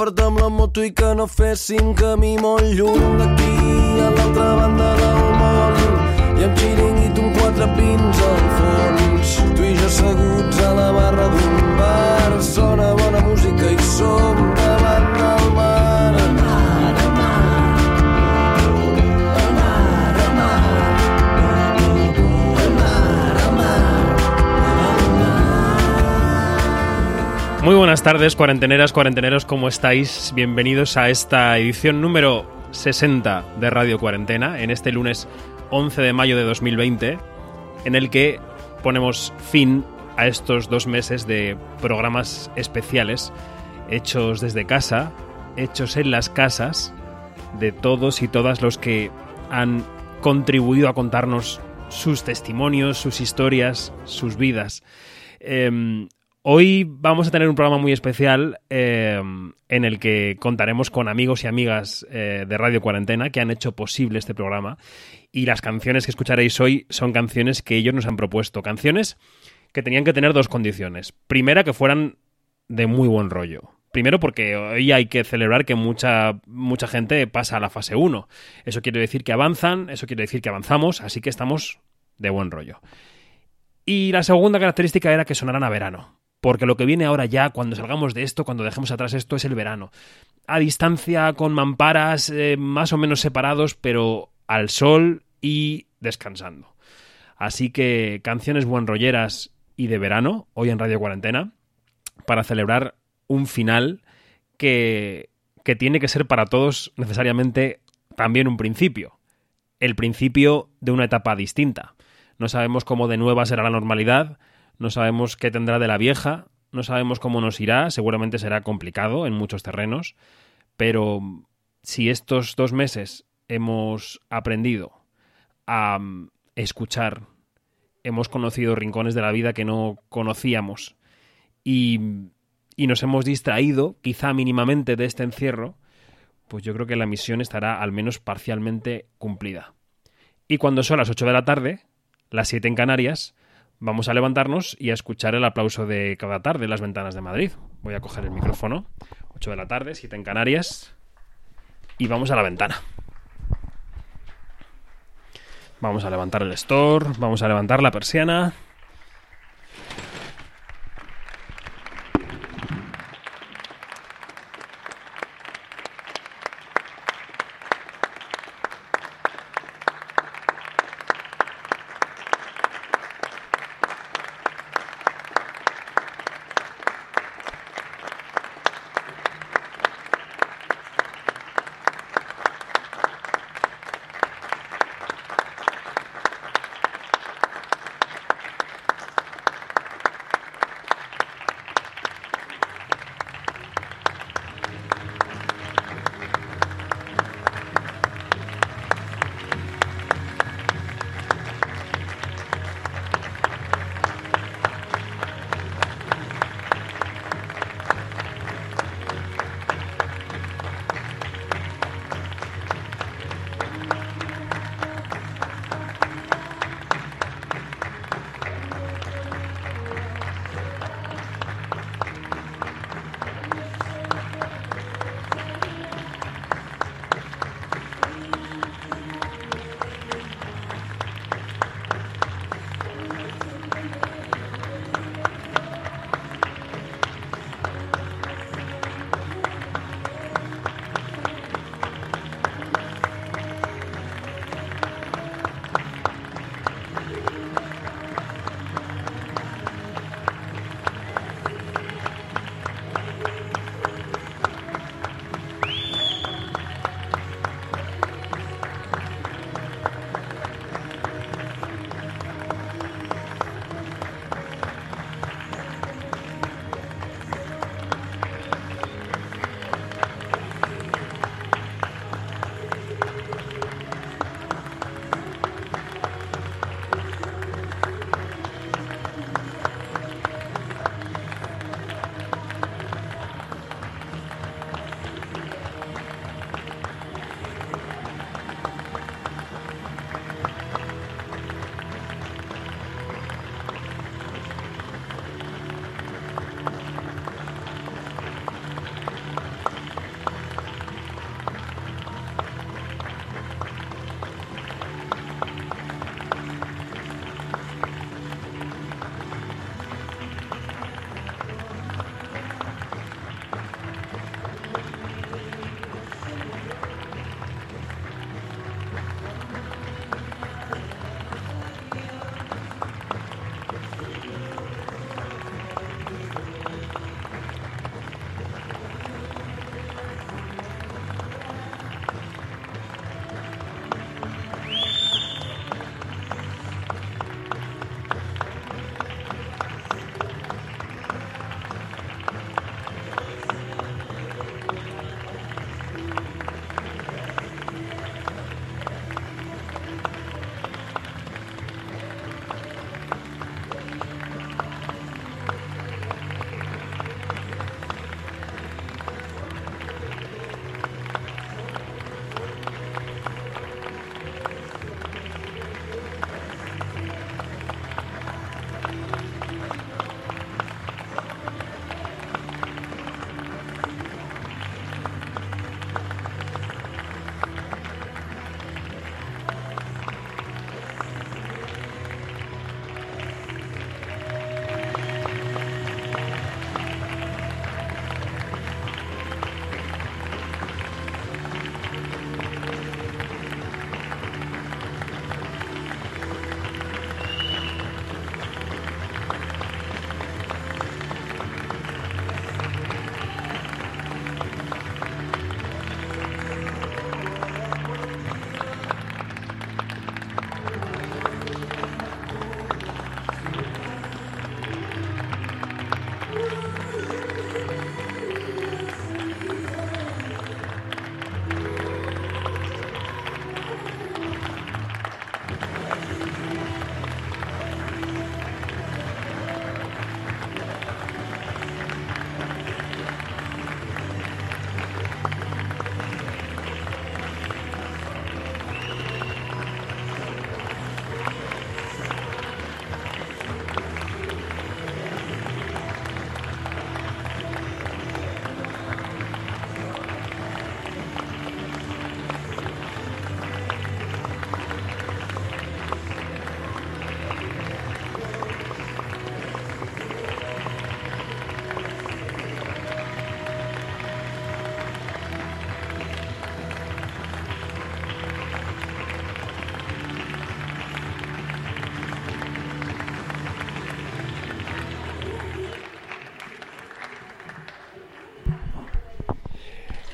agafar-te amb la moto i que no féssim camí molt lluny d'aquí a l'altra banda del món. I amb xiringuit un quatre pins al fons. Tu i jo asseguts a la barra d'un bar sona bona música i som Muy buenas tardes, cuarenteneras, cuarenteneros, ¿cómo estáis? Bienvenidos a esta edición número 60 de Radio Cuarentena, en este lunes 11 de mayo de 2020, en el que ponemos fin a estos dos meses de programas especiales hechos desde casa, hechos en las casas de todos y todas los que han contribuido a contarnos sus testimonios, sus historias, sus vidas. Em, Hoy vamos a tener un programa muy especial eh, en el que contaremos con amigos y amigas eh, de Radio Cuarentena que han hecho posible este programa y las canciones que escucharéis hoy son canciones que ellos nos han propuesto, canciones que tenían que tener dos condiciones. Primera, que fueran de muy buen rollo. Primero porque hoy hay que celebrar que mucha, mucha gente pasa a la fase 1. Eso quiere decir que avanzan, eso quiere decir que avanzamos, así que estamos de buen rollo. Y la segunda característica era que sonaran a verano porque lo que viene ahora ya, cuando salgamos de esto, cuando dejemos atrás esto, es el verano. A distancia, con mamparas, eh, más o menos separados, pero al sol y descansando. Así que canciones buenrolleras y de verano, hoy en Radio Cuarentena, para celebrar un final que, que tiene que ser para todos necesariamente también un principio. El principio de una etapa distinta. No sabemos cómo de nueva será la normalidad, no sabemos qué tendrá de la vieja, no sabemos cómo nos irá, seguramente será complicado en muchos terrenos, pero si estos dos meses hemos aprendido a mm, escuchar, hemos conocido rincones de la vida que no conocíamos y, y nos hemos distraído, quizá mínimamente, de este encierro, pues yo creo que la misión estará al menos parcialmente cumplida. Y cuando son las 8 de la tarde, las 7 en Canarias, vamos a levantarnos y a escuchar el aplauso de cada tarde en las ventanas de Madrid. Voy a coger el micrófono. 8 de la tarde, 7 en Canarias. Y vamos a la ventana. Vamos a levantar el store, vamos a levantar la persiana.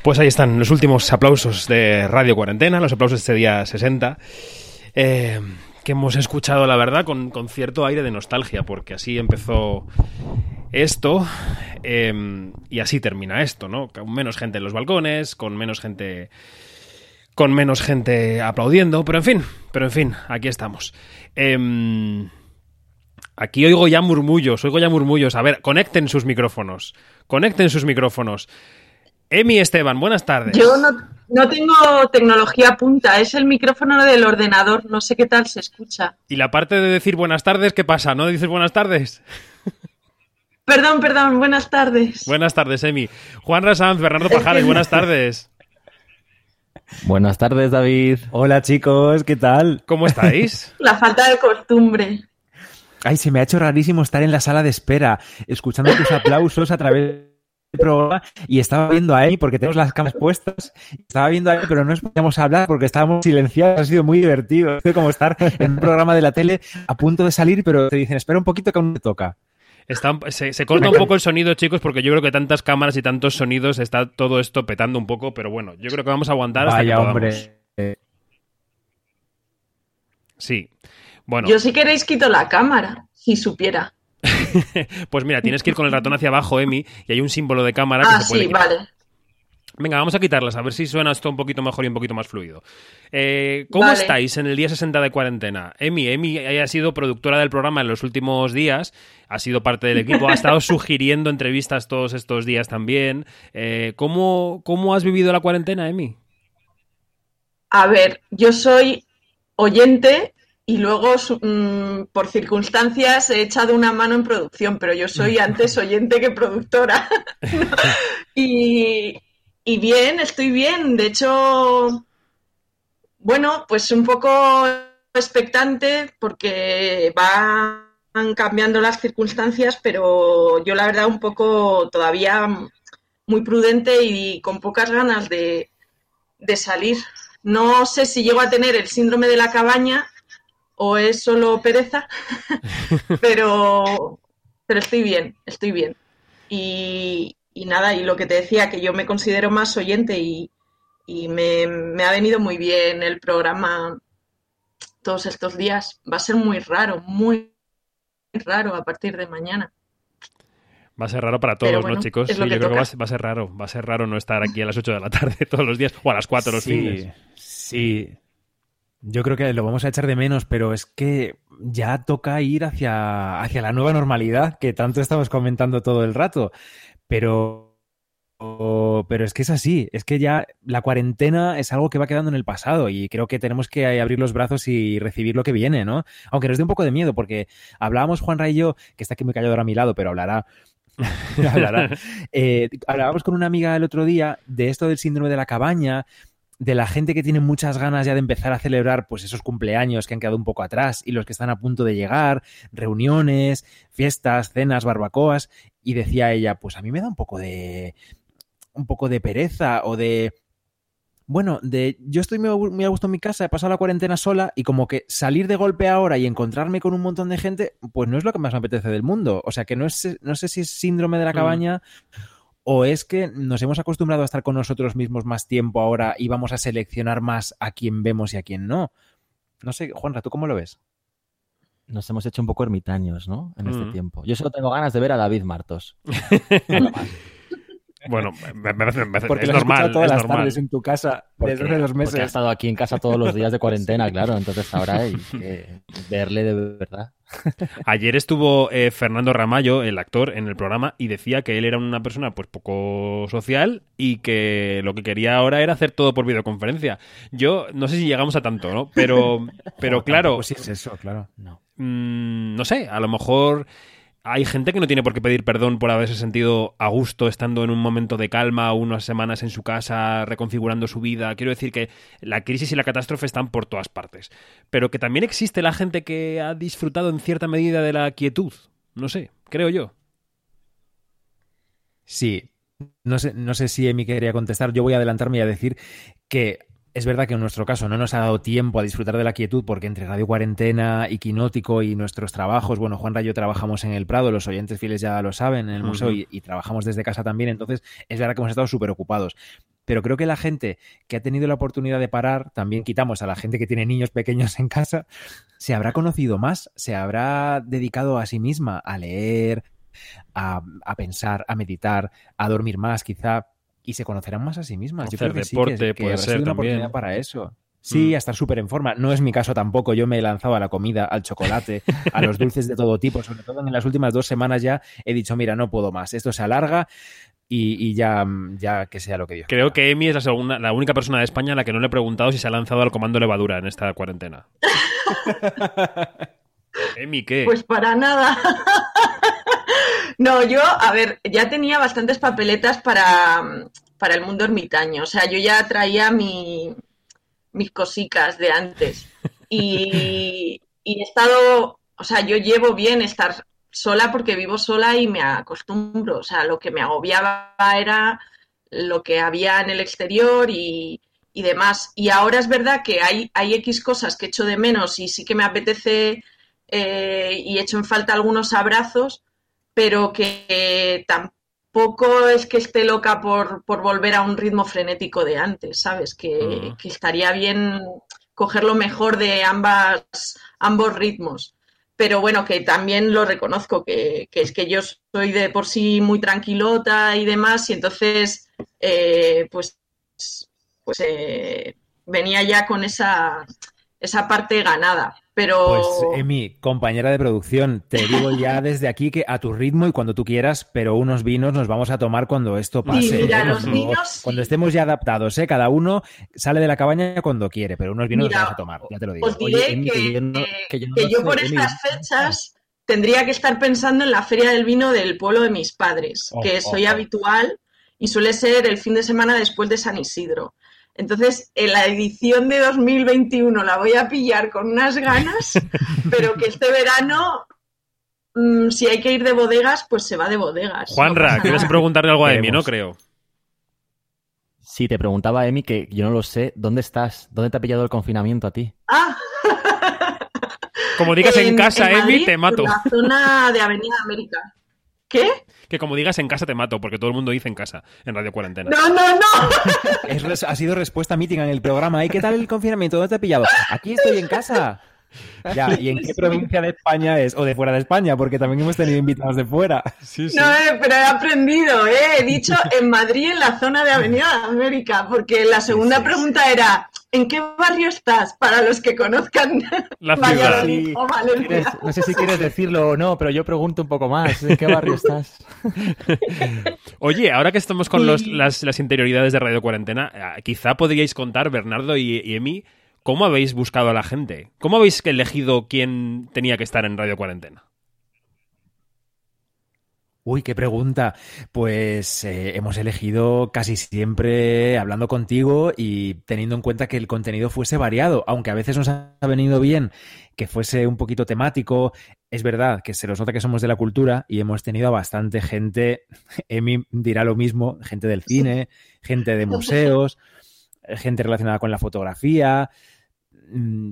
Pues ahí están los últimos aplausos de Radio Cuarentena, los aplausos de este día 60, eh, que hemos escuchado, la verdad, con, cierto aire de nostalgia, porque así empezó esto eh, y así termina esto, ¿no? Con menos gente en los balcones, con menos gente con menos gente aplaudiendo, pero en fin, pero en fin, aquí estamos. Eh, aquí oigo ya murmullos, oigo ya murmullos. A ver, conecten sus micrófonos, conecten sus micrófonos. Emi Esteban, buenas tardes. Yo no, no, tengo tecnología punta, es el micrófono del ordenador, no sé qué tal se escucha. Y la parte de decir buenas tardes, ¿qué pasa? ¿No dices buenas tardes? Perdón, perdón, buenas tardes. Buenas tardes, Emi. Juan Rasanz, Fernando Pajares, buenas tardes. Buenas tardes, David. Hola, chicos, ¿qué tal? ¿Cómo estáis? La falta de costumbre. Ay, se me ha hecho rarísimo estar en la sala de espera, escuchando tus aplausos a través programa y estaba viendo a él porque tenemos las cámaras puestas. Estaba viendo a él, pero no nos podíamos hablar porque estábamos silenciados. Ha sido muy divertido. Es como estar en un programa de la tele a punto de salir, pero te dicen, espera un poquito que aún te toca. Está, se, se, corta un poco el sonido, chicos, porque yo creo que tantas cámaras y tantos sonidos está todo esto petando un poco, pero bueno, yo creo que vamos a aguantar hasta Vaya, que podamos. hombre. Sí. Bueno, Yo si queréis quito la cámara, si supiera. pues mira, tienes que ir con el ratón hacia abajo, Emi, y hay un símbolo de cámara que Ah, se puede sí, quitar. vale. Venga, vamos a quitarlas, a ver si suena esto un poquito mejor y un poquito más fluido. Eh, ¿Cómo Vale. estáis en el día 60 de cuarentena? Emi, Emi ha sido productora del programa en los últimos días, ha sido parte del equipo, ha estado sugiriendo entrevistas todos estos días también. Eh, ¿cómo, ¿Cómo has vivido la cuarentena, Emi? A ver, yo soy oyente y luego mm, por circunstancias he echado una mano en producción, pero yo soy antes oyente que productora. y, y bien, estoy bien. De hecho, bueno, pues un poco expectante porque van cambiando las circunstancias, pero yo la verdad un poco todavía muy prudente y con pocas ganas de, de salir. No sé si llego a tener el síndrome de la cabaña o es solo pereza, pero, pero estoy bien, estoy bien. Y, y nada, y lo que te decía, que yo me considero más oyente y, y me, me ha venido muy bien el programa todos estos días. Va a ser muy raro, muy raro a partir de mañana. Va a ser raro para todos, bueno, ¿no, chicos? Sí, yo creo que va a, ser, va a ser raro. Va a ser raro no estar aquí a las 8 de la tarde todos los días o a las 4 los sí, fines. sí. Yo creo que lo vamos a echar de menos, pero es que ya toca ir hacia, hacia la nueva normalidad que tanto estamos comentando todo el rato. Pero, pero es que es así, es que ya la cuarentena es algo que va quedando en el pasado y creo que tenemos que abrir los brazos y recibir lo que viene, ¿no? Aunque nos dé un poco de miedo, porque hablábamos Juan y yo, que está aquí muy callado ahora a mi lado, pero hablará. hablará. Eh, hablábamos con una amiga el otro día de esto del síndrome de la cabaña, de la gente que tiene muchas ganas ya de empezar a celebrar pues esos cumpleaños que han quedado un poco atrás y los que están a punto de llegar, reuniones, fiestas, cenas, barbacoas y decía ella, pues a mí me da un poco de un poco de pereza o de bueno, de yo estoy muy a gusto en mi casa, he pasado la cuarentena sola y como que salir de golpe ahora y encontrarme con un montón de gente, pues no es lo que más me apetece del mundo. O sea que no, es, no sé si es síndrome de la Mm. O es que nos hemos acostumbrado a estar con nosotros mismos más tiempo ahora y vamos a seleccionar más a quién vemos y a quién no. No sé, Juanra, ¿tú cómo lo ves? Nos hemos hecho un poco ermitaños, ¿no? En este Mm. tiempo. Yo solo tengo ganas de ver a David Martos. Bueno, me, me parece, me parece- Porque es lo has normal, escuchado todas es las normal. tardes en tu casa Porque, desde hace dos porque ha meses. estado aquí en casa todos los días de cuarentena, claro. Entonces ahora hay que verle de verdad. Ayer estuvo eh, Fernando Ramallo, el actor, en el programa y decía que él era una persona pues poco social y que lo que quería ahora era hacer todo por videoconferencia. Yo no sé si llegamos a tanto, ¿no? Pero, pero claro, Pues sí es eso, claro. No. mm, no sé, a lo mejor hay gente que no tiene por qué pedir perdón por haberse sentido a gusto estando en un momento de calma, unas semanas en su casa, reconfigurando su vida. Quiero decir que la crisis y la catástrofe están por todas partes. Pero que también existe la gente que ha disfrutado en cierta medida de la quietud. No sé, creo yo. Sí. No sé, no sé si Emi quería contestar. Yo voy a adelantarme y a decir que es verdad que en nuestro caso no nos ha dado tiempo a disfrutar de la quietud porque entre Radio Cuarentena y Quinótico y nuestros trabajos, bueno, Juanra y yo trabajamos en el Prado, los oyentes fieles ya lo saben, en el museo y, y trabajamos desde casa también, entonces es verdad que hemos estado súper ocupados. pero creo que la gente que ha tenido la oportunidad de parar, también quitamos a la gente que tiene niños pequeños en casa, se habrá conocido más, se habrá dedicado a sí misma a leer, a, a pensar, a meditar, a dormir más quizá, y se conocerán más a sí mismas. Yo creo que sí, deporte que, que puede habrá ser sido una también. oportunidad para eso. Sí, Mm. a estar súper en forma. No es mi caso tampoco. Yo me he lanzado a la comida, al chocolate, a los dulces de todo tipo. Sobre todo en las últimas dos semanas ya he dicho, mira, no puedo más. Esto se alarga y, y ya, ya que sea lo que Dios Creo quiera. que Emi es la, segunda, la única persona de España a la que no le he preguntado si se ha lanzado al comando levadura en esta cuarentena. Emi, ¿qué? Pues para nada. No, yo, a ver, ya tenía bastantes papeletas para, para el mundo ermitaño. O sea, yo ya traía mi, mis cosicas de antes. Y, y he estado, o sea, yo llevo bien estar sola porque vivo sola y me acostumbro. O sea, lo que me agobiaba era lo que había en el exterior y, y demás. Y ahora es verdad que hay, hay X cosas que echo de menos y sí que me apetece eh, y echo en falta algunos abrazos, pero que tampoco es que esté loca por, por volver a un ritmo frenético de antes, ¿sabes? Que, Mm. que estaría bien coger lo mejor de ambas, ambos ritmos. Pero bueno, que también lo reconozco, que, que es que yo soy de por sí muy tranquilota y demás, y entonces, eh, pues, pues eh, venía ya con esa, esa parte ganada. Pero Pues, Emi, compañera de producción, te digo ya desde aquí que a tu ritmo y cuando tú quieras, pero unos vinos nos vamos a tomar cuando esto pase. Sí, mira, ¿eh? los Cuando- vinos sí. Cuando estemos ya adaptados, ¿eh? Cada uno sale de la cabaña cuando quiere, pero unos vinos Mira, los vamos a tomar, ya te lo digo. os diré Oye, Emi, que, que yo no- que- que yo no que lo yo sé, por estas fechas tendría que estar pensando en la feria del vino del pueblo de mis padres, Oh, que soy oh. habitual y suele ser el fin de semana después de San Isidro. Entonces, en la edición de 2021 la voy a pillar con unas ganas, pero que este verano, mm, si hay que ir de bodegas, pues se va de bodegas. no Juanra, pasa ¿quieres preguntarle algo a Emi? No creo. Sí, te preguntaba Emi que yo no lo sé. ¿Dónde estás? ¿Dónde te ha pillado el confinamiento a ti? Ah. Como digas en, casa, Emi, Madrid, te mato. En la zona de Avenida América. ¿Qué? Que como digas en casa, te mato, porque todo el mundo dice en casa, en Radio Cuarentena. No, no, no. Es ha sido respuesta mítica en el programa. ¿Y qué tal el confinamiento? ¿Dónde te ha pillado? Aquí estoy en casa. Ya, ¿y en qué provincia de España es? O de fuera de España, porque también hemos tenido invitados de fuera. Sí, sí. No, eh, pero he aprendido, ¿eh? He dicho en Madrid, en la zona de Avenida América, porque la segunda sí, pregunta era, ¿en qué barrio estás? Para los que conozcan La ciudad. Valladolid Sí. o Valencia. ¿Quieres- no sé si quieres decirlo o no, pero yo pregunto un poco más. ¿En qué barrio estás? Oye, ahora que estamos con los- las, las interioridades de Radio Cuarentena, eh, quizá podríais contar, Bernardo y, y Emi, cómo habéis buscado a la gente. ¿Cómo habéis elegido quién tenía que estar en Radio Cuarentena? Uy, qué pregunta. Pues eh, hemos elegido casi siempre hablando contigo y teniendo en cuenta que el contenido fuese variado, aunque a veces nos ha venido bien que fuese un poquito temático. Es verdad que se nos nota que somos de la cultura y hemos tenido a bastante gente, Emi dirá lo mismo, gente del cine, gente de museos, gente relacionada con la fotografía,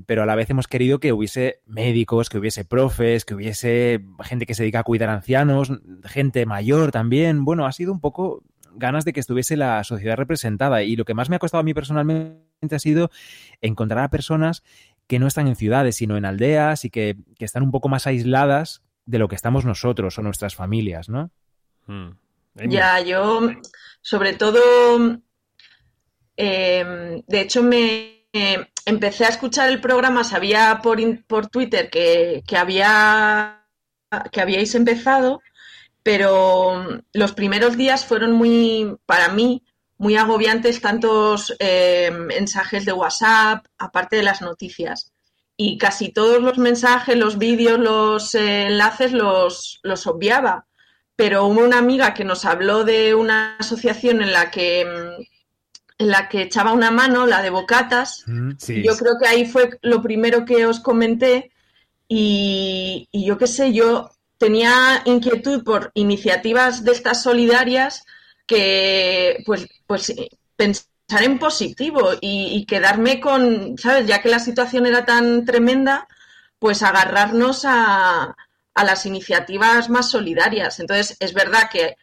pero a la vez hemos querido que hubiese médicos, que hubiese profes, que hubiese gente que se dedica a cuidar ancianos, gente mayor también. Bueno, ha sido un poco ganas de que estuviese la sociedad representada y lo que más me ha costado a mí personalmente ha sido encontrar a personas que no están en ciudades, sino en aldeas y que, que están un poco más aisladas de lo que estamos nosotros o nuestras familias, ¿no? Hmm. Ya, yo, sobre todo, eh, de hecho, me empecé a escuchar el programa, sabía por, por Twitter que, que había que habíais empezado, pero los primeros días fueron muy, para mí, muy agobiantes tantos eh, mensajes de WhatsApp, aparte de las noticias. Y casi todos los mensajes, los vídeos, los eh, enlaces los, los obviaba pero hubo una amiga que nos habló de una asociación en la que mm, la que echaba una mano, la de Bocatas. Sí. Yo creo que ahí fue lo primero que os comenté y, y yo qué sé, yo tenía inquietud por iniciativas de estas solidarias que pues pues eh, pensar en positivo y, y quedarme con, ¿sabes? Ya que la situación era tan tremenda, pues agarrarnos a, a las iniciativas más solidarias. Entonces, es verdad que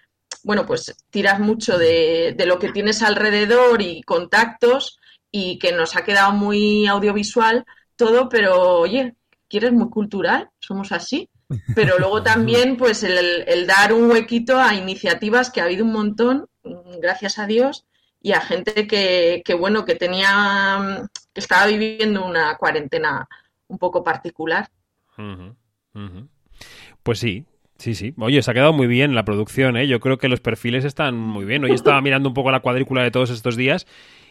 bueno, pues tiras mucho de, de lo que tienes alrededor y contactos y que nos ha quedado muy audiovisual todo, pero oye, ¿quieres muy cultural? Somos así. Pero luego también, pues, el, el dar un huequito a iniciativas que ha habido un montón, mm, gracias a Dios, y a gente que, que, bueno, que tenía, mm, que estaba viviendo una cuarentena un poco particular. Pues sí, sí, sí. Oye, se ha quedado muy bien la producción, ¿eh? Yo creo que los perfiles están muy bien. Hoy estaba mirando un poco la cuadrícula de todos estos días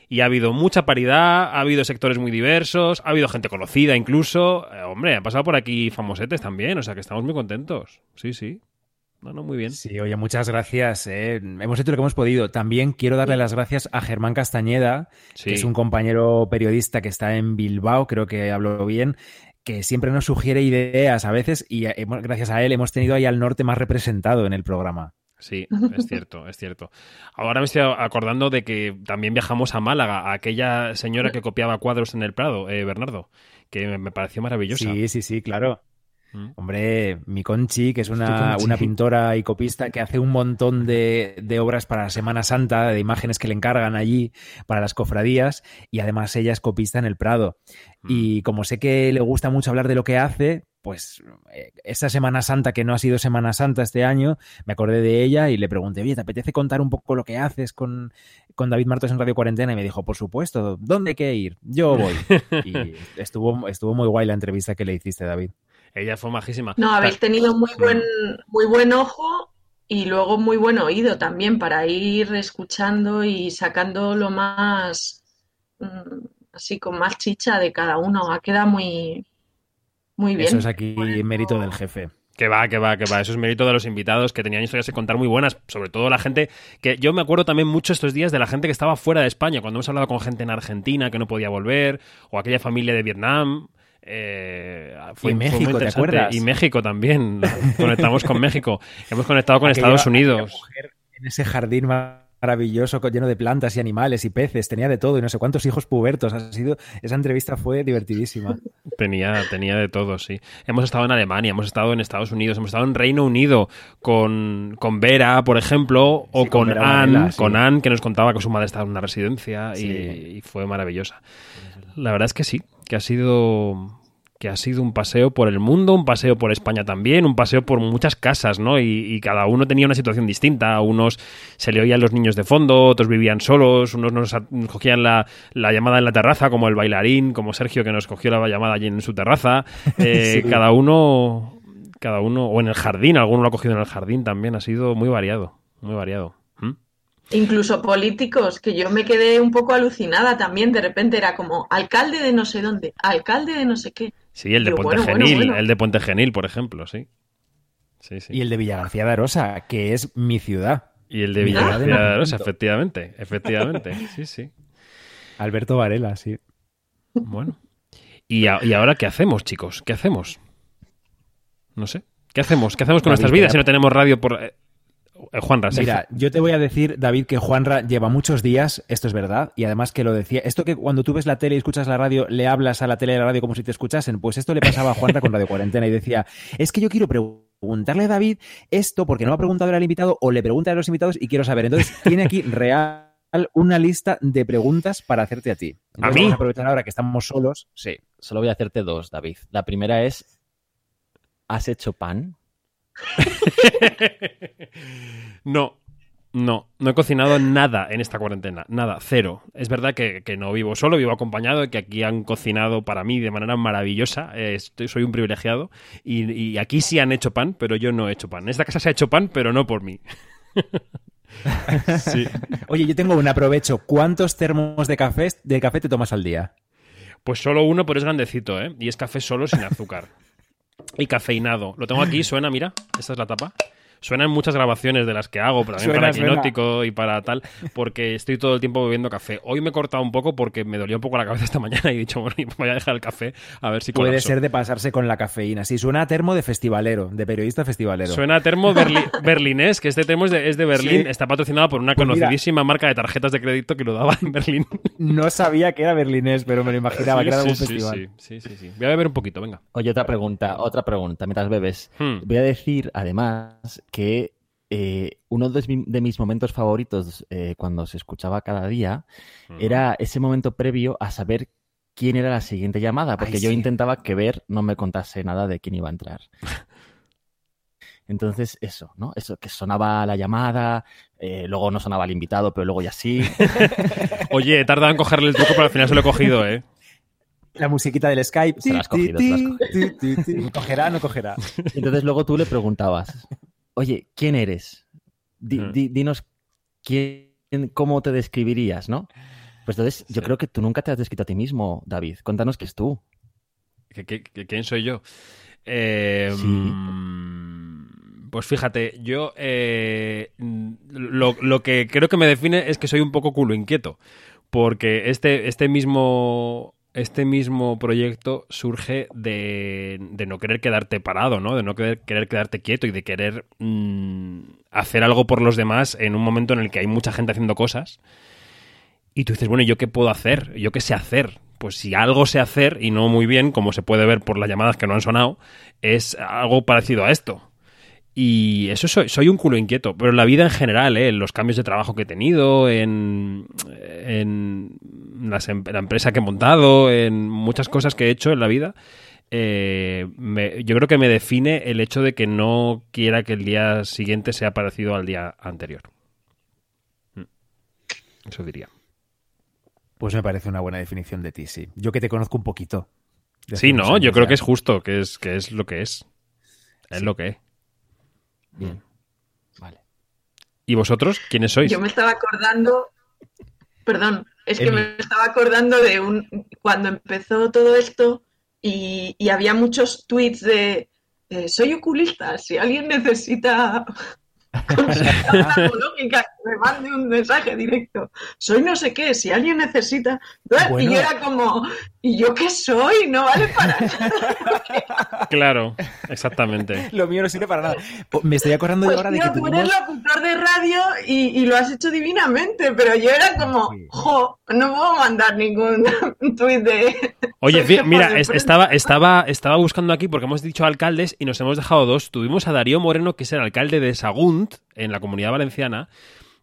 y ha habido mucha paridad, ha habido sectores muy diversos, ha habido gente conocida incluso. Eh, hombre, han pasado por aquí famosetes también, o sea que estamos muy contentos. Sí, sí. No, no, muy bien. Sí, oye, muchas gracias. eh. Hemos hecho lo que hemos podido. También quiero darle las gracias a Germán Castañeda, Sí. que es un compañero periodista que está en Bilbao, creo que hablo bien, que siempre nos sugiere ideas a veces y eh, hemos- gracias a él hemos tenido ahí al norte más representado en el programa. Sí, es cierto, es cierto. Ahora me estoy acordando de que también viajamos a Málaga, a aquella señora que copiaba cuadros en el Prado, eh, Bernardo, que me, me pareció maravillosa. Sí, sí, sí, claro. Mm. Hombre, mi Conchi, que es una, una pintora y copista que hace un montón de, de obras para la Semana Santa, de imágenes que le encargan allí para las cofradías, y además ella es copista en el Prado. Mm. Y como sé que le gusta mucho hablar de lo que hace, pues eh, esta Semana Santa, que no ha sido Semana Santa este año, me acordé de ella y le pregunté, oye, ¿te apetece contar un poco lo que haces con, con David Martos en Radio Cuarentena? Y me dijo, por supuesto, ¿dónde hay que ir? Yo voy. Y estuvo, estuvo muy guay la entrevista que le hiciste, David. Ella fue majísima. No, habéis tenido muy buen, muy buen ojo y luego muy buen oído también para ir escuchando y sacando lo más, mm, así con más chicha de cada uno. Ha quedado muy, muy bien. Eso es aquí mérito del jefe. Que va, que va, que va. Eso es mérito de los invitados que tenían historias que contar muy buenas. Sobre todo la gente que yo me acuerdo también mucho estos días de la gente que estaba fuera de España. Cuando hemos hablado con gente en Argentina que no podía volver, o aquella familia de Vietnam. Eh, fue, Y México, ¿te acuerdas? Y México también. Conectamos con México. Hemos conectado con Aquella- Estados Unidos. mujer En ese jardín maravilloso lleno de plantas y animales y peces, tenía de todo y no sé cuántos hijos pubertos. Ha sido, esa entrevista fue divertidísima. Tenía, tenía de todo, sí. Hemos estado en Alemania, hemos estado en Estados Unidos, hemos estado en Reino Unido con, con Vera, por ejemplo, o Sí, con Anne, sí. con Anne, que nos contaba que su madre estaba en una residencia y fue maravillosa. La verdad es que sí, que ha sido que ha sido un paseo por el mundo, un paseo por España también, un paseo por muchas casas, ¿no? Y, y cada uno tenía una situación distinta. A unos se le oían los niños de fondo, otros vivían solos, unos nos cogían la, la llamada en la terraza, como el bailarín, como Sergio que nos cogió la llamada allí en su terraza. Eh, Sí. Cada uno, cada uno, o en el jardín, alguno lo ha cogido en el jardín también, ha sido muy variado, muy variado. ¿Mm? Incluso políticos, que yo me quedé un poco alucinada también. De repente era como alcalde de no sé dónde, alcalde de no sé qué. Sí, el de Puente bueno, Genil, bueno. el de Puente Genil, por ejemplo, sí. Sí, sí. Y el de Villagarcía de Arosa, que es mi ciudad. Y el de Villagarcía de Arosa, efectivamente, efectivamente. Sí, sí. Alberto Varela, sí. Bueno. ¿Y, a- y ahora qué hacemos, chicos? ¿Qué hacemos? No sé. ¿Qué hacemos? ¿Qué hacemos con David, nuestras vidas si no tenemos radio por... Eh, Juanra, sí. Mira, yo te voy a decir, David, que Juanra lleva muchos días, esto es verdad, y además que lo decía, esto que cuando tú ves la tele y escuchas la radio, le hablas a la tele y a la radio como si te escuchasen, pues esto le pasaba a Juanra con Radio Cuarentena y decía, es que yo quiero preguntarle a David esto porque no me ha preguntado el invitado o le pregunta a los invitados y quiero saber. Entonces, tiene aquí real una lista de preguntas para hacerte a ti. Entonces, ¿A mí? Vamos a aprovechar ahora que estamos solos. Sí. Solo voy a hacerte dos, David. La primera es, ¿has hecho pan? no, no, no he cocinado nada en esta cuarentena, nada, cero. Es verdad que, que no vivo solo, vivo acompañado, y que aquí han cocinado para mí de manera maravillosa, eh, estoy- soy un privilegiado, y, y aquí sí han hecho pan, pero yo no he hecho pan. En esta casa se ha hecho pan, pero no por mí. sí. Oye, yo tengo un aprovecho. ¿Cuántos termos de café, de café te tomas al día? Pues solo uno, pero es grandecito, ¿eh? Y es café solo sin azúcar. Y cafeinado. Lo tengo aquí, suena, mira, esta es la tapa. Suena en muchas grabaciones de las que hago, pero también Suena, para. Quinótico y para tal, porque estoy todo el tiempo bebiendo café. Hoy me he cortado un poco porque me dolió un poco la cabeza esta mañana y he dicho, bueno, voy a dejar el café a ver si Puede colapso. ser de pasarse con la cafeína. Sí, suena a termo de festivalero, de periodista festivalero. Suena a termo berli- berlinés, que este termo es de, es de Berlín, Sí. está patrocinado por una Pues mira. conocidísima marca de tarjetas de crédito que lo daba en Berlín. No sabía que era berlinés, pero me lo imaginaba Sí, que era de algún sí, sí, festival. sí, sí, sí, sí. Voy a beber un poquito, venga. Oye, otra pregunta, otra pregunta, mientras bebes. Hmm. Voy a decir, además, que eh, uno de, mi- de mis momentos favoritos eh, cuando se escuchaba cada día era ese momento previo a saber quién era la siguiente llamada, porque Ay, yo sí. intentaba que Ver no me contase nada de quién iba a entrar. Entonces, eso, ¿no? Eso, que sonaba la llamada, eh, luego no sonaba el invitado, pero luego ya sí. Oye, he tardado en cogerle el truco, pero al final se lo he cogido, ¿eh? La musiquita del Skype. Se la has cogido, se la has ti. ¿Cogerá no cogerá? Entonces luego tú le preguntabas, oye, ¿quién eres? Di- Mm. di- dinos quién, cómo te describirías, ¿no? Pues entonces yo creo que tú nunca te has descrito a ti mismo, David. Cuéntanos qué es tú. ¿Qué- qué- qué- ¿Quién soy yo? Eh, Sí. mm, Pues fíjate, yo eh, lo, lo que creo que me define es que soy un poco culo inquieto. Porque este, este mismo. Este mismo proyecto surge de, no querer quedarte parado, ¿no? De no querer, querer quedarte quieto y de querer mm, hacer algo por los demás en un momento en el que hay mucha gente haciendo cosas. Y tú dices, bueno, ¿y ¿yo qué puedo hacer? ¿Yo qué sé hacer? Pues si algo sé hacer, y no muy bien, como se puede ver por las llamadas que no han sonado, es algo parecido a esto. Y eso soy, soy un culo inquieto, pero en la vida en general, ¿eh? en los cambios de trabajo que he tenido, en, en las em- la empresa que he montado, en muchas cosas que he hecho en la vida, eh, me- yo creo que me define el hecho de que no quiera que el día siguiente sea parecido al día anterior. Mm. Eso diría. Pues me parece una buena definición de ti, sí. Yo que te conozco un poquito. Sí, no, yo creo que es justo, que es, que es lo que es. Es Sí. lo que es. Bien. Vale. ¿Y vosotros? ¿Quiénes sois? Yo me estaba acordando, perdón, es que Emi. me estaba acordando de un cuando empezó todo esto y, y había muchos tweets de eh, soy oculista, si alguien necesita consulta me mande un mensaje directo. Soy no sé qué, si alguien necesita. Y yo era como, ¿y yo qué soy? No vale para nada. Claro, exactamente. Lo mío no sirve para nada. Me estoy acordando yo Pues ahora de que tú eres tuvimos... locutor de radio y, y lo has hecho divinamente, pero yo era como, jo, no puedo mandar ningún tuit de... Oye, mira, de es- estaba, estaba, estaba buscando aquí porque hemos dicho alcaldes y nos hemos dejado dos. Tuvimos a Darío Moreno, que es el alcalde de Sagunt, en la comunidad valenciana,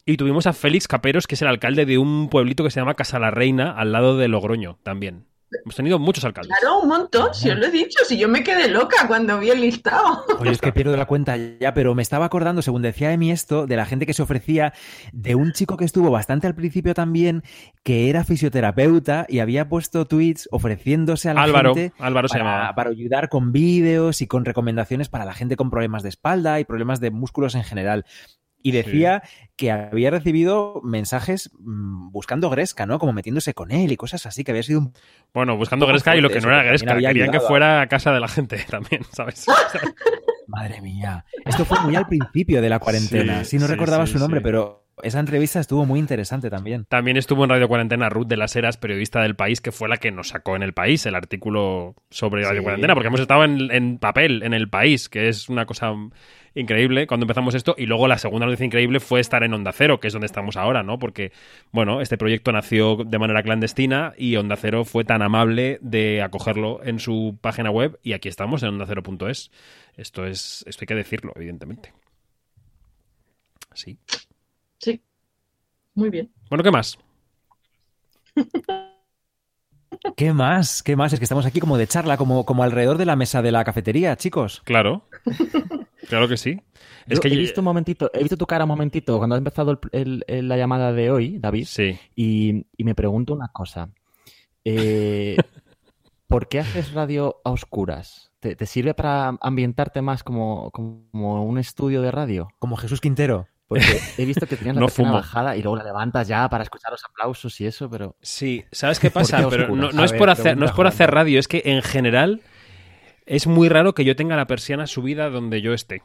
y tuvimos a Félix Caperos, que es el alcalde de un pueblito que se llama Casa la Reina, al lado de Logroño, también. Hemos tenido muchos alcaldes. Claro, un montón, si os lo he dicho, si yo me quedé loca cuando vi el listado. Oye, es que pierdo la cuenta ya, pero me estaba acordando, según decía Emi esto, de la gente que se ofrecía, de un chico que estuvo bastante al principio también, que era fisioterapeuta y había puesto tweets ofreciéndose a la Álvaro, gente Álvaro se para, llamaba. para ayudar con vídeos y con recomendaciones para la gente con problemas de espalda y problemas de músculos en general. Y decía que había recibido mensajes mm, buscando Gresca, ¿no? Como metiéndose con él y cosas así, que había sido un Bueno, buscando Gresca y lo que no era que Gresca. había Querían que fuera a casa de la gente también, ¿sabes? Madre mía. Esto fue muy al principio de la cuarentena. Sí, Sí, no sí, recordaba su nombre, pero esa entrevista estuvo muy interesante también. También estuvo en Radio Cuarentena Ruth de las Heras, periodista del país, que fue la que nos sacó en el país el artículo sobre Radio Sí. Cuarentena, porque hemos estado en, en papel en el país, que es una cosa increíble cuando empezamos esto. Y luego la segunda noticia increíble fue estar en Onda Cero, que es donde estamos ahora, ¿no? Porque, bueno, este proyecto nació de manera clandestina y Onda Cero fue tan amable de acogerlo en su página web y aquí estamos en ondacero.es. Esto es, esto hay que decirlo, evidentemente. Sí. Sí, muy bien. Bueno, ¿qué más? ¿Qué más? ¿Qué más? Es que estamos aquí como de charla, como, como alrededor de la mesa de la cafetería, chicos. Claro. Claro que sí. Es Yo que he visto un momentito, he visto tu cara un momentito cuando ha empezado el- el- el- la llamada de hoy, David, Sí. y, y me pregunto una cosa. Eh, ¿Por qué haces radio a oscuras? ¿Te, te sirve para ambientarte más como, como un estudio de radio? Como Jesús Quintero. Porque he visto que tenías la No persiana bajada y luego la levantas ya para escuchar los aplausos y eso, pero Sí, ¿sabes qué ¿Por pasa? qué Pero no, es ver, por hacer, no es por hacer radio, es que en general es muy raro que yo tenga la persiana subida donde yo esté.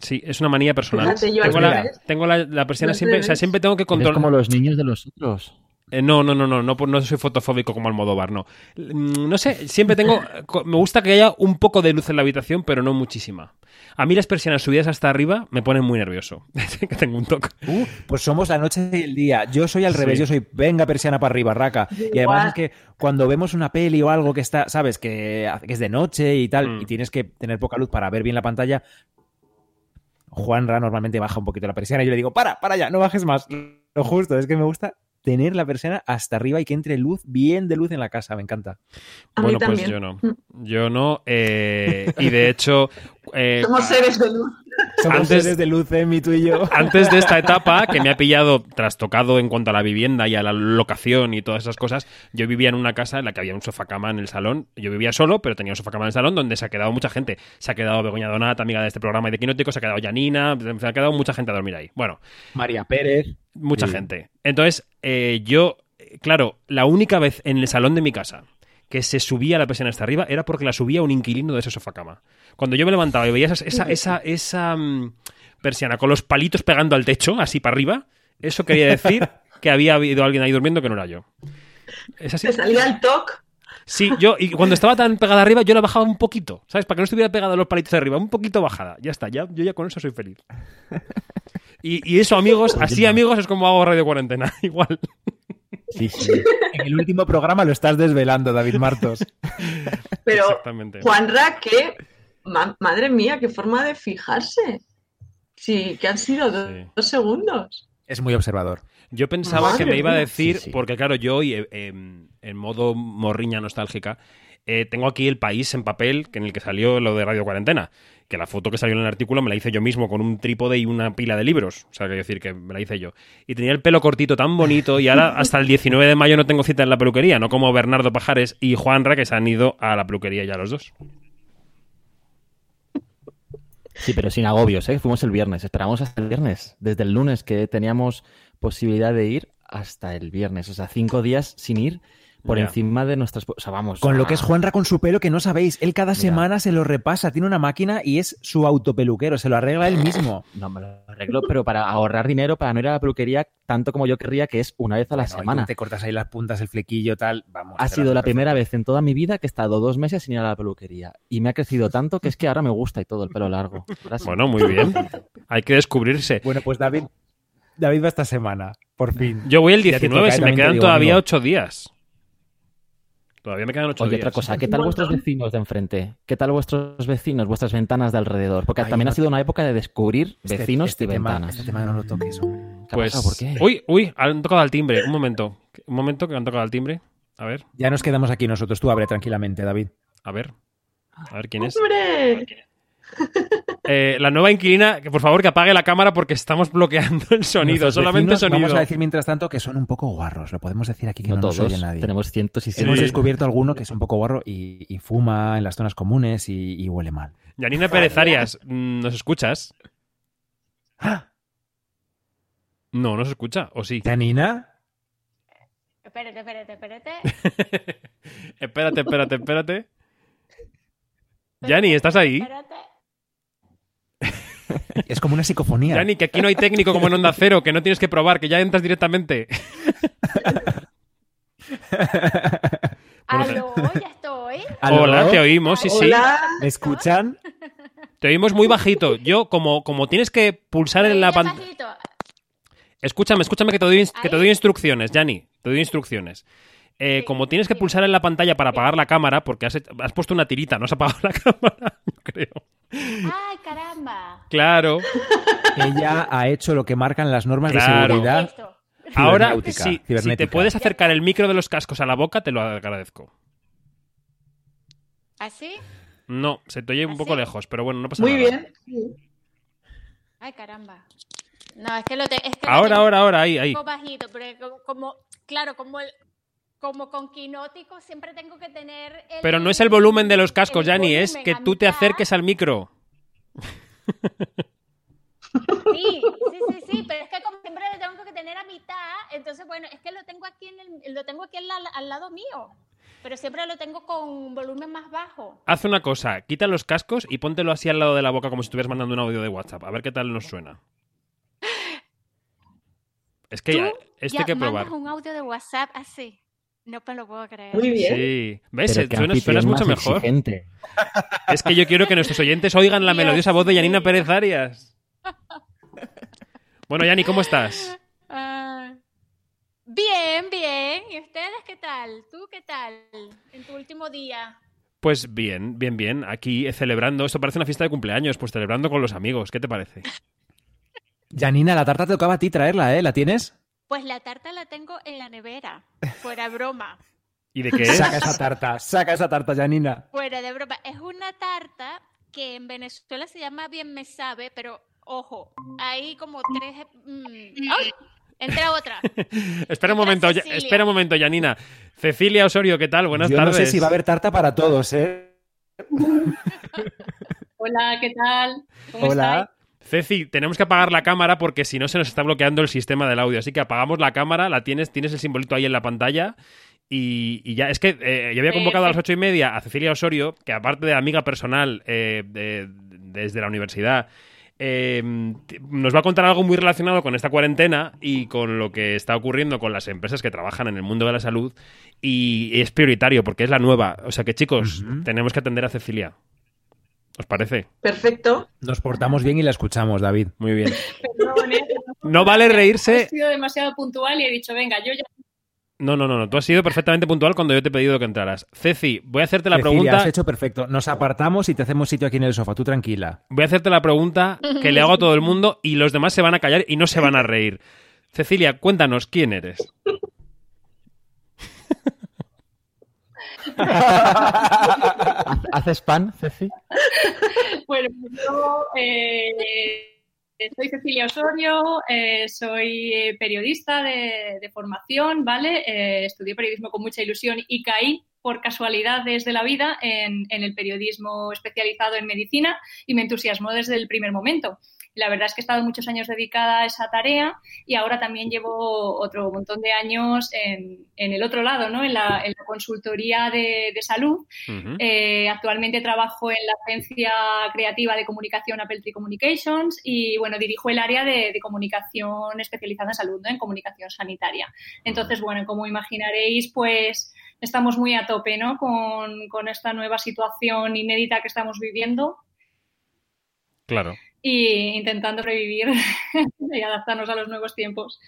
Sí, es una manía personal. Tengo la, tengo la, la persiana siempre, o sea, siempre tengo que controlar. como los niños de los otros. Eh, no, no, no, no, no, no soy fotofóbico como Almodóvar, no. Mm, No sé, siempre tengo, me gusta que haya un poco de luz en la habitación, pero no muchísima. A mí las persianas subidas hasta arriba me ponen muy nervioso. que tengo un toque. Uh, pues somos la noche y el día. Yo soy al Sí. revés, yo soy venga persiana para arriba, raca. Y además es que cuando vemos una peli o algo que está, sabes, que, que es de noche y tal, Mm. y tienes que tener poca luz para ver bien la pantalla. Juanra normalmente baja un poquito la persiana y yo le digo, para, para ya, no bajes más. Lo justo, es que me gusta tener la persiana hasta arriba y que entre luz, bien de luz en la casa, me encanta. A mí bueno, pues yo no. Yo no. eh, y de hecho. eh, Somos seres de luz. Somos Antes- seres de luz, Emi, tú y yo. Antes de esta etapa, que me ha pillado trastocado en cuanto a la vivienda y a la locación y todas esas cosas, yo vivía en una casa en la que había un sofá-cama en el salón. Yo vivía solo, pero tenía un sofá-cama en el salón donde se ha quedado mucha gente. Se ha quedado Begoña Donat, amiga de este programa y de Quinótico, se ha quedado Janina, se ha quedado mucha gente a dormir ahí. Bueno, María Pérez. mucha Sí. gente. Entonces, eh, yo, eh, claro, la única vez en el salón de mi casa que se subía la persiana hasta arriba era porque la subía un inquilino de ese sofá-cama. Cuando yo me levantaba y veía esa, esa, esa, esa, mm, persiana con los palitos pegando al techo, así para arriba, eso quería decir que había habido alguien ahí durmiendo que no era yo. ¿Es así? Se salía el toque. Sí, yo, y cuando estaba tan pegada arriba, yo la bajaba un poquito, ¿sabes? Para que no estuviera pegada los palitos de arriba, un poquito bajada. Ya está, ya, yo ya con eso soy feliz. Y, y eso, amigos, así, amigos, es como hago radio cuarentena. Igual. Sí, sí. En el último programa lo estás desvelando, David Martos. Pero Exactamente. Juanra, qué ma- madre mía, qué forma de fijarse. Sí, que han sido Sí. dos segundos. Es muy observador. Yo pensaba Madre que me iba a decir, Sí, sí. porque claro, yo hoy, eh, em, en modo morriña nostálgica, eh, tengo aquí el país en papel que en el que salió lo de Radio Cuarentena. Que la foto que salió en el artículo me la hice yo mismo con un trípode y una pila de libros. O sea, que decir que me la hice yo. Y tenía el pelo cortito tan bonito y ahora hasta el 19 de mayo no tengo cita en la peluquería, no como Bernardo Pajares y Juanra que se han ido a la peluquería ya los dos. Sí, pero sin agobios, ¿eh? Fuimos el viernes, esperamos hasta el viernes. Desde el lunes que teníamos posibilidad de ir hasta el viernes. O sea, cinco días sin ir por encima de nuestras... O sea, vamos... Con lo a- que es Juanra con su pelo, que no sabéis. Él cada semana se lo repasa, tiene una máquina y es su autopeluquero, se lo arregla él mismo. No, me lo arreglo, pero para ahorrar dinero, para no ir a la peluquería tanto como yo querría, que es una vez a la Bueno, semana. te cortas ahí las puntas, el flequillo, tal. Vamos. Ha sido la primera vez en toda mi vida que he estado dos meses sin ir a la peluquería. Y me ha crecido tanto que es que ahora me gusta y todo el pelo largo. Bueno, muy bien. Hay que descubrirse. Bueno, pues David, David va esta semana, por fin. Yo voy el Ya te 19, toca, se me quedan digo, todavía ocho días. Todavía me quedan ocho Oye, días. otra cosa, ¿qué tal vuestros vecinos de enfrente? ¿Qué tal vuestros vecinos, vuestras ventanas de alrededor? Porque Ay, también no- ha sido una época de descubrir Este- vecinos este y tema- ventanas. Este tema no lo toques, hombre. ¿Qué ha Pues, pasado? ¿Por qué? uy, uy, han tocado al timbre. Un momento. Un momento que han tocado al timbre. A ver, Ya nos quedamos aquí nosotros. Tú abre tranquilamente, David. a ver. A ver quién es. ¡Hombre! Eh, la nueva inquilina, que por favor que apague la cámara porque estamos bloqueando el sonido. Nuestros solamente vecinos, sonido. Vamos a decir mientras tanto que son un poco guarros. Lo podemos decir aquí que no, no nos todos. oye nadie. Tenemos cientos y. Hemos descubierto alguno que es un poco guarro y, y fuma en las zonas comunes y, y huele mal. Yanina Pérez Arias, mm, ¿nos escuchas? ¡Ah! No, no se escucha. ¿O sí? ¿Janina? Espérate, espérate, espérate. espérate, espérate, espérate. Yani, ¿estás ahí? Espérate. Es como una psicofonía. Yani, que aquí no hay técnico como en Onda Cero, que no tienes que probar, que ya entras directamente. Aló, ya estoy. ¿Aló? Hola, te oímos, sí, sí. Hola. ¿Me escuchan? Te oímos muy bajito. Yo, como, como tienes que pulsar en la pantalla. bajito. Escúchame, escúchame que te doy, que te doy instrucciones, Yani. Te doy instrucciones. Eh, como tienes que pulsar en la pantalla para apagar la cámara, porque has, has puesto una tirita, no has apagado la cámara, creo. Ay, caramba. Claro. Ella ha hecho lo que marcan las normas Claro. de seguridad. Ahora, si te puedes acercar el micro de los cascos a la boca, te lo agradezco. ¿Así? No, se te oye un ¿Así? poco lejos, pero bueno, no pasa Muy nada. bien. Ay, caramba. No, es que lo, te, es que lo Ahora, tengo ahora, ahora, ahí, ahí. un poco bajito, pero como, como- claro, como el como con quinótico siempre tengo que tener el, Pero no es el volumen de los cascos, el Yani, es que tú te acerques al micro. Sí, sí, sí, sí, pero es que como siempre lo tengo que tener a mitad, entonces bueno, es que lo tengo aquí en el, lo tengo aquí al, la- al lado mío, pero siempre lo tengo con volumen más bajo. Haz una cosa, quita los cascos y póntelo así al lado de la boca como si estuvieras mandando un audio de WhatsApp. A ver qué tal nos suena. Es que ya, esto ya hay que probar. un audio de WhatsApp así. No me lo puedo creer. Muy bien. Sí. ¿Ves? Pero qué Suenas, suenas mucho mejor. exigente. Es que yo quiero que nuestros oyentes oigan la Dios melodiosa voz de Yanina. Pérez Arias. Bueno, Yani, ¿cómo estás? Ah, bien, bien. ¿Y ustedes qué tal? ¿Tú qué tal en tu último día? Pues bien, bien, bien. Aquí eh, celebrando. Esto parece una fiesta de cumpleaños, pues celebrando con los amigos. ¿Qué te parece? Janina, la tarta te tocaba a ti traerla, ¿eh? ¿La tienes? Pues la tarta la tengo en la nevera, fuera broma. ¿Y de qué es? Saca esa tarta, saca esa tarta, Janina. Fuera de broma. Es una tarta que en Venezuela se llama Bien Me Sabe, pero ojo, hay como tres... mm, ¡Ay! Entra otra. espera un momento, ya- espera un momento, Janina. Cecilia Osorio, ¿qué tal? Buenas Yo tardes. no sé si va a haber tarta para todos, ¿eh? Hola, ¿qué tal? ¿Cómo Hola. Ceci, tenemos que apagar la cámara porque si no se nos está bloqueando el sistema del audio. Así que apagamos la cámara, la tienes, tienes el simbolito ahí en la pantalla. Y, y ya, es que eh, yo había convocado a las ocho y media a Cecilia Osorio, que aparte de amiga personal eh, de- desde la universidad, eh, nos va a contar algo muy relacionado con esta cuarentena y con lo que está ocurriendo con las empresas que trabajan en el mundo de la salud. Y es prioritario porque es la nueva. O sea que, chicos, tenemos que atender a Cecilia. ¿Os parece? Perfecto. Nos portamos bien y la escuchamos, David. Muy bien. Perdón, ¿eh? No vale reírse. He sido demasiado puntual y he dicho, venga, yo ya... No, no, no, no. Tú has sido perfectamente puntual cuando yo te he pedido que entraras. Ceci, voy a hacerte la Cecilia, pregunta. has hecho perfecto. Nos apartamos y te hacemos sitio aquí en el sofá. Tú tranquila. Voy a hacerte la pregunta que le hago a todo el mundo y los demás se van a callar y no se van a reír. Cecilia, cuéntanos quién eres. ¿Haces pan, Ceci? Bueno, yo eh, soy Cecilia Osorio, eh, soy eh, periodista de, formación, ¿vale? Estudié periodismo con mucha ilusión y caí por casualidades de la vida en el periodismo especializado en medicina y me entusiasmó desde el primer momento. La verdad es que he estado muchos años dedicada a esa tarea y ahora también llevo otro montón de años en, en el otro lado, ¿no? En la, en la consultoría de, de salud eh, actualmente trabajo en la agencia creativa de comunicación Apple Tree Communications y bueno, dirijo el área de, de comunicación especializada en salud, ¿no? en comunicación sanitaria. Entonces, bueno, como imaginaréis, pues estamos muy a tope ¿no? con, con esta nueva situación inédita que estamos viviendo Claro. Y intentando revivir y adaptarnos a los nuevos tiempos.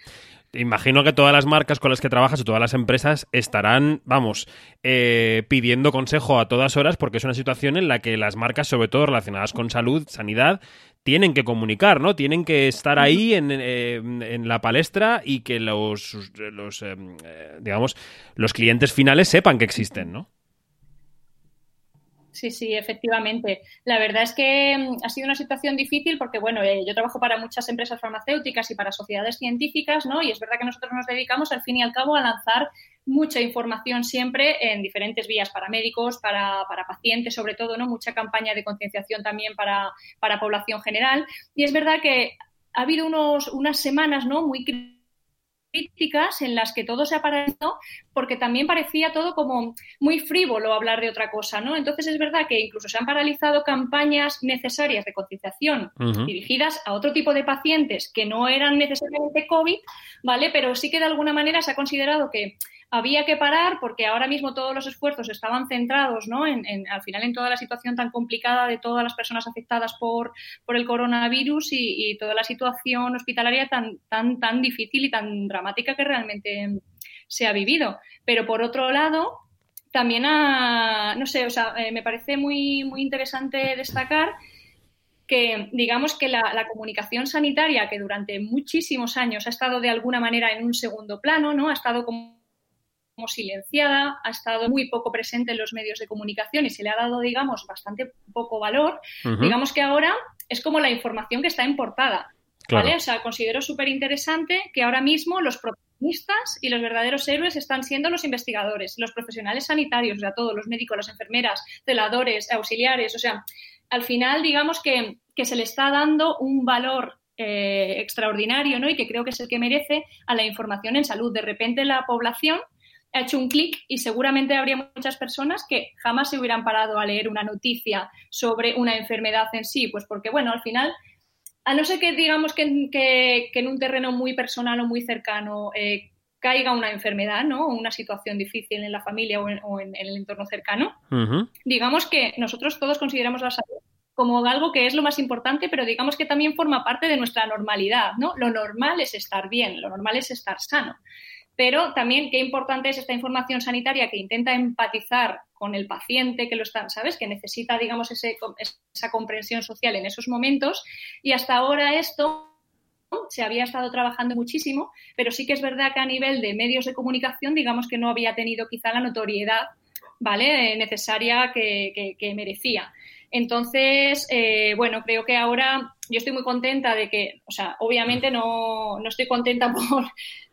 Imagino que todas las marcas con las que trabajas o todas las empresas estarán, vamos, eh, pidiendo consejo a todas horas porque es una situación en la que las marcas, sobre todo relacionadas con salud, sanidad, tienen que comunicar, ¿no? Tienen que estar ahí en, eh, en la palestra y que los, los eh, eh, digamos, los clientes finales sepan que existen, ¿no? Sí, sí, efectivamente. La verdad es que mm, ha sido una situación difícil porque, bueno, eh, yo trabajo para muchas empresas farmacéuticas y para sociedades científicas, ¿no? Y es verdad que nosotros nos dedicamos, al fin y al cabo, a lanzar mucha información siempre en diferentes vías para médicos, para, para pacientes, sobre todo, ¿no? Mucha campaña de concienciación también para, para población general. Y es verdad que ha habido unos, unas semanas, ¿no? Muy críticas en las que todo se ha paralizado porque también parecía todo como muy frívolo hablar de otra cosa, ¿no? Entonces es verdad que incluso se han paralizado campañas necesarias de concienciación Ujú. dirigidas a otro tipo de pacientes que no eran necesariamente COVID, ¿vale? Pero sí que de alguna manera se ha considerado que había que parar porque ahora mismo todos los esfuerzos estaban centrados, ¿no? En, en- al final en toda la situación tan complicada de todas las personas afectadas por, por el coronavirus y, toda la situación hospitalaria tan, tan, tan difícil y tan dramática que realmente se ha vivido. Pero por otro lado, también ha, no sé, o sea, eh, me parece muy, muy interesante destacar que digamos que la, la comunicación sanitaria, que durante muchísimos años ha estado de alguna manera en un segundo plano, ¿no? Ha estado como como silenciada, ha estado muy poco presente en los medios de comunicación y se le ha dado, digamos, bastante poco valor. Digamos que ahora es como la información que está en portada. Claro. ¿vale? O sea, considero súper interesante que ahora mismo los protagonistas y los verdaderos héroes están siendo los investigadores, los profesionales sanitarios, o sea, todos, los médicos, las enfermeras, celadores, auxiliares, o sea, al final, digamos que, que se le está dando un valor eh, extraordinario, ¿no? Y que creo que es el que merece a la información en salud. De repente la población ha hecho un clic y seguramente habría muchas personas que jamás se hubieran parado a leer una noticia sobre una enfermedad en sí, pues porque, bueno, al final, a no ser que digamos que, que- que en un terreno muy personal o muy cercano eh, caiga una enfermedad, ¿no? O una situación difícil en la familia o en- o en- en el entorno cercano, Ujú. digamos que nosotros todos consideramos la salud como algo que es lo más importante, pero digamos que también forma parte de nuestra normalidad, ¿no? Lo normal es estar bien, lo normal es estar sano. Pero también qué importante es esta información sanitaria que intenta empatizar con el paciente que lo está, ¿sabes? Que necesita, digamos, esa comprensión social en esos momentos. Y hasta ahora esto se había estado trabajando muchísimo, pero sí que es verdad que a nivel de medios de comunicación, digamos que no había tenido quizá la notoriedad, ¿vale? necesaria que, merecía. Entonces, eh, bueno, creo que ahora yo estoy muy contenta de que, o sea, obviamente no, no estoy contenta por,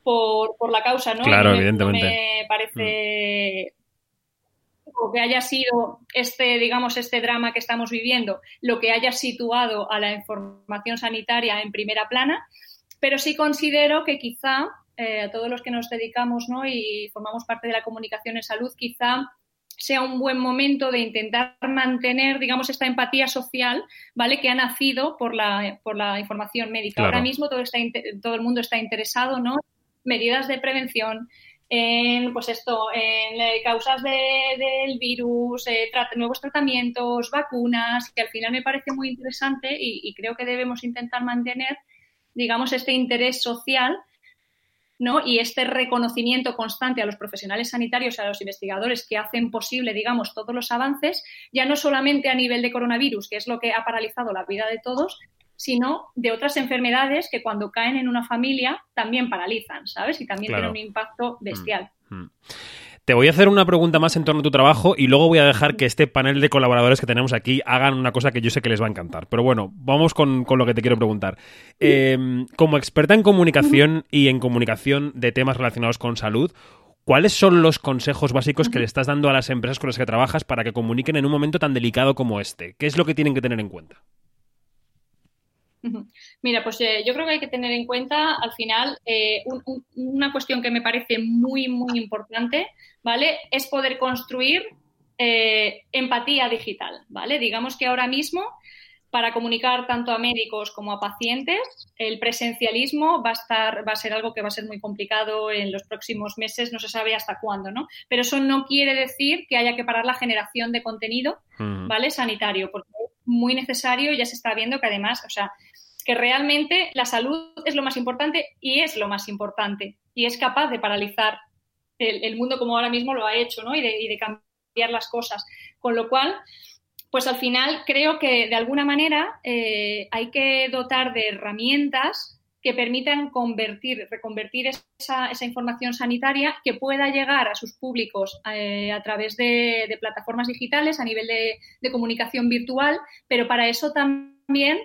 por, por, la causa, ¿no? Claro, evidentemente. me parece que haya sido este, digamos, este drama que estamos viviendo, lo que haya situado a la información sanitaria en primera plana, pero sí considero que quizá eh, a todos los que nos dedicamos ¿no? y formamos parte de la comunicación en salud, quizá sea un buen momento de intentar mantener, digamos, esta empatía social, ¿vale? Que ha nacido por la, por la información médica. Ahora mismo todo, está, todo el mundo está interesado, ¿no? Medidas de prevención, en, pues esto, en eh, causas del virus, eh, nuevos tratamientos, vacunas, que al final me parece muy interesante y, creo que debemos intentar mantener, digamos, este interés social ¿no? y este reconocimiento constante a los profesionales sanitarios, a los investigadores que hacen posible, digamos, todos los avances, ya no solamente a nivel de coronavirus, que es lo que ha paralizado la vida de todos, sino de otras enfermedades que cuando caen en una familia también paralizan, ¿sabes? Y también tienen un impacto mm, bestial. Mm. Te voy a hacer una pregunta más en torno a tu trabajo y luego voy a dejar que este panel de colaboradores que tenemos aquí hagan una cosa que yo sé que les va a encantar. Pero bueno, vamos con, lo que te quiero preguntar. Eh, como experta en comunicación y en comunicación de temas relacionados con salud, ¿cuáles son los consejos básicos que le estás dando a las empresas con las que trabajas para que comuniquen en un momento tan delicado como este? ¿Qué es lo que tienen que tener en cuenta? Mira, pues eh, yo creo que hay que tener en cuenta al final eh, una cuestión que me parece muy, muy importante, ¿vale? Es poder construir eh, empatía digital, ¿vale? Digamos que ahora mismo para comunicar tanto a médicos como a pacientes, el presencialismo va a estar, va a ser algo que va a ser muy complicado en los próximos meses, no se sabe hasta cuándo, ¿no? Pero eso no quiere decir que haya que parar la generación de contenido, ¿vale? Sanitario, porque muy necesario ya se está viendo que además, o sea, que realmente la salud es lo más importante y es lo más importante y es capaz de paralizar el, mundo como ahora mismo lo ha hecho ¿no? y, de, cambiar las cosas. Con lo cual, pues al final creo que de alguna manera eh, hay que dotar de herramientas que permitan convertir, reconvertir esa, esa, información sanitaria que pueda llegar a sus públicos eh, a través de, de, plataformas digitales a nivel de, de, comunicación virtual, pero para eso también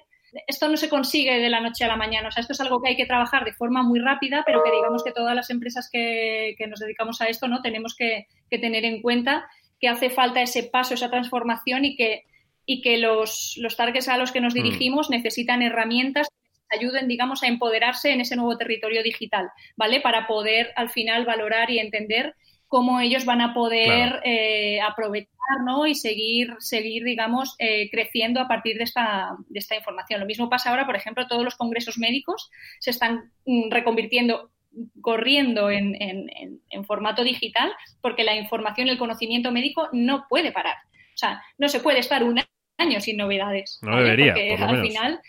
esto no se consigue de la noche a la mañana. O sea, esto es algo que hay que trabajar de forma muy rápida, pero que digamos que todas las empresas que, nos dedicamos a esto, ¿no? Tenemos que, tener en cuenta que hace falta ese paso, esa transformación y que, y que los, los targets a los que nos mm. dirigimos necesitan herramientas que ayuden, digamos, a empoderarse en ese nuevo territorio digital, ¿vale? Para poder al final valorar y entender cómo ellos van a poder eh, aprovechar ¿no? y seguir, seguir digamos, eh, creciendo a partir de esta, de esta información. Lo mismo pasa ahora, por ejemplo, todos los congresos médicos se están mm, reconvirtiendo corriendo en, en, formato digital porque la información y el conocimiento médico no puede parar. O sea, no se puede estar un año sin novedades. No debería. Porque al final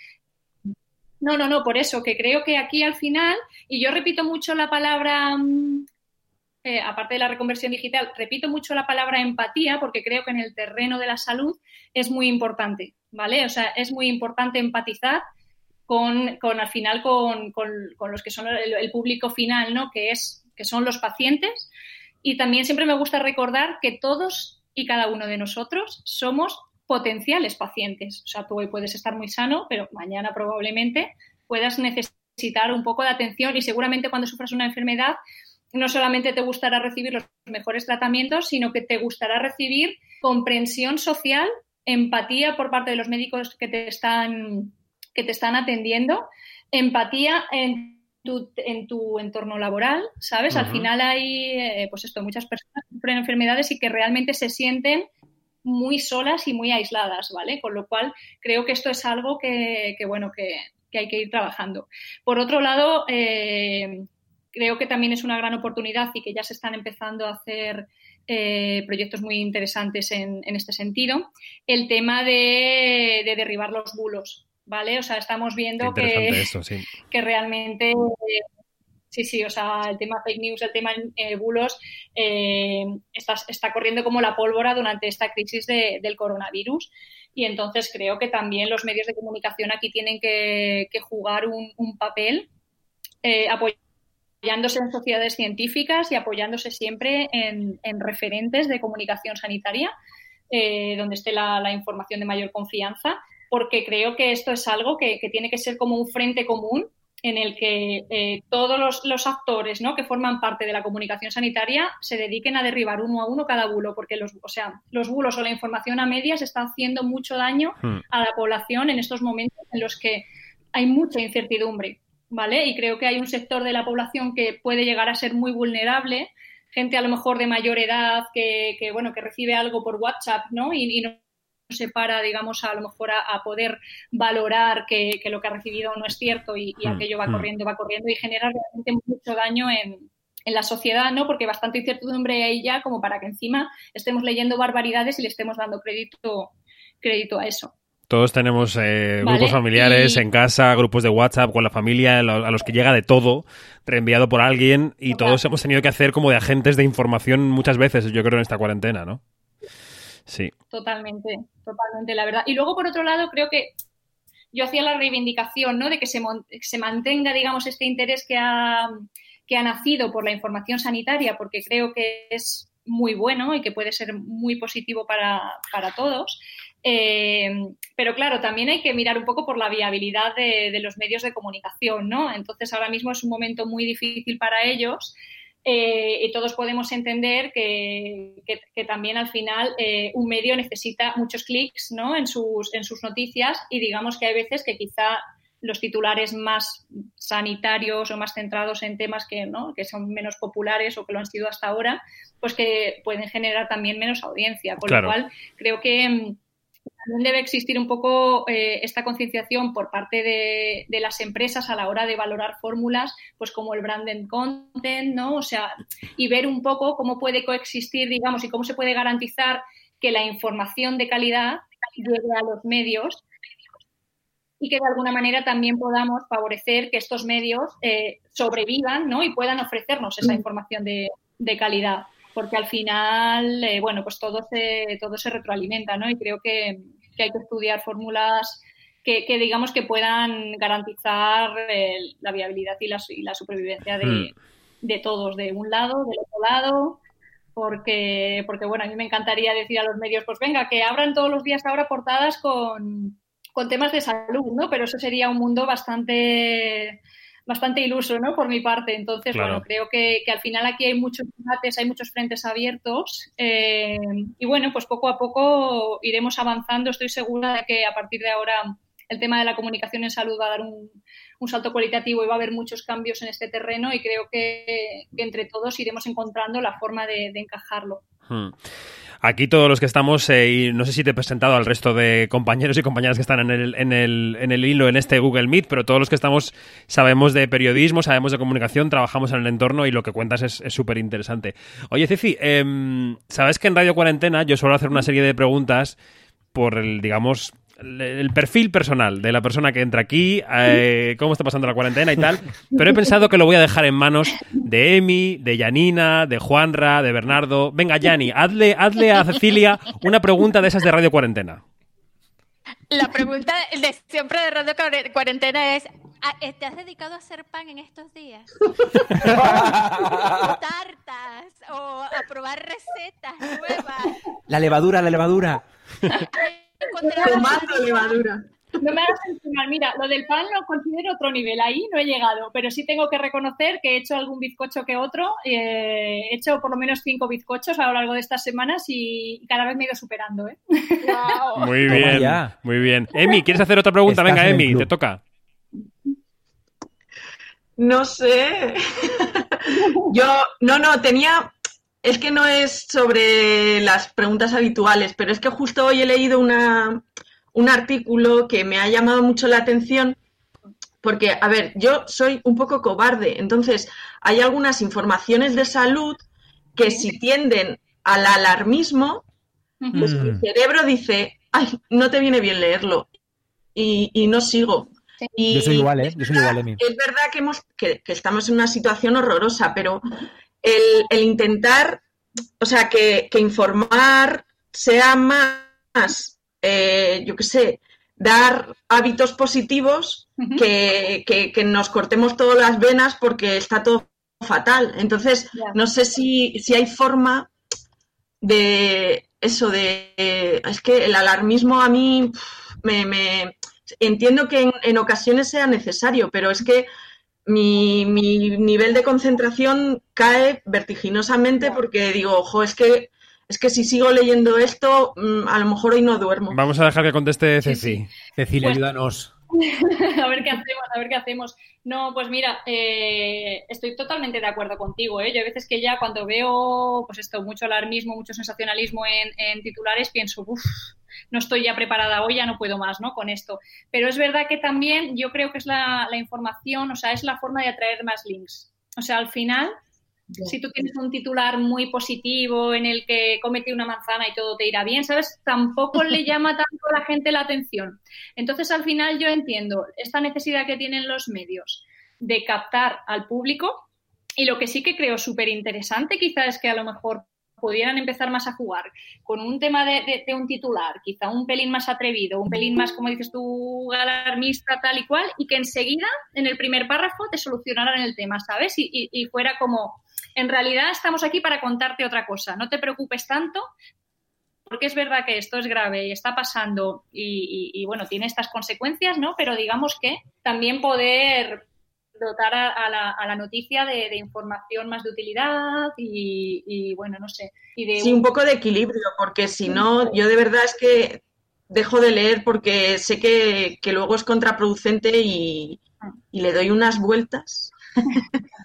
no, no, no, por eso que creo que aquí al final, y yo repito mucho la palabra mm, eh, aparte de la reconversión digital, repito mucho la palabra empatía porque creo que en el terreno de la salud es muy importante, ¿vale? O sea, es muy importante empatizar con, al final con, los que son el, público final, ¿no? Que, es, que son los pacientes. Y también siempre me gusta recordar que todos y cada uno de nosotros somos potenciales pacientes. O sea, tú hoy puedes estar muy sano, pero mañana probablemente puedas necesitar un poco de atención y seguramente cuando sufras una enfermedad no solamente te gustará recibir los mejores tratamientos, sino que te gustará recibir comprensión social, empatía por parte de los médicos que te están, que te están atendiendo, empatía en tu, en tu entorno laboral, ¿sabes? Al final hay, eh, pues esto, muchas personas que sufren enfermedades y que realmente se sienten muy solas y muy aisladas, ¿vale? Con lo cual, creo que esto es algo que, bueno, que, hay que ir trabajando. Por otro lado, eh, creo que también es una gran oportunidad y que ya se están empezando a hacer eh, proyectos muy interesantes en, este sentido. El tema de, derribar los bulos, ¿vale? O sea, estamos viendo que, que realmente Sí, sí, o sea, el tema fake news, el tema eh, bulos eh, está, está, corriendo como la pólvora durante esta crisis de, del coronavirus. Y entonces creo que también los medios de comunicación aquí tienen que, que jugar un, un papel eh, apoyándose en sociedades científicas y apoyándose siempre en, en referentes de comunicación sanitaria, eh, donde esté la, la, información de mayor confianza, porque creo que esto es algo que, que tiene que ser como un frente común en el que eh, todos los, los, actores ¿no? que forman parte de la comunicación sanitaria se dediquen a derribar uno a uno cada bulo, porque los, o sea, los bulos o la información a medias está haciendo mucho daño hmm. a la población en estos momentos en los que hay mucha incertidumbre. ¿Vale? Y creo que hay un sector de la población que puede llegar a ser muy vulnerable, gente a lo mejor de mayor edad que, que bueno, que recibe algo por WhatsApp, ¿no? Y, y no se para, digamos, a lo mejor a, a poder valorar que, que, lo que ha recibido no es cierto y, y mm, aquello va mm. corriendo, va corriendo y genera realmente mucho daño en, en, la sociedad, ¿no? Porque bastante incertidumbre hay ya como para que encima estemos leyendo barbaridades y le estemos dando crédito, crédito a eso. Todos tenemos eh, vale, grupos familiares y... en casa, grupos de WhatsApp con la familia, a los que llega de todo, reenviado por alguien, y todos hemos tenido que hacer como de agentes de información muchas veces, yo creo, en esta cuarentena, ¿no? Sí. Totalmente, totalmente, la verdad. Y luego, por otro lado, creo que yo hacía la reivindicación, ¿no? De que se, se mantenga, digamos, este interés que ha, que ha nacido por la información sanitaria, porque creo que es muy bueno y que puede ser muy positivo para, para todos. Eh, pero claro, también hay que mirar un poco por la viabilidad de, de, los medios de comunicación, ¿no? Entonces ahora mismo es un momento muy difícil para ellos eh, y todos podemos entender que, que, que también al final eh, un medio necesita muchos clics ¿no? en, sus, en sus noticias y digamos que hay veces que quizá los titulares más sanitarios o más centrados en temas que, ¿no? que son menos populares o que lo han sido hasta ahora, pues que pueden generar también menos audiencia. Con claro. lo cual, creo que mm, también debe existir un poco eh, esta concienciación por parte de, de, las empresas a la hora de valorar fórmulas, pues como el branded content, ¿no? O sea, y ver un poco cómo puede coexistir, digamos, y cómo se puede garantizar que la información de calidad llegue a los medios y que de alguna manera también podamos favorecer que estos medios eh, sobrevivan, ¿no? Y puedan ofrecernos esa información de, de calidad porque al final, eh, bueno, pues todo se, todo se retroalimenta, ¿no? Y creo que, que hay que estudiar fórmulas que, que, digamos que puedan garantizar el, la viabilidad y la, y la supervivencia de, mm. de, todos, de un lado, del otro lado, porque, porque, bueno, a mí me encantaría decir a los medios, pues venga, que abran todos los días ahora portadas con, con temas de salud, ¿no? Pero eso sería un mundo bastante bastante iluso, ¿no? Por mi parte. Entonces, claro. bueno, creo que, que, al final aquí hay muchos debates, hay muchos frentes abiertos eh, y bueno, pues poco a poco iremos avanzando. Estoy segura de que a partir de ahora el tema de la comunicación en salud va a dar un, un salto cualitativo y va a haber muchos cambios en este terreno y creo que, que entre todos iremos encontrando la forma de, de encajarlo. Hmm. Aquí todos los que estamos, eh, y no sé si te he presentado al resto de compañeros y compañeras que están en el, en, el, en el hilo en este Google Meet, pero todos los que estamos sabemos de periodismo, sabemos de comunicación, trabajamos en el entorno y lo que cuentas es súper interesante. Oye, Cici, eh, sabes que en Radio Cuarentena yo suelo hacer una serie de preguntas por el, digamos, el perfil personal de la persona que entra aquí, eh, cómo está pasando la cuarentena y tal, pero he pensado que lo voy a dejar en manos de Emi, de Yanina, de Juanra, de Bernardo. Venga, Yani, hazle, hazle a Cecilia una pregunta de esas de Radio Cuarentena. La pregunta de siempre de Radio Cuarentena es, ¿te has dedicado a hacer pan en estos días? o tartas, o a probar recetas nuevas. La levadura, la levadura. Tomando levadura. No me hagas sentir mal. Mira, lo del pan lo considero otro nivel. Ahí no he llegado, pero sí tengo que reconocer que he hecho algún bizcocho que otro. Eh, he hecho por lo menos cinco bizcochos a lo largo de estas semanas y cada vez me he ido superando. ¿eh? Wow. Muy bien, muy bien. Emi, ¿quieres hacer otra pregunta? Estás Venga, Emi, te toca. No sé. Yo, no, no, tenía es que no es sobre las preguntas habituales, pero es que justo hoy he leído una, un artículo que me ha llamado mucho la atención porque, a ver, yo soy un poco cobarde, entonces hay algunas informaciones de salud que si tienden al alarmismo, pues mi cerebro dice, ay, no te viene bien leerlo y, y no sigo. Y Yo soy igual, ¿eh? es Yo soy verdad- igual. Es verdad que, hemos, que, que estamos en una situación horrorosa, pero el, el intentar, o sea, que, que informar sea más, eh, yo qué sé, dar hábitos positivos que, que- que nos cortemos todas las venas porque está todo fatal. Entonces, no sé si, si hay forma de eso, de... Es que el alarmismo a mí me... me- entiendo que en, en ocasiones sea necesario, pero es que mi, mi nivel de concentración cae vertiginosamente porque digo, ojo, es que, es que si sigo leyendo esto, mm, a lo mejor hoy no duermo. Vamos a dejar que conteste Sí, Ceci. Cecilia, Pues- ayúdanos. a ver qué hacemos, a ver qué hacemos. No, pues mira, eh, estoy totalmente de acuerdo contigo. ¿eh? Yo a veces que ya cuando veo, pues esto, mucho alarmismo, mucho sensacionalismo en, en titulares, pienso, uff, no estoy ya preparada hoy, ya no puedo más, ¿no? Con esto. Pero es verdad que también yo creo que es la, la información, o sea, es la forma de atraer más links. O sea, al final, si tú tienes un titular muy positivo en el que comete una manzana y todo te irá bien, ¿sabes? Tampoco le llama tanto a la gente la atención. Entonces, al final yo entiendo esta necesidad que tienen los medios de captar al público y lo que sí que creo súper interesante quizá es que a lo mejor pudieran empezar más a jugar con un tema de, un titular, quizá un pelín más atrevido, un pelín más, como dices tú, alarmista, tal y cual, y que enseguida, en el primer párrafo, te solucionaran el tema, ¿sabes? Y, fuera como, en realidad estamos aquí para contarte otra cosa, no te preocupes tanto, porque es verdad que esto es grave y está pasando y, bueno, tiene estas consecuencias, ¿no? Pero digamos que también poder dotar a, a la, a la noticia de, de información más de utilidad y, y, bueno, no sé. Y de Sí, un poco de equilibrio, porque si no, yo de verdad es que dejo de leer porque sé que, que luego es contraproducente y, y le doy unas vueltas.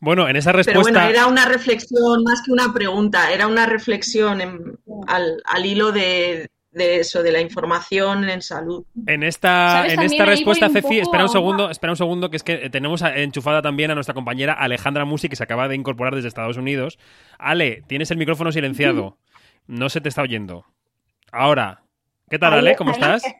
Bueno, en esa Pero respuesta. bueno, era una reflexión más que una pregunta, era una reflexión en- al, al hilo de, de eso, de la información en salud. En esta, en esta respuesta, Ceci, espera un segundo, una- espera un segundo, que es que tenemos a- enchufada también a nuestra compañera Alejandra Musi, que se acaba de incorporar desde Estados Unidos. Ale, tienes el micrófono silenciado. No se te está oyendo. Ahora, ¿qué tal, Ale? ¿Cómo estás?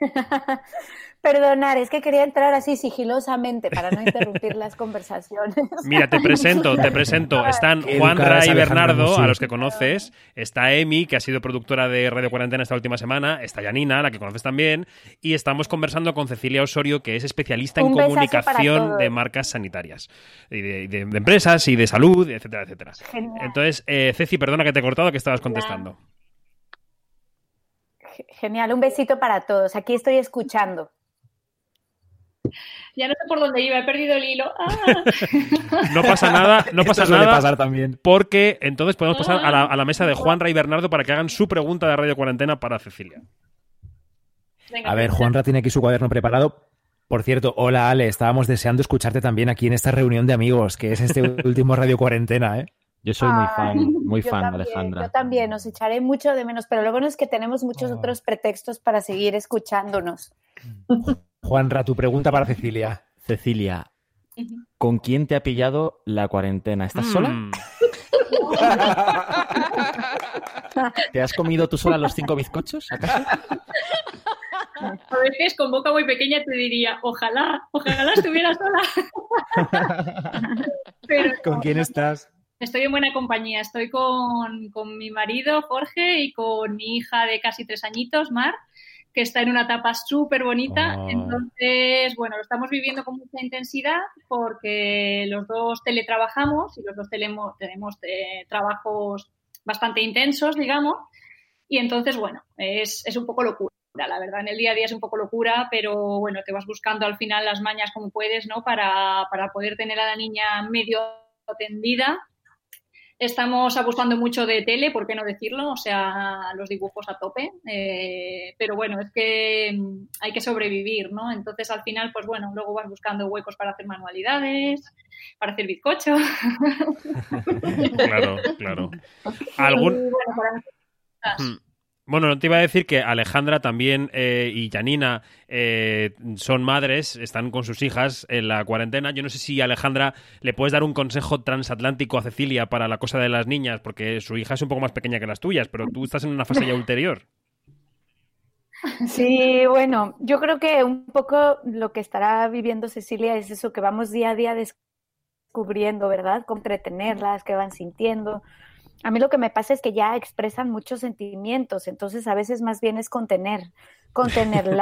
Perdonar, es que quería entrar así sigilosamente para no interrumpir las conversaciones. Mira, te presento, te presento. Están Juan Ray y Bernardo, a los que conoces. Está Emi, que ha sido productora de Radio Cuarentena esta última semana. Está Yanina, la que conoces también. Y estamos conversando con Cecilia Osorio, que es especialista en Un comunicación de marcas sanitarias. Y de, de- de empresas y de salud, etcétera, etcétera. Genial, Entonces, eh, Ceci, perdona que te he cortado, que estabas contestando. Genial, un besito para todos. Aquí estoy escuchando. Ya no sé por dónde iba, he perdido el hilo. ¡Ah! No pasa nada, no Esto pasa suele nada. pasar también. Porque entonces podemos pasar a la, a la mesa de Juan Ray y Bernardo para que hagan su pregunta de Radio Cuarentena para Cecilia. Venga, A ver, Juanra tiene aquí su cuaderno preparado. Por cierto, hola Ale, estábamos deseando escucharte también aquí en esta reunión de amigos, que es este último Radio Cuarentena, ¿eh? Yo soy muy Ay, fan, muy yo fan, también, Alejandra. Yo también, os echaré mucho de menos, pero lo bueno es que tenemos muchos Oh. otros pretextos para seguir escuchándonos. Juanra, tu pregunta para Cecilia. Cecilia. ¿con quién te ha pillado la cuarentena? ¿Estás sola? Mm. ¿Te has comido tú sola los cinco bizcochos? ¿Acaso? A veces con boca muy pequeña te diría, ojalá, ojalá estuviera sola. Pero ¿Con quién estás? Estoy en buena compañía. Estoy con, con mi marido, Jorge, y con mi hija de casi tres añitos, Mar, que está en una etapa súper bonita. Oh. Entonces, bueno, lo estamos viviendo con mucha intensidad porque los dos teletrabajamos y los dos tenemos eh, trabajos bastante intensos, digamos. Y entonces, bueno, es, es un poco locura. La verdad, en el día a día es un poco locura, pero bueno, te vas buscando al final las mañas como puedes, ¿no? Para, para poder tener a la niña medio atendida. Estamos abusando mucho de tele, ¿por qué no decirlo? O sea, los dibujos a tope. eh, pero bueno, es que mm, hay que sobrevivir, ¿no? Entonces, al final, pues bueno, luego vas buscando huecos para hacer manualidades, para hacer bizcocho. Claro, claro. Y, ¿Algún, bueno, para Hmm. Bueno, no te iba a decir que Alejandra también eh, y Janina eh, son madres, están con sus hijas en la cuarentena. Yo no sé si Alejandra le puedes dar un consejo transatlántico a Cecilia para la cosa de las niñas, porque su hija es un poco más pequeña que las tuyas, pero tú estás en una fase ya ulterior. Sí, bueno, yo creo que un poco lo que estará viviendo Cecilia es eso que vamos día a día descubriendo, ¿verdad? Cómo entretenerlas, qué van sintiendo. A mí lo que me pasa es que ya expresan muchos sentimientos, entonces a veces más bien es contener, contener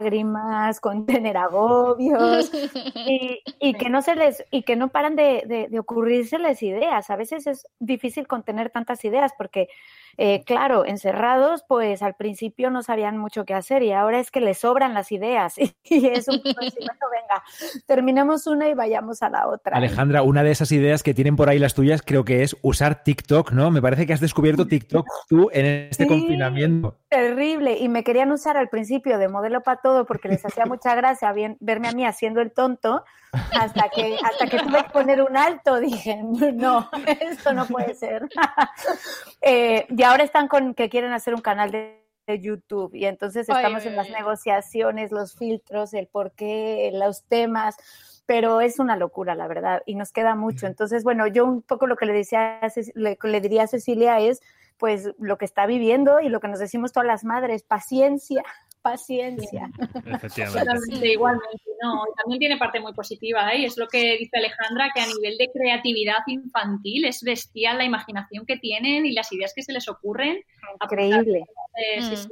lágrimas, contener agobios y, y que no se les y que no paran de, de, de ocurrírseles ideas. A veces es difícil contener tantas ideas porque eh, claro, encerrados, pues al principio no sabían mucho qué hacer y ahora es que les sobran las ideas y es un así, bueno, venga, terminemos una y vayamos a la otra. Alejandra, una de esas ideas que tienen por ahí las tuyas creo que es usar TikTok, ¿no? Me parece que has descubierto TikTok tú en este Sí. confinamiento. Terrible. Y me querían usar al principio de modelo para todo porque les hacía mucha gracia bien- verme a mí haciendo el tonto hasta que, hasta que tuve que poner un alto. Dije, no, esto no puede ser. Eh, y ahora están con que quieren hacer un canal de, de YouTube y entonces Ay, estamos en las ay, negociaciones, los filtros, el por qué, los temas. Pero es una locura, la verdad, y nos queda mucho. Entonces, bueno, yo un poco lo que le, decía, le, le diría a Cecilia es, pues, lo que está viviendo y lo que nos decimos todas las madres, paciencia, paciencia. Efectivamente. Igualmente, no. Y También tiene parte muy positiva, ¿eh? Es lo que dice Alejandra, que a nivel de creatividad infantil es bestial la imaginación que tienen y las ideas que se les ocurren. Increíble. Eh, Mm. sí.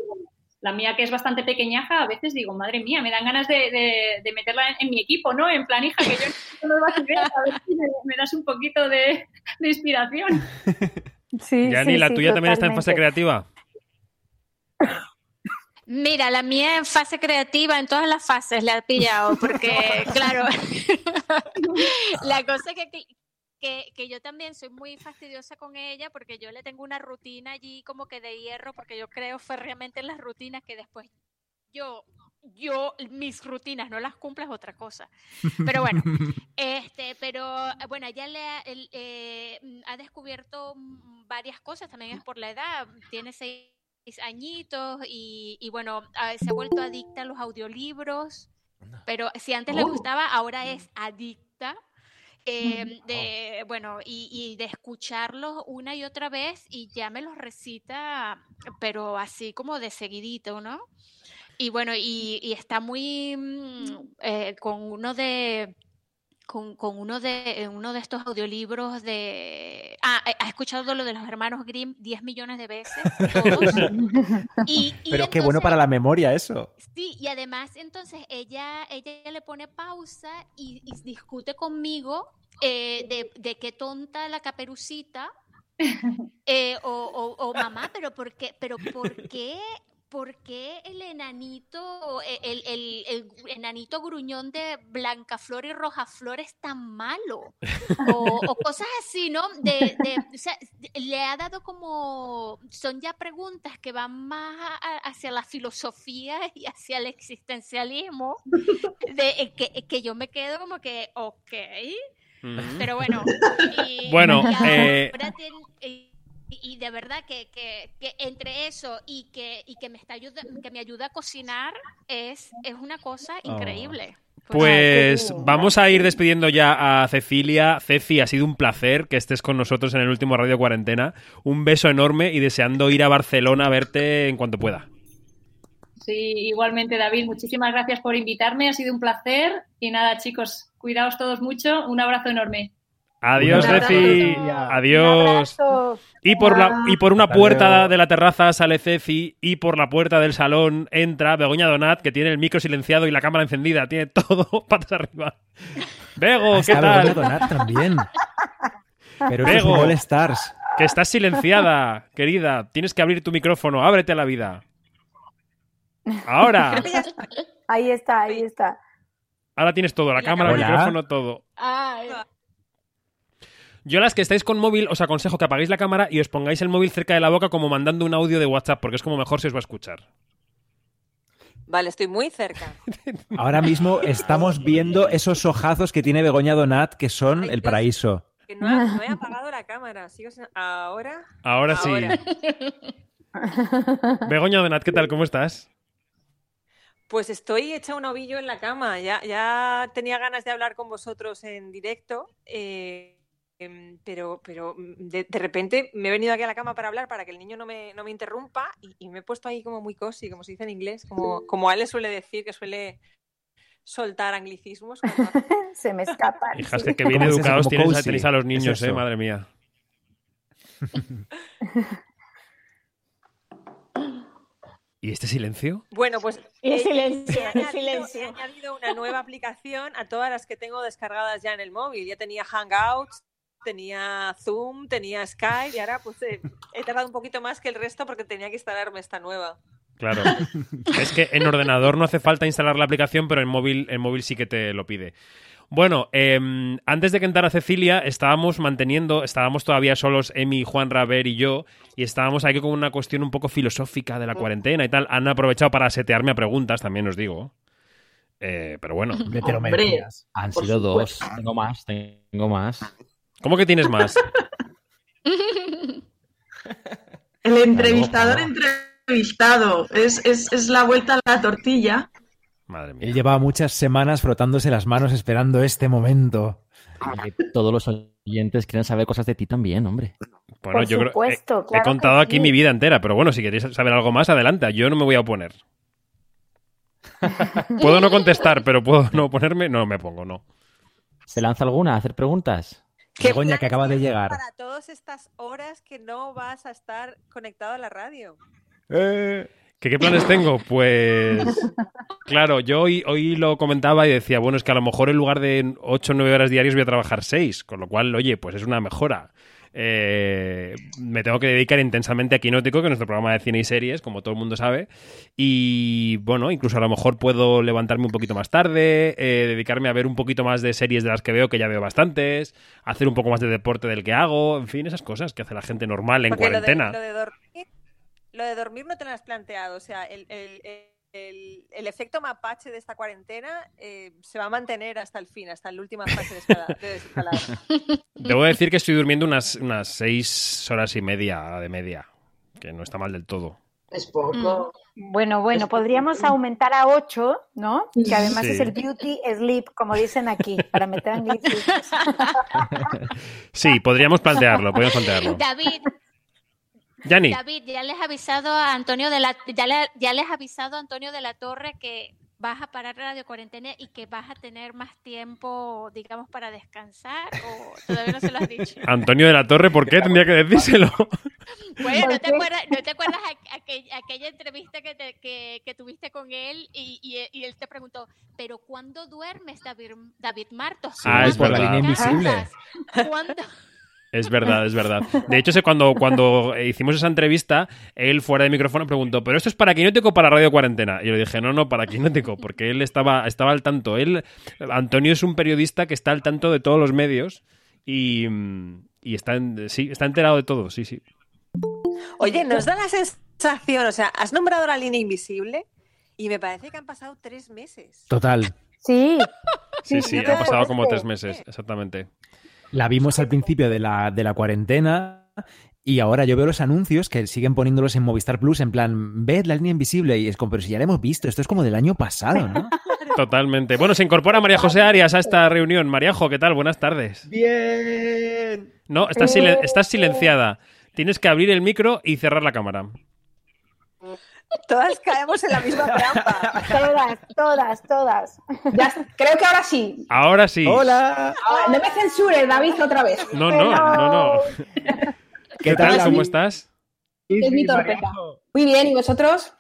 La mía, que es bastante pequeñaja, a veces digo, madre mía, me dan ganas de, de- de meterla en, en mi equipo, ¿no? En plan, hija, que yo necesito nuevas ideas, a ver si me, me das un poquito de, de inspiración. Sí, Yani, sí, ¿la sí, tuya también está en fase creativa? Mira, la mía en fase creativa, en todas las fases le ha pillado, porque, claro, la cosa es que, que, que, yo también soy muy fastidiosa con ella, porque yo le tengo una rutina allí como que de hierro, porque yo creo férreamente en las rutinas que después yo, yo, mis rutinas no las cumplo es otra cosa. Pero bueno, este, pero bueno, ella le ha, el- eh, ha descubierto varias cosas, también es por la edad, tiene seis añitos y, y bueno, ah, se ha vuelto adicta a los audiolibros, pero si antes le Oh. gustaba, ahora es adicta. eh, de bueno y, y de escucharlos una y otra vez y ya me los recita pero así como de seguidito no y bueno y, y está muy mm, eh, con uno de con, con uno de eh, uno de estos audiolibros de ah eh, ha escuchado lo de los hermanos Grimm 10 millones de veces todos. y, y Pero qué bueno para la memoria eso. Sí, y además entonces ella, ella le pone pausa y, y discute conmigo eh, de, de qué tonta la caperucita eh, o, o- o mamá, pero ¿por qué, pero por qué, por qué el enanito, eh, el, el- el enanito gruñón de Blancaflor y Rojaflor es tan malo? O, o cosas así, ¿no? De, de- o sea, le ha dado como, son ya preguntas que van más a- hacia la filosofía y hacia el existencialismo, de, eh, que, que yo me quedo como que, ok, pero bueno. Y, Bueno, y eh, ahora y, y de verdad que, que, que entre eso y que, y que me está ayuda, que me ayuda a cocinar es, es una cosa increíble. Pues vamos a ir despidiendo ya a Cecilia. Ceci, ha sido un placer que estés con nosotros en el último Radio Cuarentena. Un beso enorme y deseando ir a Barcelona a verte en cuanto pueda. Sí, igualmente, David, muchísimas gracias por invitarme, ha sido un placer. Y nada, chicos, cuidaos todos mucho, un abrazo enorme. Adiós. Ceci. Adiós. Y por, la, y por una puerta de la terraza sale Ceci y por la puerta del salón entra Begoña Donat, que tiene el micro silenciado y la cámara encendida. Tiene todo patas arriba. Bego, ¿qué está Begoña tal? Donat también. Pero es Bego. un All Stars. Que estás silenciada, querida. Tienes que abrir tu micrófono. Ábrete a la vida. Ahora. Ahí está, ahí está. Ahora tienes todo, la cámara, el micrófono, todo. Ay, Yo las que estáis con móvil os aconsejo que apaguéis la cámara y os pongáis el móvil cerca de la boca como mandando un audio de WhatsApp, porque es como mejor se os va a escuchar. Vale, estoy muy cerca. Ahora mismo estamos viendo esos ojazos que tiene Begoña Donat, que son el paraíso. Que no, ha- no he apagado la cámara. Sigo sin- Ahora. Ahora sí. Ahora. Begoña Donat, ¿qué tal? ¿Cómo estás? Pues estoy hecha un ovillo en la cama. Ya, ya tenía ganas de hablar con vosotros en directo. eh, pero pero mm, de, de repente me he venido aquí a la cama para hablar para que el niño no me, no me interrumpa y, y me he puesto ahí como muy cosi, como se dice en inglés, como, como Ale suele decir, que suele soltar anglicismos. Se me escapan. Hijas, sí. que, que bien ¿Cómo es educados Como tienes, cozy. tenéis a los Es niños, eh, madre mía. ¿Y este silencio? Bueno, pues Y eh, silencio, he, y añadido, silencio. he añadido una nueva aplicación a todas las que tengo descargadas ya en el móvil. Ya tenía Hangouts, tenía Zoom, tenía Skype y ahora pues eh, he tardado un poquito más que el resto porque tenía que instalarme esta nueva. Claro. es que en ordenador no hace falta instalar la aplicación, pero en móvil, en móvil sí que te lo pide. Bueno, em, antes de que entrara Cecilia, estábamos manteniendo, estábamos todavía solos, Emi, Juan Raver y yo, y estábamos aquí con una cuestión un poco filosófica de la cuarentena y tal. Han aprovechado para setearme a preguntas, también os digo. Eh, pero bueno, Hombre. Han sido dos. Tengo más, tengo más. ¿Cómo que tienes más? El entrevistador entrevistado. Es, es, es la vuelta a la tortilla. Madre Él mía. llevaba muchas semanas frotándose las manos esperando este momento. Y que todos los oyentes quieren saber cosas de ti también, hombre. Bueno, Por yo creo supuesto, he, claro he contado que aquí sí. mi vida entera, pero bueno, si queréis saber algo más, adelante. Yo no me voy a oponer. Puedo no contestar, pero puedo no oponerme. No me pongo, no. ¿Se lanza alguna a hacer preguntas? Begoña, que acaba de llegar. Para todas estas horas que no vas a estar conectado a la radio. ¿Qué, qué planes tengo? Pues claro, yo hoy, hoy lo comentaba y decía, bueno, es que a lo mejor en lugar de 8 o 9 horas diarias voy a trabajar 6, con lo cual, oye, pues es una mejora. Eh, me tengo que dedicar intensamente a Quinótico, que es nuestro programa de cine y series, como todo el mundo sabe. Y bueno, incluso a lo mejor puedo levantarme un poquito más tarde, eh, dedicarme a ver un poquito más de series de las que veo, que ya veo bastantes, hacer un poco más de deporte del que hago, en fin, esas cosas que hace la gente normal en Porque lo de- cuarentena. Lo de, dormir, lo de dormir no te lo has planteado. O sea, el, el- el- el efecto mapache de esta cuarentena eh, se va a mantener hasta el fin, hasta la última fase de, escala- de. Debo decir que estoy durmiendo unas, unas seis horas y media de media, que no está mal del todo. Es poco. Bueno, bueno, Es- podríamos aumentar a 8, ¿no? Que además Sí. es el beauty sleep, como dicen aquí, para meter anglicismos. Sí, podríamos plantearlo, podríamos plantearlo. David, Yanni, David, ya les he avisado a Antonio de la ya, le- ya les he avisado a Antonio de la Torre que vas a parar Radio Cuarentena y que vas a tener más tiempo, digamos, para descansar o todavía no se lo has dicho. Antonio de la Torre, ¿por qué tendría que decírselo? Bueno, ¿Por ¿no te acuerdas, ¿no te acuerdas aqu- aquella, aquella entrevista que, te- que, que tuviste con él y, y- y él te preguntó, pero ¿cuándo duermes, David, David Martos? Ah, es ¿Cuándo por la línea invisible. ¿Cuándo? Es verdad, es verdad. De hecho, sé cuando, cuando hicimos esa entrevista, él fuera de micrófono preguntó, ¿pero esto es para Quinótico o para Radio Cuarentena? Y yo le dije, no, no, para Quinótico, porque él estaba, estaba al tanto. Él, Antonio es un periodista que está al tanto de todos los medios y, y está, en- sí, está enterado de todo, sí, sí. Oye, nos da la sensación, o sea, has nombrado la línea invisible y me parece que han pasado tres meses. Total. Sí, Sí, Sí, sí, ha pasado como tres meses, exactamente. La vimos al principio de la, de la cuarentena y ahora yo veo los anuncios que siguen poniéndolos en Movistar Plus en plan, ved la línea invisible y es como, pero si ya la hemos visto, esto es como del año pasado, ¿no? Totalmente. Bueno, se incorpora María José Arias a esta reunión. Maríajo, ¿qué tal? Buenas tardes. Bien. No, estás, silen- estás silenciada. Tienes que abrir el micro y cerrar la cámara. Todas caemos en la misma trampa. todas, todas, todas. Ya, creo que ahora sí. Ahora sí. Hola. Ahora, no me censures, David, otra vez. No, no, no, no. ¿Qué tal? tal? ¿Cómo estás? Es mi torpeza. Muy bien, ¿y vosotros?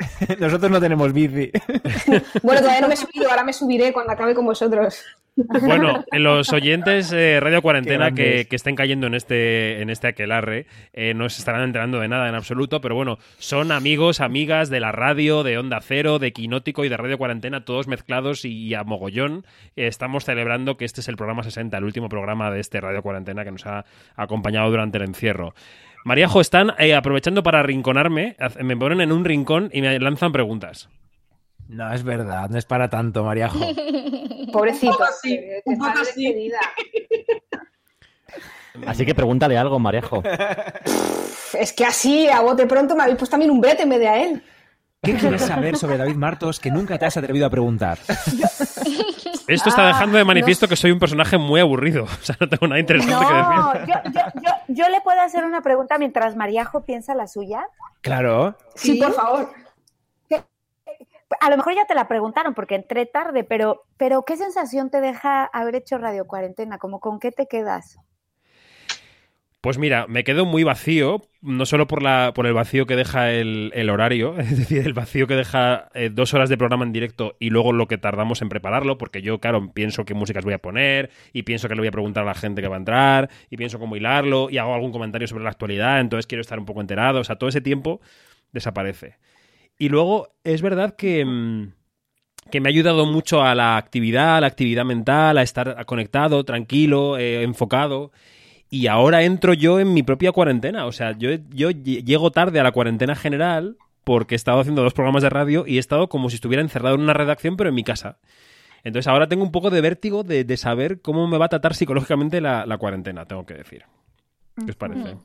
Nosotros no tenemos bici. Bueno, todavía no me he subido, ahora me subiré cuando acabe con vosotros. Bueno, los oyentes eh, Radio Cuarentena que, que estén cayendo en este, en este aquelarre eh, no se estarán enterando de nada en absoluto, pero bueno, son amigos, amigas de la radio, de Onda Cero, de Quinótico y de Radio Cuarentena, todos mezclados y, a mogollón. Eh, estamos celebrando que este es el programa 60, el último programa de este Radio Cuarentena que nos ha acompañado durante el encierro. Maríajo, están eh, aprovechando para rinconarme, me ponen en un rincón y me lanzan preguntas. No, es verdad, no es para tanto, Mariajo. Pobrecito. Un poco sí, que- que un poco. Así que pregúntale algo, Maríajo. Es que así, a bote pronto, me habéis puesto también un brete en vez de a él. ¿Qué quieres saber sobre David Martos que nunca te has atrevido a preguntar? Esto está Ah, dejando de manifiesto no que soy un personaje muy aburrido. O sea, no tengo nada interesante que decir. No, yo, yo, yo, yo le puedo hacer una pregunta mientras Mariajo piensa la suya. Claro. Sí, por favor. A lo mejor ya te la preguntaron porque entré tarde, pero, pero ¿qué sensación te deja haber hecho Radio Cuarentena? ¿Como con qué te quedas? Pues mira, me quedo muy vacío, no solo por, la, por el vacío que deja el, el horario, es decir, el vacío que deja eh, dos horas de programa en directo y luego lo que tardamos en prepararlo, porque yo, claro, pienso qué músicas voy a poner y pienso que le voy a preguntar a la gente que va a entrar y pienso cómo hilarlo y hago algún comentario sobre la actualidad, entonces quiero estar un poco enterado, o sea, todo ese tiempo desaparece. Y luego es verdad que... mm, que me ha ayudado mucho a la actividad, a la actividad mental, a estar conectado, tranquilo, eh, enfocado. Y ahora entro yo en mi propia cuarentena. O sea, yo, yo lle- llego tarde a la cuarentena general porque he estado haciendo dos programas de radio y he estado como si estuviera encerrado en una redacción, pero en mi casa. Entonces ahora tengo un poco de vértigo de, de saber cómo me va a tratar psicológicamente la, la cuarentena, tengo que decir. ¿Qué os parece?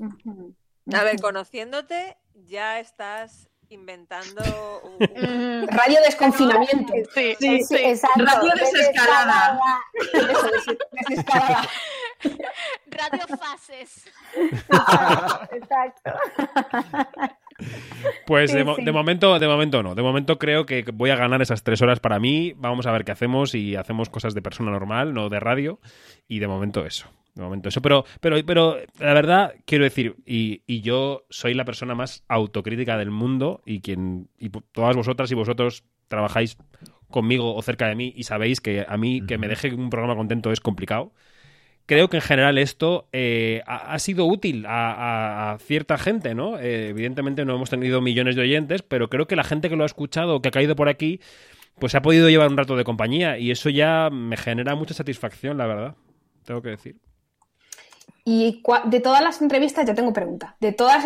A ver, conociéndote, ya estás inventando un- Radio desconfinamiento. Sí, Sí, sí, exacto. Radio desescalada. Eso, des- desescalada. Radio Fases. Exacto. Pues Sí, de, mo- sí. de momento, de momento no. De momento creo que voy a ganar esas tres horas para mí. Vamos a ver qué hacemos y hacemos cosas de persona normal, no de radio. Y de momento eso. De momento eso. Pero, pero, pero la verdad, quiero decir, y, y yo soy la persona más autocrítica del mundo y quien. Y todas vosotras y vosotros trabajáis conmigo o cerca de mí y sabéis que a mí que me deje un programa contento es complicado creo que en general esto eh, ha, ha sido útil a, a- a cierta gente, ¿no? Eh, evidentemente no hemos tenido millones de oyentes, pero creo que la gente que lo ha escuchado, que ha caído por aquí, pues se ha podido llevar un rato de compañía y eso ya me genera mucha satisfacción, la verdad. Tengo que decir. Y de todas las entrevistas, yo tengo pregunta. De todas las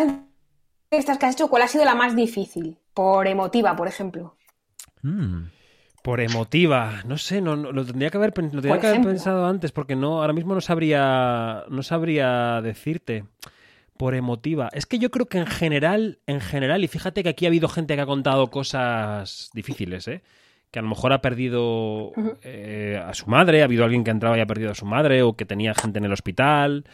entrevistas que has hecho, ¿cuál ha sido la más difícil? Por emotiva, por ejemplo. Mm. Por emotiva, no sé, no, no- lo tendría que haber, lo tendría que haber pensado antes, porque no, ahora mismo no sabría, no sabría decirte. Por emotiva. Es que yo creo que en general, en general, y fíjate que aquí ha habido gente que ha contado cosas difíciles, ¿eh? Que a lo mejor ha perdido eh, a su madre, ha habido alguien que ha entrado y ha perdido a su madre, o que tenía gente en el hospital.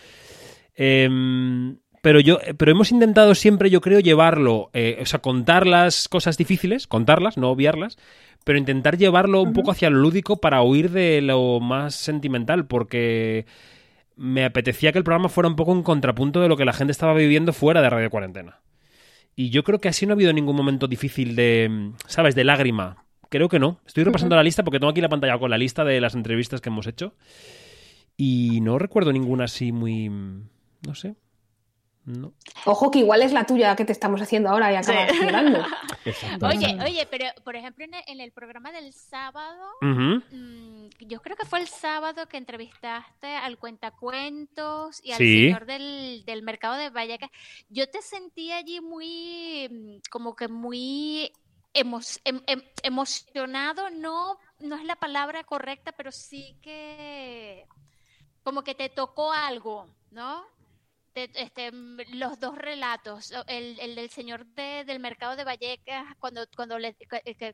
Em, pero yo, pero hemos intentado siempre, yo creo, llevarlo, eh, o sea, contar las cosas difíciles, contarlas, no obviarlas, pero intentar llevarlo un poco hacia lo lúdico para huir de lo más sentimental, porque me apetecía que el programa fuera un poco un contrapunto de lo que la gente estaba viviendo fuera de Radio Cuarentena. Y yo creo que así no ha habido ningún momento difícil de, ¿sabes?, de lágrima. Creo que no. Estoy repasando la lista porque tengo aquí la pantalla con la lista de las entrevistas que hemos hecho. Y no recuerdo ninguna así muy... No sé. No. Ojo que igual es la tuya que te estamos haciendo ahora y acabas llorando. Oye, oye, pero por ejemplo en el, en el programa del sábado, mm, yo creo que fue el sábado que entrevistaste al cuentacuentos y al Sí. señor del, del mercado de Vallecas. Yo te sentí allí muy, mm, como que muy emo- em- em- emocionado, no, no es la palabra correcta, pero sí que como que te tocó algo, ¿no? Te- este, los dos relatos, el, el del señor de- del mercado de Vallecas, cuando, cuando, le-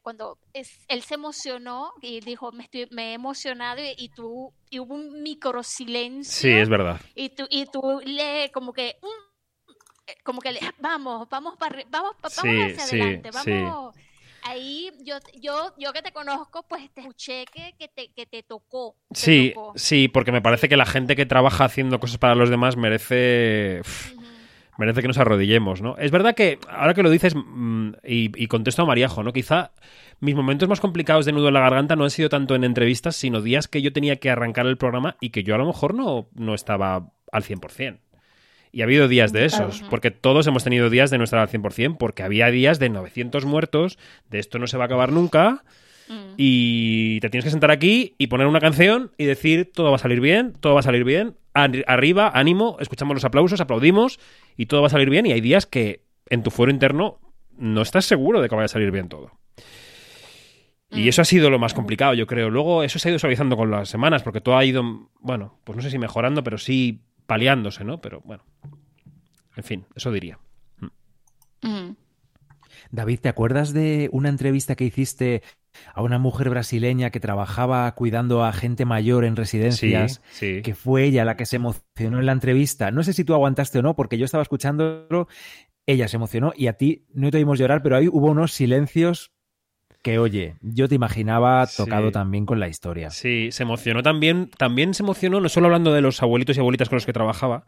cuando es- él se emocionó y dijo, me, estoy, me he emocionado y, y tú, y hubo un micro silencio. Sí, es verdad. Y tú, y tú le, como que, mm, como que le, vamos, vamos para, vamos, vamos Sí, hacia sí, adelante, sí. vamos. Ahí yo, yo, yo que te conozco, pues te escuché que, que, te, que te tocó. te Sí, tocó. sí, porque me parece que la gente que trabaja haciendo cosas para los demás merece. merece que nos arrodillemos, ¿no? Es verdad que, ahora que lo dices, mm, y, y contesto a Mariajo, ¿no? Quizá mis momentos más complicados de nudo en la garganta no han sido tanto en entrevistas, sino días que yo tenía que arrancar el programa y que yo a lo mejor no, no estaba al 100%. Y ha habido días de esos, porque todos hemos tenido días de no estar al 100%, porque había días de 900 muertos, de esto no se va a acabar nunca, y te tienes que sentar aquí y poner una canción y decir todo va a salir bien, todo va a salir bien, Arri- arriba, ánimo, escuchamos los aplausos, aplaudimos y todo va a salir bien y hay días que en tu fuero interno no estás seguro de que vaya a salir bien todo. Y eso ha sido lo más complicado, yo creo. Luego eso se ha ido suavizando con las semanas, porque todo ha ido, bueno, pues no sé si mejorando, pero sí paliándose, ¿no? Pero bueno. En fin, eso diría. Mm. David, ¿te acuerdas de una entrevista que hiciste a una mujer brasileña que trabajaba cuidando a gente mayor en residencias? Sí, sí. Que fue ella la que se emocionó en la entrevista. No sé si tú aguantaste o no, porque yo estaba escuchándolo, ella se emocionó y a ti no te oímos llorar, pero ahí hubo unos silencios que, oye, yo te imaginaba tocado Sí. también con la historia. Sí, se emocionó también. También se emocionó, no solo hablando de los abuelitos y abuelitas con los que trabajaba,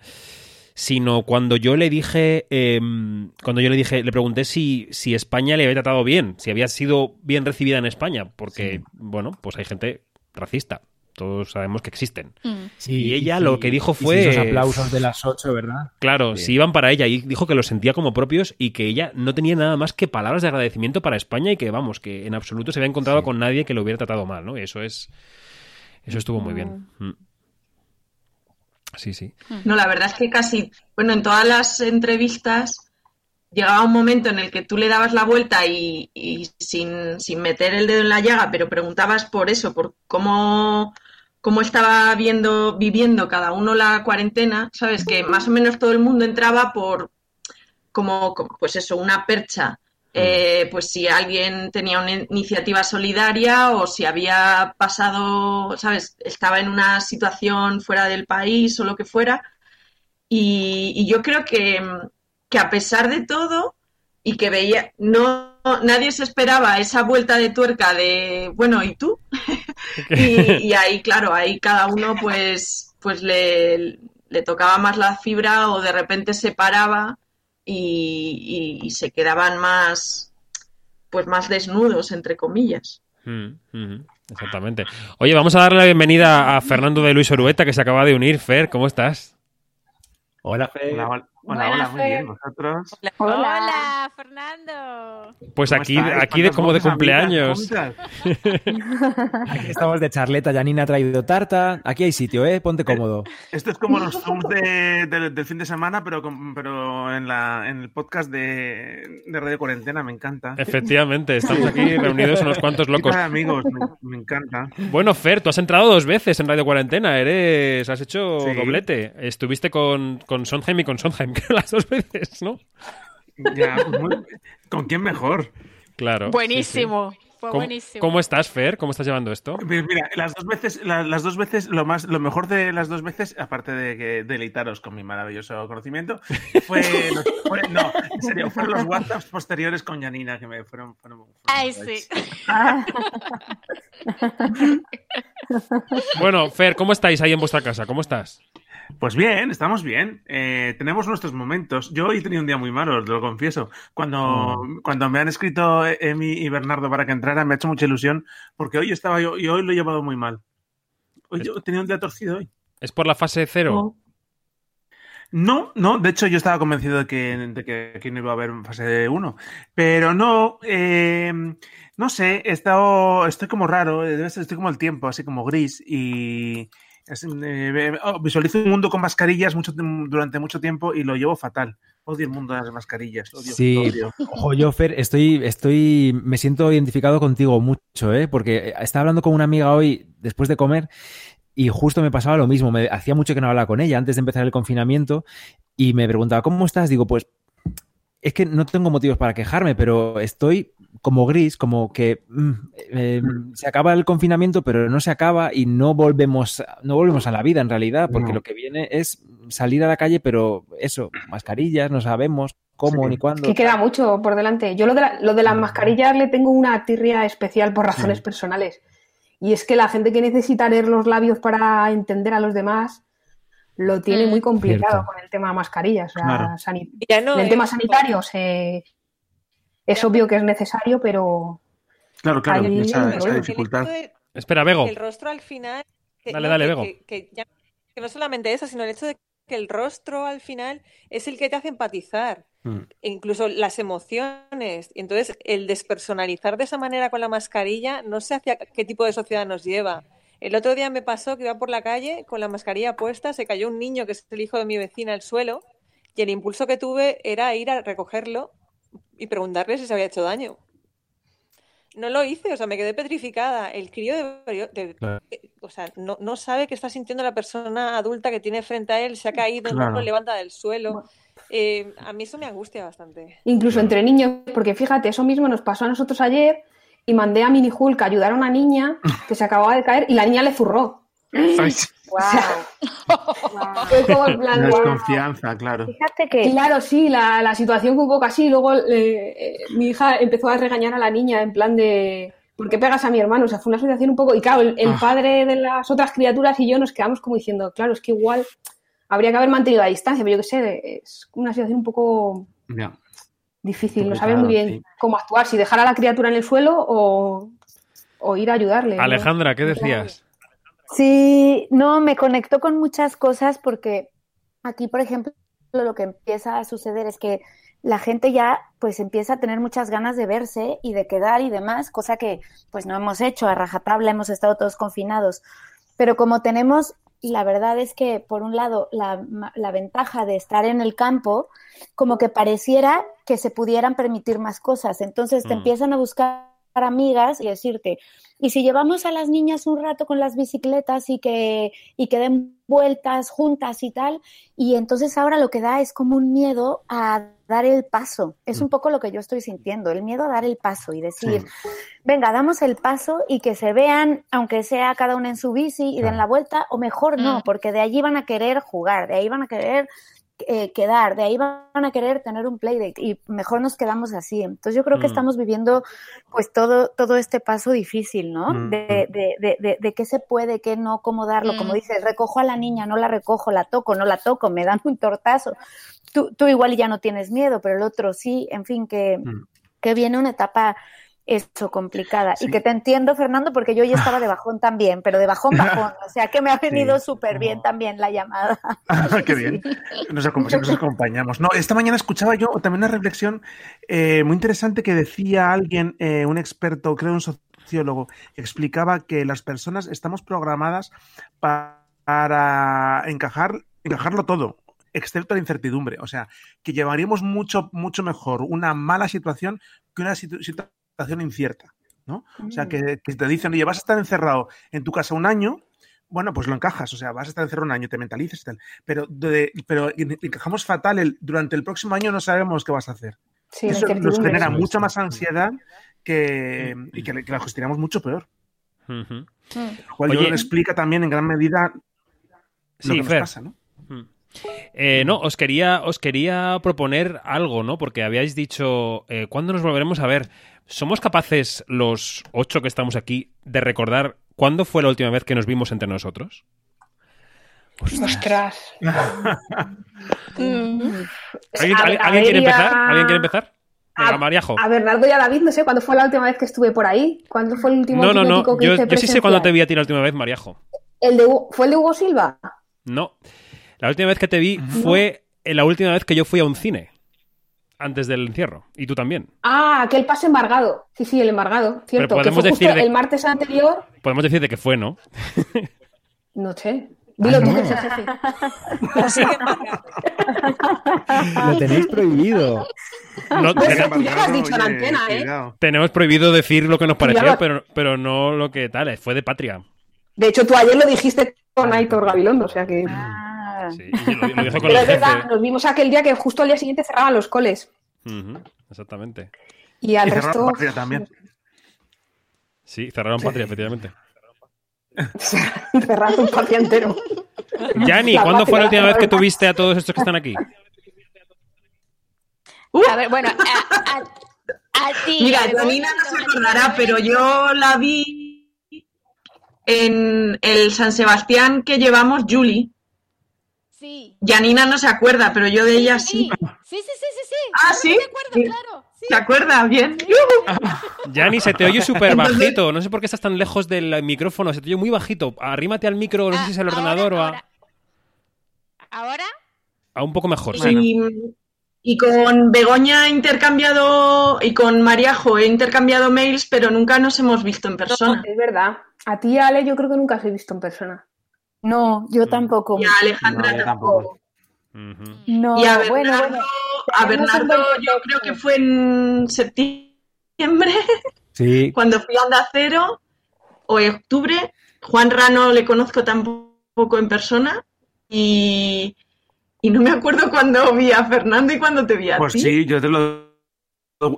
sino cuando yo le dije, em, cuando yo le dije, le pregunté si, si España le había tratado bien, si había sido bien recibida en España, porque, bueno, pues hay gente racista. Todos sabemos que existen. Sí, y ella sí. lo que dijo sí, fue. esos aplausos de las ocho, ¿verdad? Claro, Bien. si iban para ella y dijo que los sentía como propios y que ella no tenía nada más que palabras de agradecimiento para España y que, vamos, que en absoluto se había encontrado con nadie que lo hubiera tratado mal, ¿no? Y eso es. Eso estuvo muy bien. Mm. Sí, sí. No, la verdad es que casi, bueno, en todas las entrevistas llegaba un momento en el que tú le dabas la vuelta y, y sin, sin meter el dedo en la llaga, pero preguntabas por eso, por cómo, cómo estaba viendo, viviendo cada uno la cuarentena, sabes que más o menos todo el mundo entraba por como, pues eso, una percha. Eh, pues si alguien tenía una iniciativa solidaria o si había pasado, ¿sabes? Estaba en una situación fuera del país o lo que fuera. Y, y yo creo que, que a pesar de todo y que veía, no, nadie se esperaba esa vuelta de tuerca de, bueno, ¿y tú? Y, y ahí, claro, ahí cada uno pues, pues le, le tocaba más la fibra o de repente se paraba y, y- y se quedaban más, pues más desnudos, entre comillas. Mm, mm, Exactamente. Oye, vamos a darle la bienvenida a Fernando de Luis Orueta, que se acaba de unir. Fer, ¿cómo estás? Hola, Fer. Hola, hola, hola, hola, muy bien. ¿Vosotros? Hola, Fernando. Pues ¿Cómo aquí, aquí de como de ¿Cuántas cumpleaños. Aquí estamos de charleta, Janina ha traído tarta. Aquí hay sitio, ¿eh? Ponte cómodo. Esto es como los Zooms de- del- del fin de semana, pero, con- pero en, la, en el podcast de, de Radio Cuarentena, me encanta. Efectivamente, estamos aquí reunidos unos cuantos locos. Amigos, me, me encanta. Bueno, Fer, tú has entrado dos veces en Radio Cuarentena, eres, has hecho Sí. doblete. Estuviste con, con Sondheim y con Sondheim, creo, las dos veces, ¿no? Ya, pues muy- ¿Con quién mejor? Claro. sí, Buenísimo. sí. Fue ¿Cómo, buenísimo. cómo estás, Fer? ¿Cómo estás llevando esto? Mira, mira, las dos veces, la- las, dos veces, lo más, lo mejor de las dos veces, aparte de que deleitaros con mi maravilloso conocimiento, fue, los- fue- no, en serio, fueron los WhatsApps posteriores con Janina que me fueron, fueron, fueron Ay, guays. sí. Bueno, Fer, ¿cómo estáis ahí en vuestra casa? ¿Cómo estás? Pues bien, estamos bien. Eh, tenemos nuestros momentos. Yo hoy he tenido un día muy malo, os lo confieso. Cuando, cuando me han escrito Emi y Bernardo para que entrara, me ha hecho mucha ilusión, porque hoy estaba yo y hoy lo he llevado muy mal. Hoy yo he tenido un día torcido hoy. ¿Es por la fase cero? No, no, de hecho yo estaba convencido de que, de que aquí no iba a haber fase 1, pero no, eh, no sé, he estado, estoy como raro, debe ser- estoy como el tiempo, así como gris y es- eh, oh, visualizo un mundo con mascarillas mucho, durante mucho tiempo y lo llevo fatal. Odio el mundo de las mascarillas, odio, Sí, odio. ojo, yo, Fer, estoy, estoy, me siento identificado contigo mucho, ¿eh? Porque estaba hablando con una amiga hoy después de comer y justo me pasaba lo mismo. Me hacía mucho que no hablaba con ella antes de empezar el confinamiento y me preguntaba, ¿cómo estás? Digo, pues es que no tengo motivos para quejarme, pero estoy como gris, como que mm, eh, se acaba el confinamiento, pero no se acaba y no volvemos, no volvemos a la vida en realidad, porque No. lo que viene es salir a la calle, pero eso, mascarillas, no sabemos cómo Sí. ni cuándo. Que queda mucho por delante. Yo lo de, la- lo de las mascarillas le tengo una tirria especial por razones personales. Y es que la gente que necesita leer los labios para entender a los demás lo tiene Mm. muy complicado Cierto. con el tema mascarillas. O sea, Claro. sani- Ya no en el tema sanitario se- es Ya, obvio que es necesario, pero Claro, claro, Ahí esa, dificultad. El hecho de- Espera, Bego. el rostro al final. que- Dale, no, dale, que- Bego. Que, que ya- que no solamente eso, sino el hecho de que el rostro al final es el que te hace empatizar. Mm. incluso las emociones. Y entonces, el despersonalizar de esa manera con la mascarilla, no sé hacia qué tipo de sociedad nos lleva. El otro día me pasó que iba por la calle con la mascarilla puesta, se cayó un niño que es el hijo de mi vecina al suelo, y el impulso que tuve era ir a recogerlo y preguntarle si se había hecho daño. no lo hice, o sea, me quedé petrificada. El crío de, de- Claro. eh, o sea, no, no sabe qué está sintiendo la persona adulta que tiene frente a él, se ha caído, no Claro. lo levanta del suelo. Eh, a mí eso me angustia bastante. Incluso entre niños, porque fíjate, eso mismo nos pasó a nosotros ayer y mandé a Mini Hulk a ayudar a una niña que se acababa de caer y la niña le zurró. Fue como en plan La de- desconfianza, claro. Fíjate que Claro, sí, la, la situación fue un poco así. Luego eh, eh, mi hija empezó a regañar a la niña en plan de ¿por qué pegas a mi hermano? O sea, fue una situación un poco... Y claro, el, el Ah. padre de las otras criaturas y yo nos quedamos como diciendo, claro, es que igual habría que haber mantenido la distancia, pero yo qué sé, es una situación un poco difícil. No sabes muy bien sí. cómo actuar, si dejar a la criatura en el suelo o, o ir a ayudarle. ¿no? Alejandra, ¿qué decías? Sí, no, me conecto con muchas cosas porque aquí, por ejemplo, lo que empieza a suceder es que la gente ya pues empieza a tener muchas ganas de verse y de quedar y demás, cosa que pues no hemos hecho a rajatabla, hemos estado todos confinados. Pero como tenemos, la verdad es que por un lado la, la ventaja de estar en el campo, como que pareciera que se pudieran permitir más cosas. Entonces te Mm. empiezan a buscar amigas y decirte, y si llevamos a las niñas un rato con las bicicletas y que, y que den vueltas juntas y tal, y entonces ahora lo que da es como un miedo a dar el paso. Es un poco lo que yo estoy sintiendo, el miedo a dar el paso y decir, venga, damos el paso y que se vean, aunque sea cada uno en su bici y den la vuelta, o mejor no, Mm. porque de allí van a querer jugar, de ahí van a querer eh, quedar, de ahí van a querer tener un playdate y mejor nos quedamos así. Entonces yo creo que Mm. estamos viviendo pues todo, todo este paso difícil, ¿no? Mm. De, de, de, de, de qué se puede, qué no, cómo darlo. Como Mm. dices, recojo a la niña, no la recojo, la toco, no la toco, me dan un tortazo. Tú, tú igual ya no tienes miedo, pero el otro sí, en fin, que, Mm. que viene una etapa eso complicada. Sí. Y que te entiendo, Fernando, porque yo ya estaba de bajón también, pero de bajón, bajón. O sea que me ha venido Sí. súper bien también la llamada. Ah, Qué bien. Nos, acompañamos. No, esta mañana escuchaba yo también una reflexión eh, muy interesante que decía alguien, eh, un experto, creo un sociólogo, que explicaba que las personas estamos programadas pa- para encajar, encajarlo todo, excepto la incertidumbre. O sea, que llevaríamos mucho, mucho mejor una mala situación que una situ- situación incierta. ¿no? O sea, que, que te dicen, oye, vas a estar encerrado en tu casa un año, bueno, pues lo encajas, o sea, vas a estar encerrado un año, te mentalizas y tal. Pero, de- pero encajamos fatal el, durante el próximo año no sabemos qué vas a hacer. Sí, Eso nos genera mucha más ansiedad que, y que, que la gestionamos mucho peor. Ujú. Lo cual Oye. yo explica también en gran medida lo Sí, que nos Fer. pasa, ¿no? Eh, no, os quería, os quería proponer algo, ¿no? Porque habíais dicho, eh, ¿cuándo nos volveremos a ver? ¿Somos capaces, los ocho que estamos aquí, de recordar cuándo fue la última vez que nos vimos entre nosotros? Ostras. ¿Alguien, alguien- quiere empezar? ¿Alguien quiere empezar? Venga, A- Mariajo. A Bernardo y a David, no sé cuándo fue la última vez que estuve por ahí. ¿Cuándo fue el último No, no, no. que Yo, hice yo sí sé cuándo te vi a ti la última vez, Mariajo. ¿El de ¿Fue el de Hugo Silva? No. La última vez que te vi fue la última vez que yo fui a un cine. Antes del encierro. Y tú también. Ah, aquel pase embargado. Sí, sí, el embargado. Cierto. Que podemos fue justo decir de- el martes anterior. Podemos decir de que fue, ¿no? No sé. Dilo tú no. que el jefe. Lo tenéis prohibido. No, Pues, ten- tú ya lo has dicho en antena, ¿eh? cuidado. tenemos prohibido decir lo que nos pareció, pero, pero no lo que tal. Fue de patria. De hecho, tú ayer lo dijiste con Aitor Gabilondo, o sea que... Ah, Sí, y lo, lo dijo con Pero es verdad, nos vimos aquel día que justo al día siguiente cerraban los coles. Exactamente. Y al Y resto... Patria también. Sí, cerraron patria, efectivamente. cerrar un patria entero. Yanni, La ¿cuándo fue la última vez que tuviste a todos estos que están aquí? A ver, bueno, a, a- a ti. Mira, Janina no se acordará, pero yo la vi en el San Sebastián que llevamos, Julie. Sí. Janina no se acuerda, pero yo de ella sí. Sí, sí, sí, sí, sí. Ah, Claro ¿sí? Claro. ¿Se acuerda? Bien. Yanni, se te oye súper bajito. No sé por qué estás tan lejos del micrófono. Se te oye muy bajito. Arrímate al micro, no sé Ah, si es el ahora, ordenador o a, ahora. A un poco mejor. sí. Y, y con Begoña he intercambiado, y con Mariajo he intercambiado mails, pero nunca nos hemos visto en persona. Es verdad. A ti, Ale, yo creo que nunca os he visto en persona. No, yo tampoco. Y a Alejandra No, yo tampoco. No, Y a bueno, Bernardo, bueno. a tenemos un Bernardo yo creo que fue en septiembre. Sí, cuando fui a Onda Cero, o en octubre, Juan Rano le conozco tampoco en persona y, y no me acuerdo cuando vi a Fernando y cuando te vi a Pues ti. sí, yo te lo,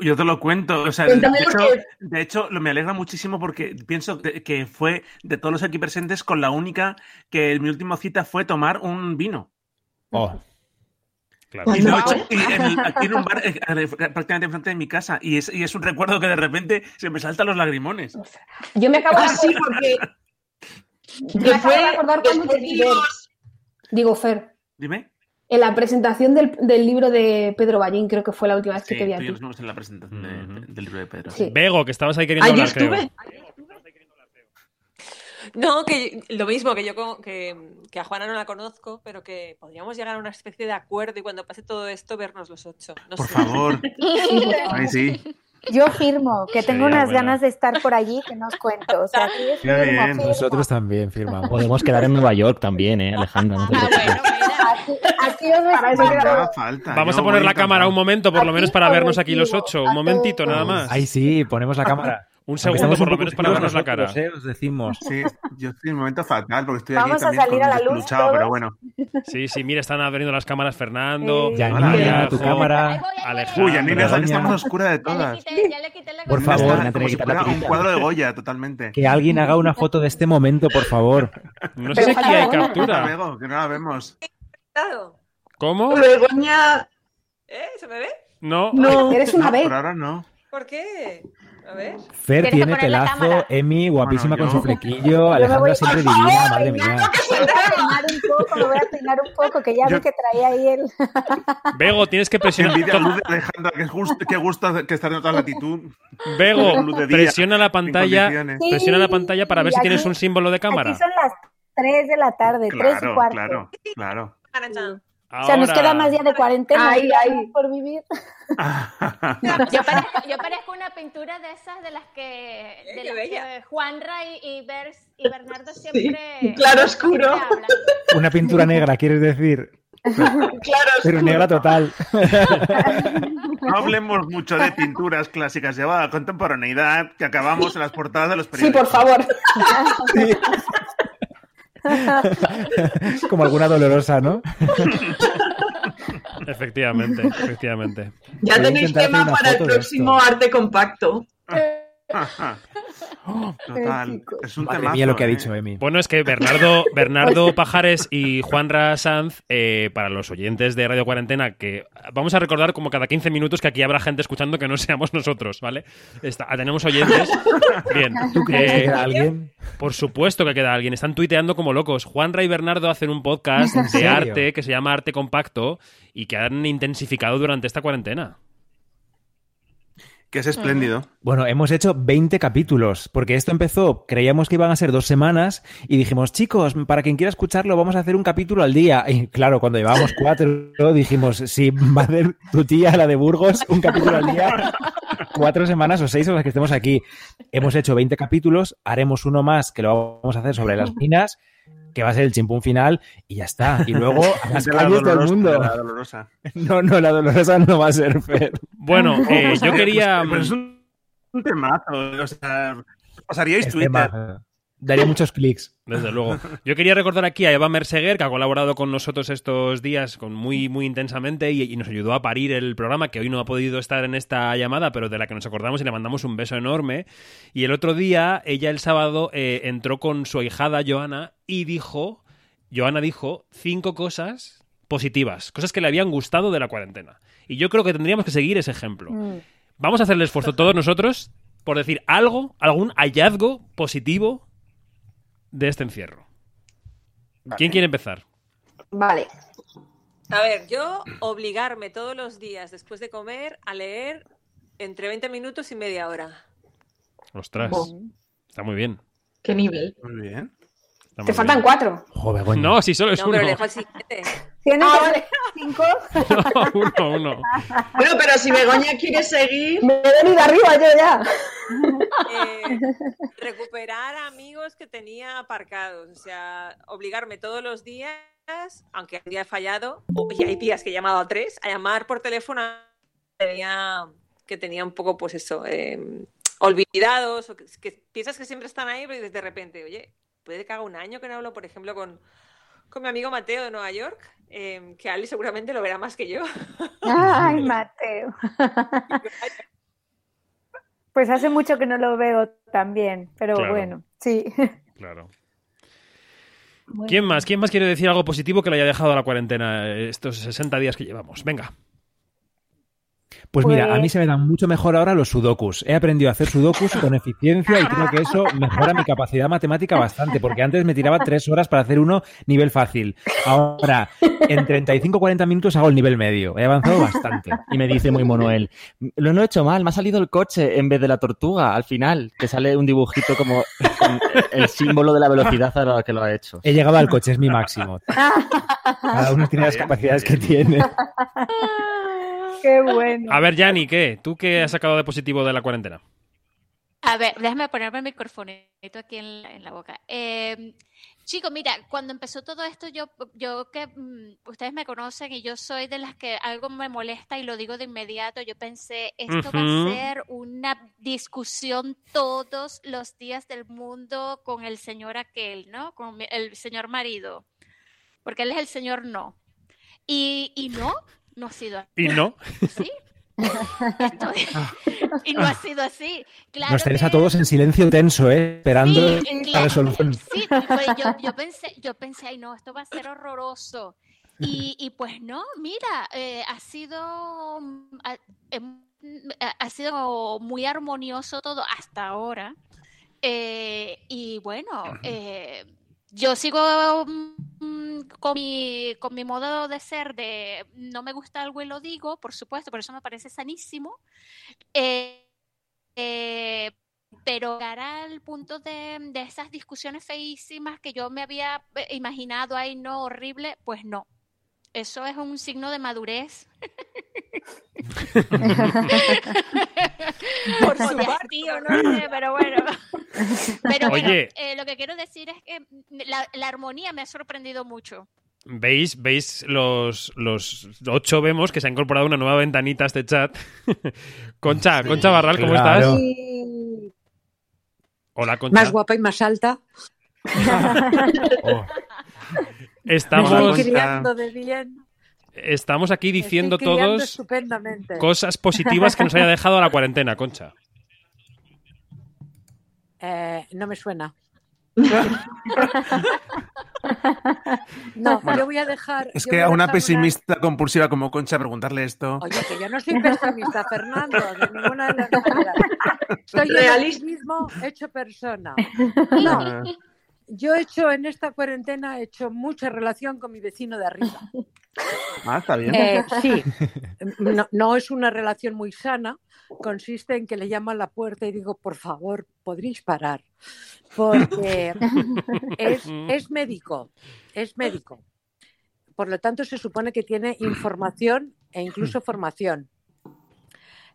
yo te lo cuento. O sea, de hecho, de hecho, me alegra muchísimo porque pienso que, fue de todos los aquí presentes con la única que en mi última cita fue tomar un vino. Oh, hecho- y en el- aquí en un bar eh, eh, prácticamente enfrente de mi casa. Y es, y es un recuerdo que de repente se me saltan los lagrimones. Yo me acabo de sí, acordar, porque me que acabo de acordar cuando te Digo, Fer, Dime. En la presentación del, del libro de Pedro Ballín, creo que fue la última vez que Sí, te vi a ti. en la presentación de- del libro de Pedro. Sí. Bego, que estabas ahí queriendo yo hablar, creo. estuve. No, que lo mismo, que yo que, que a Juana no la conozco, pero que podríamos llegar a una especie de acuerdo y cuando pase todo esto vernos los ocho. No Por sé. favor. Ay, sí. Yo firmo, que tengo Sería unas buena. ganas de estar por allí que no os cuento. O sea, firmo, firmo. nosotros también firmamos. Podemos quedar en Nueva York también, ¿eh, Alejandra? No te Ah, bueno. Aquí, os falta. Vamos a poner la cámara un momento, por lo menos para os vernos aquí los ocho. a Un momentito, nada más. Ay, sí, ponemos la cámara. Un segundo, por lo menos, para vernos la cara. ¿eh? Os decimos. Sí, yo estoy en un momento fatal porque estoy aquí Vamos a también salir con a la luz despeluchado, pero bueno. Sí, sí, mira, están abriendo las cámaras Fernando, Sí. Yanina, María, tu Jo, cámara. Ahí ahí Alejandra. Uy, Yanina, que Begoña. está más oscura de Ya le todas. quité, ya le quité la Por favor, está me como tiene que si quitar la fuera un cuadro de Goya, totalmente. Que alguien haga una foto de este momento, por favor. No sé si aquí hay captura. Que no la vemos. Claro. ¿Cómo? Begoña, ¿Eh? ¿Se me ve? No. no. Eres una No, vez. por ahora no. ¿Por qué? A ver. Fer que tiene pelazo, cámara. Emi guapísima Bueno, con yo- su flequillo, Alejandra voy- siempre divina, madre mía. Me voy a peinar un poco, me voy a peinar un poco, que ya Yo- vi que traía ahí el... Bego, tienes que presionar. envidia luz de Alejandra, qué gusto, qué gusto que estar en otra latitud. Bego, Con presiona la pantalla. Sí, Presiona la pantalla para ver si aquí- tienes un símbolo de cámara. Aquí son las 3 de la tarde, 3 y Claro, cuarto. claro, claro. O sea, nos queda más día de cuarentena Ay, ay. por vivir. Yo parezco, yo parezco una pintura de esas de las que, de las que Juanra y, y, Bers- y Bernardo siempre, claro oscuro. siempre. Una pintura negra, quieres decir. Claro, Pero negra total. No hablemos mucho de pinturas clásicas llevadas a contemporaneidad que acabamos en las portadas de los Sí, periódicos. por favor. Como alguna dolorosa, ¿no? Efectivamente, efectivamente. Ya Voy tenéis tema para el próximo arte compacto. Total. Es un Madre temazo, mía lo que ha ¿eh? dicho Emi. Bueno, es que Bernardo, Bernardo Pajares y Juanra Sanz, eh, para los oyentes de Radio Cuarentena, que vamos a recordar como cada 15 minutos que aquí habrá gente escuchando que no seamos nosotros, ¿vale? Está- tenemos oyentes. Bien. ¿Tú crees que Eh, queda alguien? Por supuesto que queda alguien. Están tuiteando como locos. Juanra y Bernardo hacen un podcast ¿En de arte que se llama Arte Compacto y que han intensificado durante esta cuarentena. Que es espléndido. Bueno, hemos hecho 20 capítulos, porque esto empezó, creíamos que iban a ser dos semanas, y dijimos, chicos, para quien quiera escucharlo, vamos a hacer un capítulo al día. Y claro, cuando llevábamos cuatro, dijimos, sí, va a hacer tu tía, la de Burgos, un capítulo al día, cuatro semanas o seis o las que estemos aquí. Hemos hecho 20 capítulos, haremos uno más que lo vamos a hacer sobre las minas, que va a ser el chimpún final, y ya está. Y luego a las De la calles del mundo. la dolorosa. No, no, la dolorosa no va a ser Fer. Bueno, eh, yo quería... Pero es un, un temazo. O sea, pasaríais Este Twitter. tema Daría muchos clics. Desde luego. Yo quería recordar aquí a Eva Merseguer, que ha colaborado con nosotros estos días con muy, muy intensamente y, y nos ayudó a parir el programa, que hoy no ha podido estar en esta llamada, pero de la que nos acordamos y le mandamos un beso enorme. Y el otro día, ella el sábado eh, entró con su ahijada Joana y dijo, Joana dijo cinco cosas positivas, cosas que le habían gustado de la cuarentena. Y yo creo que tendríamos que seguir ese ejemplo. Mm. Vamos a hacer el esfuerzo todos nosotros por decir algo, algún hallazgo positivo de este encierro. ¿Quién quiere empezar? Vale. A ver, yo obligarme todos los días después de comer a leer entre 20 minutos y media hora. Ostras, está muy bien. ¿Qué nivel? Muy bien. Te faltan bien. cuatro. Joder, bueno. No, si solo es No, uno. pero le dejo al siguiente. ¿Tienes Ah, vale. cinco? No, uno, uno. Bueno, pero si Begoña quiere seguir, Me he venido arriba yo ya. Eh, recuperar amigos que tenía aparcados. O sea, obligarme todos los días, aunque un día he fallado, y hay días que he llamado a tres, a llamar por teléfono a- que tenía, que tenía un poco, pues eso, eh, olvidados, o que, que piensas que siempre están ahí, pero de repente, oye, puede que haga un año que no hablo, por ejemplo, con, con mi amigo Mateo de Nueva York, eh, que Ali seguramente lo verá más que yo. Ay, Mateo. Pues hace mucho que no lo veo también, pero Claro. bueno, sí. Claro. Muy ¿Quién más? ¿Quién más quiere decir algo positivo que le haya dejado la cuarentena eh, estos 60 días que llevamos? Venga. Pues mira, a Pues- mí se me dan mucho mejor ahora los sudokus. He aprendido a hacer sudokus con eficiencia y creo que eso mejora mi capacidad matemática bastante, porque antes me tiraba tres horas para hacer uno nivel fácil. Ahora, en 35-40 minutos hago el nivel medio. He avanzado bastante. Y me dice muy mono él, lo no he hecho mal, me ha salido el coche en vez de la tortuga al final, que sale un dibujito como el símbolo de la velocidad a la que lo ha hecho. He llegado al coche, es mi máximo. Cada uno tiene las capacidades que tiene. Qué bueno. A ver, Yanni, ¿qué? ¿Tú qué has sacado de positivo de la cuarentena? A ver, déjame ponerme el microfonito aquí en la, en la boca. Eh, chico, mira, cuando empezó todo esto, yo, yo que mm, ustedes me conocen y yo soy de las que algo me molesta y lo digo de inmediato. Yo pensé, esto va a ser una discusión todos los días del mundo con el señor aquel, ¿no? Con mi- el señor marido. Porque él es el señor no. Y, y no, no ha sido así. Y no. ¿Sí? Estoy- y no ha sido así. Claro Nos tenéis que- a todos en silencio tenso, ¿eh? Esperando Sí, la claro. resolución. Sí, pues yo, yo pensé, yo pensé, ay no, esto va a ser horroroso. Y, y pues no, mira, eh, ha sido mm, ha, em, ha- ha sido muy armonioso todo hasta ahora. Eh, y bueno, eh, yo sigo mm, con mi, con mi modo de ser de no me gusta algo y lo digo, por supuesto, por eso me parece sanísimo. Eh, eh, pero llegar al punto de, de esas discusiones feísimas que yo me había eh, imaginado ahí, no horrible, pues no. Eso es un signo de madurez. Por su tío, no sé, pero bueno. Pero bueno, Oye. eh, lo que quiero decir es que la, la armonía me ha sorprendido mucho. ¿Veis? ¿Veis? Los, los ocho vemos que se ha incorporado una nueva ventanita a este chat. Concha, Concha Barral, ¿cómo Claro. estás? Hola, Concha. más guapa y más alta. Oh. Me Estamos, estoy criando de bien. Estamos aquí diciendo todos estupendamente. cosas positivas que nos haya dejado la cuarentena, Concha. Eh, no me suena. No, yo voy a dejar. Es que a una pesimista compulsiva como Concha preguntarle esto. Oye, que yo no soy pesimista, Fernando, de ninguna de las maneras. Soy el mismo hecho persona. No, yo he hecho en esta cuarentena he hecho mucha relación con mi vecino de arriba. Ah, está bien. Eh, sí, no, no es una relación muy sana. Consiste en que le llamo a la puerta y digo, por favor, podréis parar. Porque es, es médico, es médico. Por lo tanto, se supone que tiene información e incluso formación.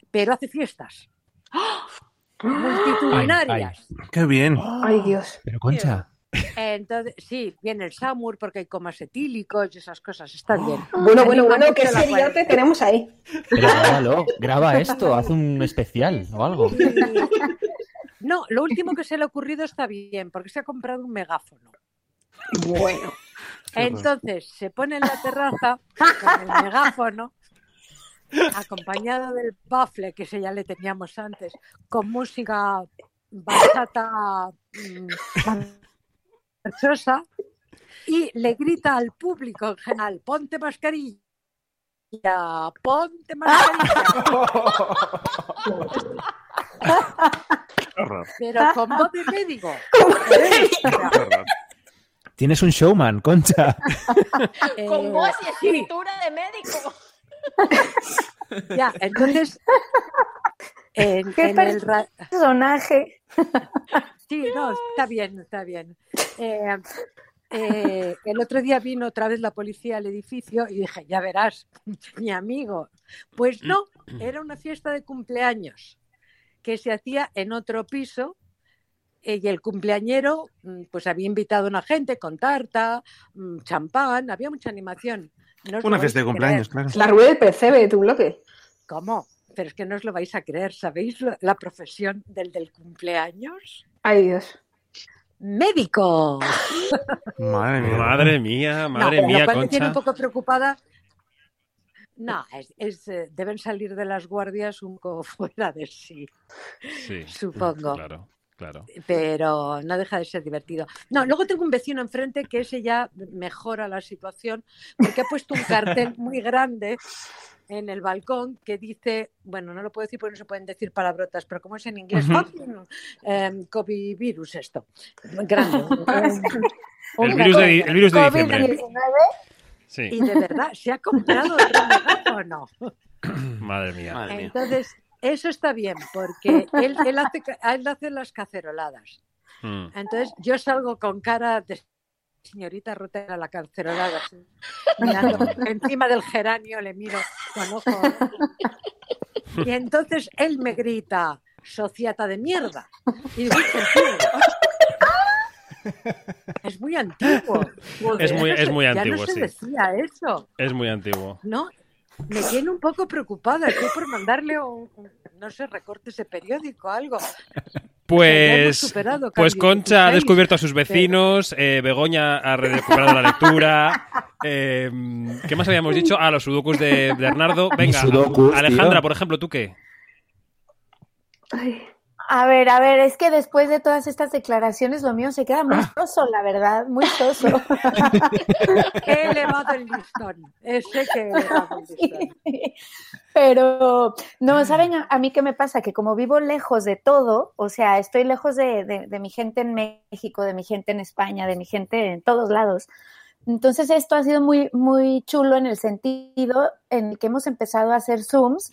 Pero hace fiestas. Multitudinarias. Qué bien. Ay, Dios. Pero Concha, Entonces, sí, viene el SAMUR porque hay comas etílicos y esas cosas. Están bien. Bueno, bueno, bueno, Animamos qué a la seriote cuarentena. tenemos ahí. Pero grábalo, graba esto, haz un especial o algo. No, lo último que se le ha ocurrido está bien, porque se ha comprado un megáfono. Bueno. Entonces se pone en la terraza con el megáfono, acompañado del bafle, que ese ya le teníamos antes, con música bachata y le grita al público en general, ponte mascarilla. Ponte mascarilla. Pero con voz de médico. tienes un showman, Concha. Eh, Con voz y sí. escritura de médico. Ya, entonces. En, ¿Qué en el personaje? Sí, no, está bien, está bien. Eh, eh, el otro día vino otra vez la policía al edificio y dije, ya verás, mi amigo. Pues no, era una fiesta de cumpleaños que se hacía en otro piso eh, y el cumpleañero mm, pues había invitado a una gente con tarta, mm, champán, había mucha animación. No Una fiesta de a cumpleaños, creer. claro. La rueda del percebe de tu bloque. ¿Cómo? Pero es que no os lo vais a creer. ¿Sabéis lo- la profesión del del cumpleaños? Ay, Dios. Médico. Madre mía. Madre mía, madre No, mía, lo cual me tiene un poco preocupada. No, es, es, eh, deben salir de las guardias un poco fuera de sí, Sí, supongo. claro, claro. pero no deja de ser divertido. No, luego tengo un vecino enfrente que ese ya mejora la situación porque ha puesto un cartel muy grande en el balcón que dice, bueno, no lo puedo decir porque no se pueden decir palabrotas, pero como es en inglés, Ujú. eh, COVID virus esto, grande. un- El un virus de, el virus de diciembre. Sí, Y de verdad, ¿se ha comprado otro megáfono? madre mía. Madre mía. Entonces, eso está bien, porque él, él hace, ca- él hace las caceroladas. Mm. Entonces, yo salgo con cara de señorita Rotera la cacerolada, así, mirando encima del geranio, le miro con ojo. Y entonces él me grita, sociata de mierda. Y digo, es muy antiguo. Es muy- es muy Ya antiguo, no se sí. decía eso. Es muy antiguo. No, me tiene un poco preocupada. Estoy por mandarle un, un- no sé, recorte ese periódico, algo. Pues, superado pues Concha ha 16, descubierto a sus vecinos, eh, Begoña ha recuperado la lectura. eh, ¿Qué más habíamos dicho? Ah, los sudokus de Bernardo. Venga, sudokus, Alejandra, tío. por ejemplo, ¿tú qué? A ver, a ver, es que después de todas estas declaraciones lo mío se queda muy Ah. soso, la verdad, muy soso. He elevado el listón. Ese que he elevado el listón. Pero, no, ¿saben a, a mí qué me pasa? Que como vivo lejos de todo, o sea, estoy lejos de, de- de mi gente en México, de mi gente en España, de mi gente en todos lados. Entonces esto ha sido muy, muy chulo en el sentido en el que hemos empezado a hacer Zooms,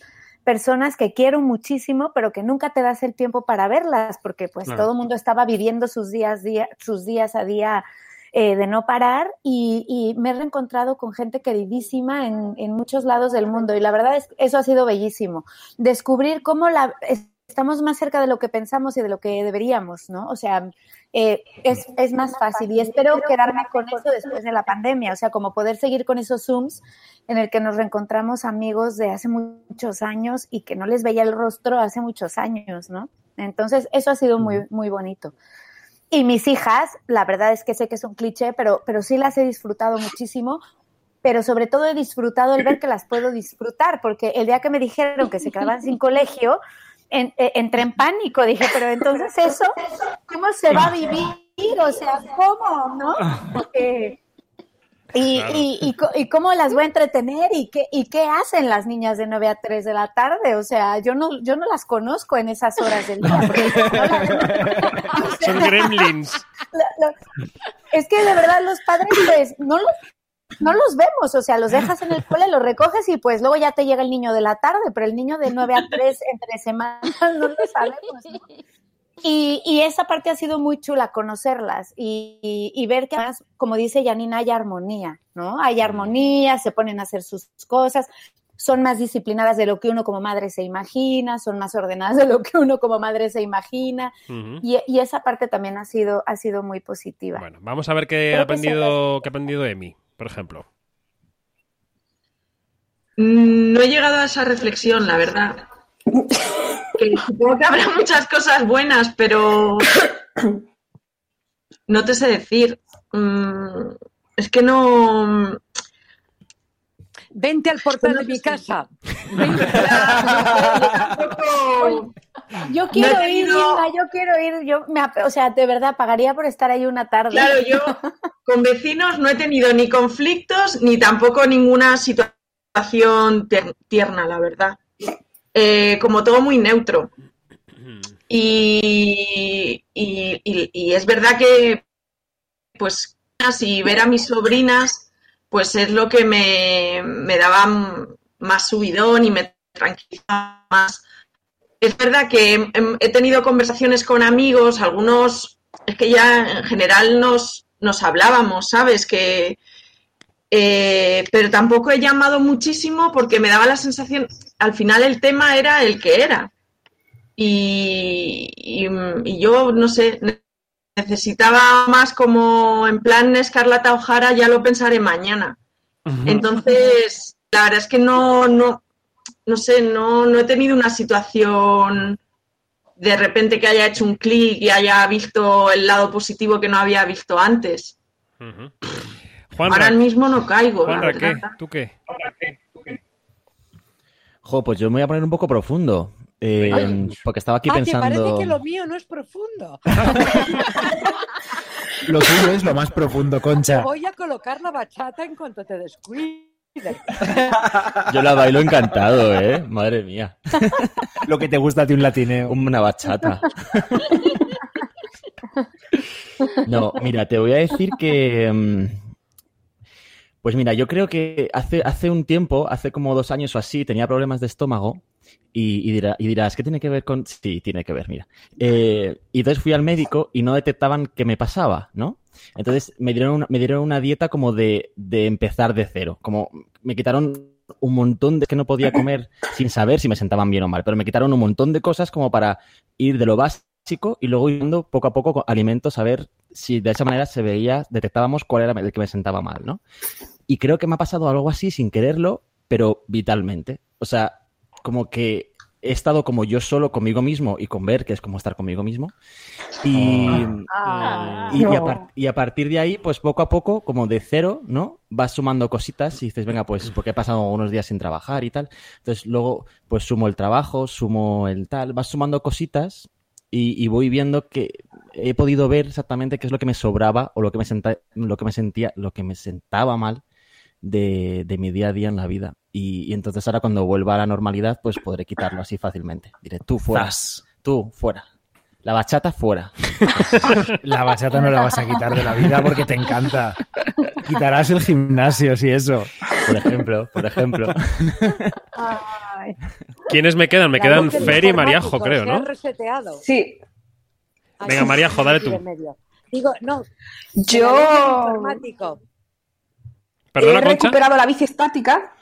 personas que quiero muchísimo, pero que nunca te das el tiempo para verlas, porque pues Claro. todo el mundo estaba viviendo sus días, día, sus días a día eh, de no parar y, y me he reencontrado con gente queridísima en, en muchos lados del mundo y la verdad es eso ha sido bellísimo. Descubrir cómo la, es- estamos más cerca de lo que pensamos y de lo que deberíamos, ¿no? O sea, eh, es, es más fácil y espero quedarme con eso después de la pandemia, o sea, como poder seguir con esos Zooms en el que nos reencontramos amigos de hace muchos años y que no les veía el rostro hace muchos años, ¿no? Entonces, eso ha sido muy, muy bonito. Y mis hijas, la verdad es que sé que es un cliché, pero, pero sí las he disfrutado muchísimo, pero sobre todo he disfrutado el ver que las puedo disfrutar, porque el día que me dijeron que se quedaban sin colegio, en- eh, entré en pánico, dije, pero entonces eso, ¿cómo se va a vivir? O sea, ¿cómo? ¿No? Porque- y, Claro. y, y, y cómo las voy a entretener y qué, y qué hacen las niñas de 9 a 3 de la tarde. O sea, yo no, yo no las conozco en esas horas del día. porque no las- Son gremlins. es que de verdad los padres pues no los, no los vemos, o sea, los dejas en el cole, los recoges y pues luego ya te llega el niño de la tarde, pero el niño de 9 a 3 entre semanas no lo sabemos. ¿no? Y, y esa parte ha sido muy chula, conocerlas y, y- y ver que además, como dice Janina, hay armonía, ¿no? Hay armonía, se ponen a hacer sus cosas, son más disciplinadas de lo que uno como madre se imagina, son más ordenadas de lo que uno como madre se imagina. Y, y esa parte también ha sido, ha sido muy positiva. Bueno, vamos a ver qué Creo ha que aprendido, qué ha aprendido Emi, por ejemplo. Mm, No he llegado a esa reflexión, la verdad. Que supongo que habrá muchas cosas buenas, pero no te sé decir. Mm, Es que no. Vente al portal de mi casa. Yo quiero No ir, Inma, yo quiero ir, yo me o sea, de verdad pagaría por estar ahí una tarde. Claro, yo con vecinos no he tenido ni conflictos ni tampoco ninguna situación tierna, la verdad. Eh, como todo muy neutro. Y, y- y- y es verdad que, pues, y ver a mis sobrinas, pues es lo que me, me daba más subidón y me tranquilizaba más. Es verdad que he, he tenido conversaciones con amigos, algunos, es que ya en general nos, nos hablábamos, ¿sabes? Que, eh, pero tampoco he llamado muchísimo porque me daba la sensación, al final el tema era el que era. Y, y- y yo, no sé, ne- necesitaba más como en plan Escarlata O'Hara, ya lo pensaré mañana. Entonces, la verdad es que no, no, no sé, no, no he tenido una situación de repente que haya hecho un clic y haya visto el lado positivo que no había visto antes. Ahora mismo no caigo. la Juanra, ¿qué? verdad. ¿Tú qué? Jo, pues yo me voy a poner un poco profundo. eh, porque estaba aquí ah, que pensando. parece que lo mío no es profundo. Lo tuyo es lo más profundo, Concha. Voy a colocar la bachata en cuanto te descuides. Yo la bailo encantado, ¿eh? Madre mía. Lo que te gusta a ti un latineo. Una bachata. No, mira, te voy a decir que. Pues mira, yo creo que hace, hace un tiempo, hace como dos años o así, tenía problemas de estómago y, y dirá- y dirás, ¿qué tiene que ver con...? Sí, tiene que ver, mira. Eh, y entonces fui al médico y no detectaban qué me pasaba, ¿no? Entonces me dieron una, me dieron una dieta como de, de empezar de cero, como me quitaron un montón de que no podía comer sin saber si me sentaban bien o mal, pero me quitaron un montón de cosas como para ir de lo básico y luego ir dando poco a poco con alimentos a ver si de esa manera se veía, detectábamos cuál era el que me sentaba mal, ¿no? Y creo que me ha pasado algo así sin quererlo, pero vitalmente. O sea, como que he estado como yo solo conmigo mismo y con ver que es como estar conmigo mismo. Y, Ah, y, y a no. par- y a partir de ahí, pues poco a poco, como de cero, ¿no? Vas sumando cositas y dices, venga, pues porque he pasado unos días sin trabajar y tal. Entonces luego, pues sumo el trabajo, sumo el tal, vas sumando cositas y, y voy viendo que he podido ver exactamente qué es lo que me sobraba o lo que me, senta- lo que me sentía, lo que me sentaba mal de, de mi día a día en la vida. Y, y entonces ahora cuando vuelva a la normalidad, pues podré quitarlo así fácilmente. Diré, tú fuera, Zas. tú fuera. La bachata fuera. La bachata no la vas a quitar de la vida porque te encanta. Quitarás el gimnasio, si eso. Por ejemplo, por ejemplo. Ay. ¿Quiénes me quedan? Me La quedan Fer y Mariajo, creo, ¿no? reseteado. Sí, Venga, Mariajo, dale tú. Digo, no. yo la voz del informático. Perdona, he Concha. recuperado la bici estática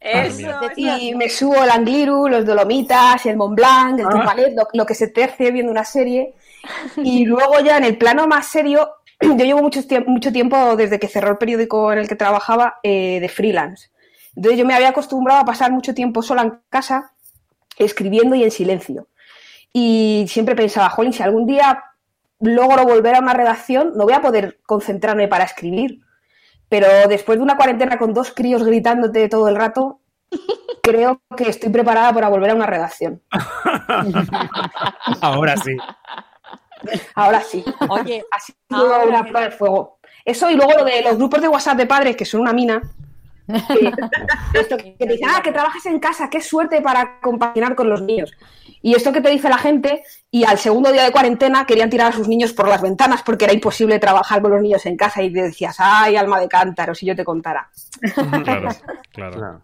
Eso, y me subo el Angliru, los Dolomitas, el Mont Blanc, el Ah. Tourmalet, lo, lo que se tercie viendo una serie. Y luego ya en el plano más serio, yo llevo mucho tiempo desde que cerró el periódico en el que trabajaba eh, de freelance. Entonces yo me había acostumbrado a pasar mucho tiempo sola en casa, escribiendo y en silencio. Y siempre pensaba, jolín, si algún día logro volver a una redacción, no voy a poder concentrarme para escribir. Pero después de una cuarentena con dos críos gritándote todo el rato, creo que estoy preparada para volver a una redacción. Ahora sí. Ahora sí. Oye, sido ahora una prueba de fuego. Eso y luego lo de los grupos de WhatsApp de padres, que son una mina. que- esto que te dicen, ah, que trabajes en casa, qué suerte para compaginar con los niños. Y esto que te dice la gente, y al segundo día de cuarentena querían tirar a sus niños por las ventanas porque era imposible trabajar con los niños en casa y te decías, ay, alma de cántaro, si yo te contara. Claro, claro. Claro.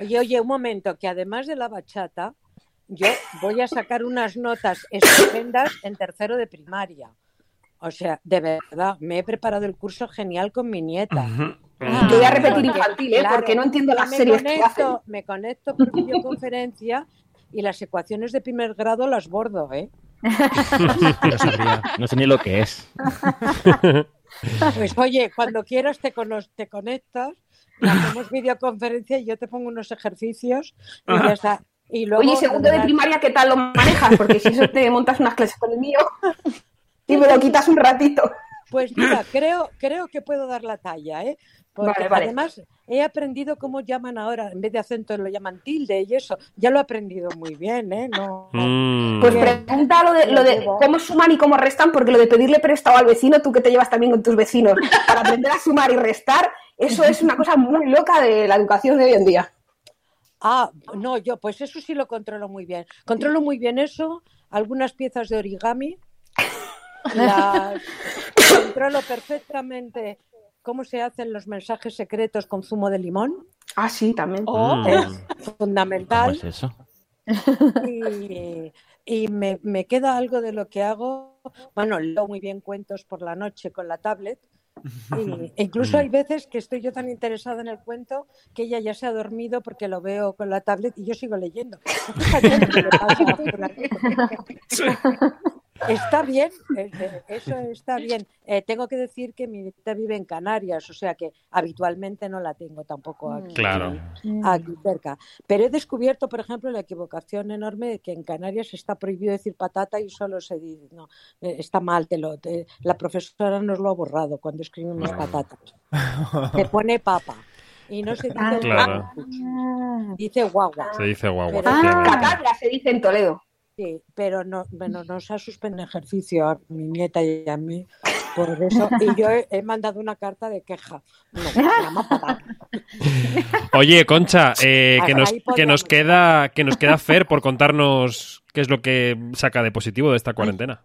Oye, oye, un momento, que además de la bachata, yo voy a sacar unas notas estupendas en tercero de primaria. O sea, de verdad, me he preparado el curso genial con mi nieta. Yo voy a repetir infantil, ¿eh? claro, porque no entiendo las me series que hacen. conecto, me conecto por videoconferencia y las ecuaciones de primer grado las bordo, ¿eh? Lo sabría. No sé ni lo que es. Pues oye, cuando quieras te, cono- te conectas, hacemos videoconferencia y yo te pongo unos ejercicios y ya está. Y luego, Oye, segundo de primaria, ¿qué tal lo manejas? Porque si eso te montas unas clases con el mío y me lo quitas un ratito. Pues mira, creo, creo que puedo dar la talla, ¿eh? Porque Vale, vale. además he aprendido cómo llaman ahora, en vez de acento lo llaman tilde y eso. Ya lo he aprendido muy bien, ¿eh? No, Mm. Pues pregunta lo de, lo de cómo suman y cómo restan, porque lo de pedirle prestado al vecino, tú que te llevas también con tus vecinos, para aprender a sumar y restar, eso es una cosa muy loca de la educación de hoy en día. Ah, no, yo, pues eso sí lo controlo muy bien. Controlo muy bien eso, algunas piezas de origami, las controlo perfectamente cómo se hacen los mensajes secretos con zumo de limón, Ah, sí, también. o Mm. es ¿Cómo fundamental. es eso? Y, y me, me queda algo de lo que hago. Bueno, leo muy bien cuentos por la noche con la tablet. Y, e incluso hay veces que estoy yo tan interesada en el cuento que ella ya se ha dormido porque lo veo con la tablet y yo sigo leyendo. Está bien, eh, eh, eso está bien. Eh, tengo que decir que mi nieta vive en Canarias, o sea que habitualmente no la tengo tampoco aquí, Claro. aquí cerca. Pero he descubierto, por ejemplo, la equivocación enorme de que en Canarias está prohibido decir patata y solo se dice, no, eh, está mal, te lo, te- la profesora nos lo ha borrado cuando escribimos patatas. Se pone papa y no se dice Ah. Claro. guagua, dice guagua. Se dice guagua. Pero-. Catadra se dice en Toledo. Sí, pero no, bueno, nos ha suspendido ejercicio a mi nieta y a mí por eso. Y yo he, he mandado una carta de queja. No. Oye, Concha, eh, que, nos, que, nos queda, que nos queda Fer por contarnos qué es lo que saca de positivo de esta cuarentena.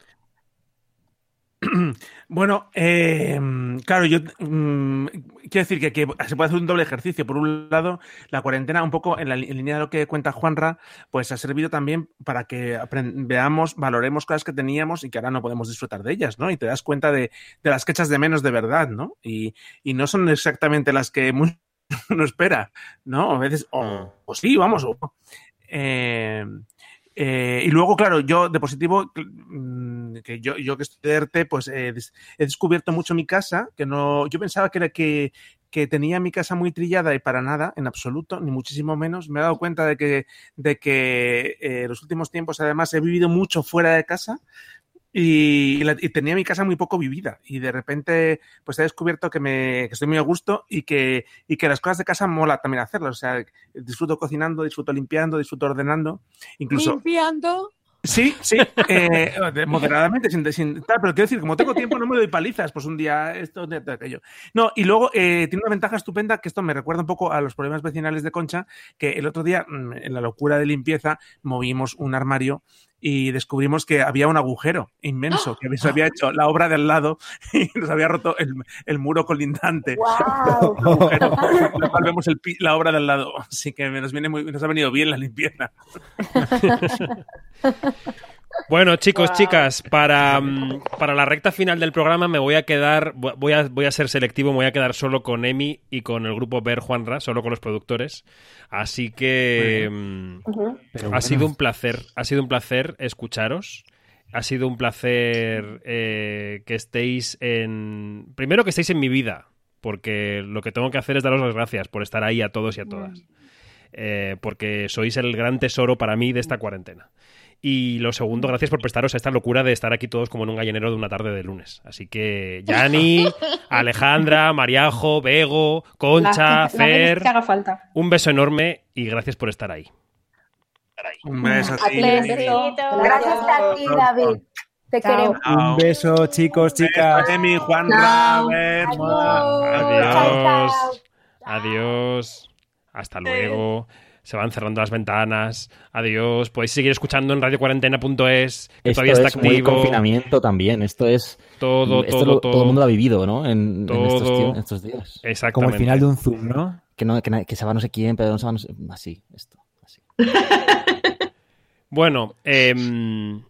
Bueno, eh, claro, yo mm, quiero decir que, que se puede hacer un doble ejercicio. Por un lado, la cuarentena, un poco en la en línea de lo que cuenta Juanra, pues ha servido también para que veamos, valoremos cosas que teníamos y que ahora no podemos disfrutar de ellas, ¿no? Y te das cuenta de, de las que echas de menos de verdad, ¿no? Y, y no son exactamente las que uno espera, ¿no? A veces, o, o sí, vamos. Eh, eh, y luego, claro, yo de positivo, mm, que yo, yo que estoy de ERTE, pues eh, he descubierto mucho mi casa, que no, yo pensaba que era que, que tenía mi casa muy trillada y para nada, en absoluto, ni muchísimo menos. Me he dado cuenta de que, de que eh, los últimos tiempos, además, he vivido mucho fuera de casa y, la- y tenía mi casa muy poco vivida. Y de repente, pues he descubierto que, me, que estoy muy a gusto y que, y que las cosas de casa mola también hacerlas. O sea, disfruto cocinando, disfruto limpiando, disfruto ordenando. Incluso. Limpiando. Sí, sí, eh, de- moderadamente, sin, sin tal, pero quiero decir, como tengo tiempo, no me doy palizas, pues un día esto, un día aquello. No, y luego eh, tiene una ventaja estupenda que esto me recuerda un poco a los problemas vecinales de Concha, que el otro día, mm, en la locura de limpieza, movimos un armario y descubrimos que había un agujero inmenso que se había hecho la obra de al lado y nos había roto el, el muro colindante. Agujero, lo cual vemos el la obra de al lado. Así que nos, viene muy, nos ha venido bien la limpieza. Bueno, chicos, chicas, para, mm, para la recta final del programa me voy a quedar, voy a, voy a ser selectivo, me voy a quedar solo con Emi y con el grupo Ver Juanra, solo con los productores. Así que mm, ha bueno. sido un placer, ha sido un placer escucharos. Ha sido un placer eh, que estéis en. Primero que estéis en mi vida, porque lo que tengo que hacer es daros las gracias por estar ahí a todos y a todas. Eh, porque sois el gran tesoro para mí de esta cuarentena. Y lo segundo, gracias por prestaros a esta locura de estar aquí todos como en un gallinero de una tarde de lunes. Así que, Yani, Alejandra, Mariajo, Bego, Concha, Fer, que haga falta. un beso enorme y gracias por estar ahí. Un beso a ti. Gracias a ti, David. Te Chao. queremos. Un beso, chicos, chicas. Emi, Juan, Adiós. Adiós. Hasta luego. Se van cerrando las ventanas. Adiós. Podéis seguir escuchando en radiocuarentena.es, que Esto todavía está es muy activo. confinamiento también. Esto es. Todo, esto todo, lo- todo. todo el mundo lo ha vivido, ¿no? En, en estos, Todo. tie- en estos días. Exactamente. Como el final de un Zoom, ¿no? Que, no, que, se va no sé quién, pero no se va no sé. Así, esto. Así. Bueno, em,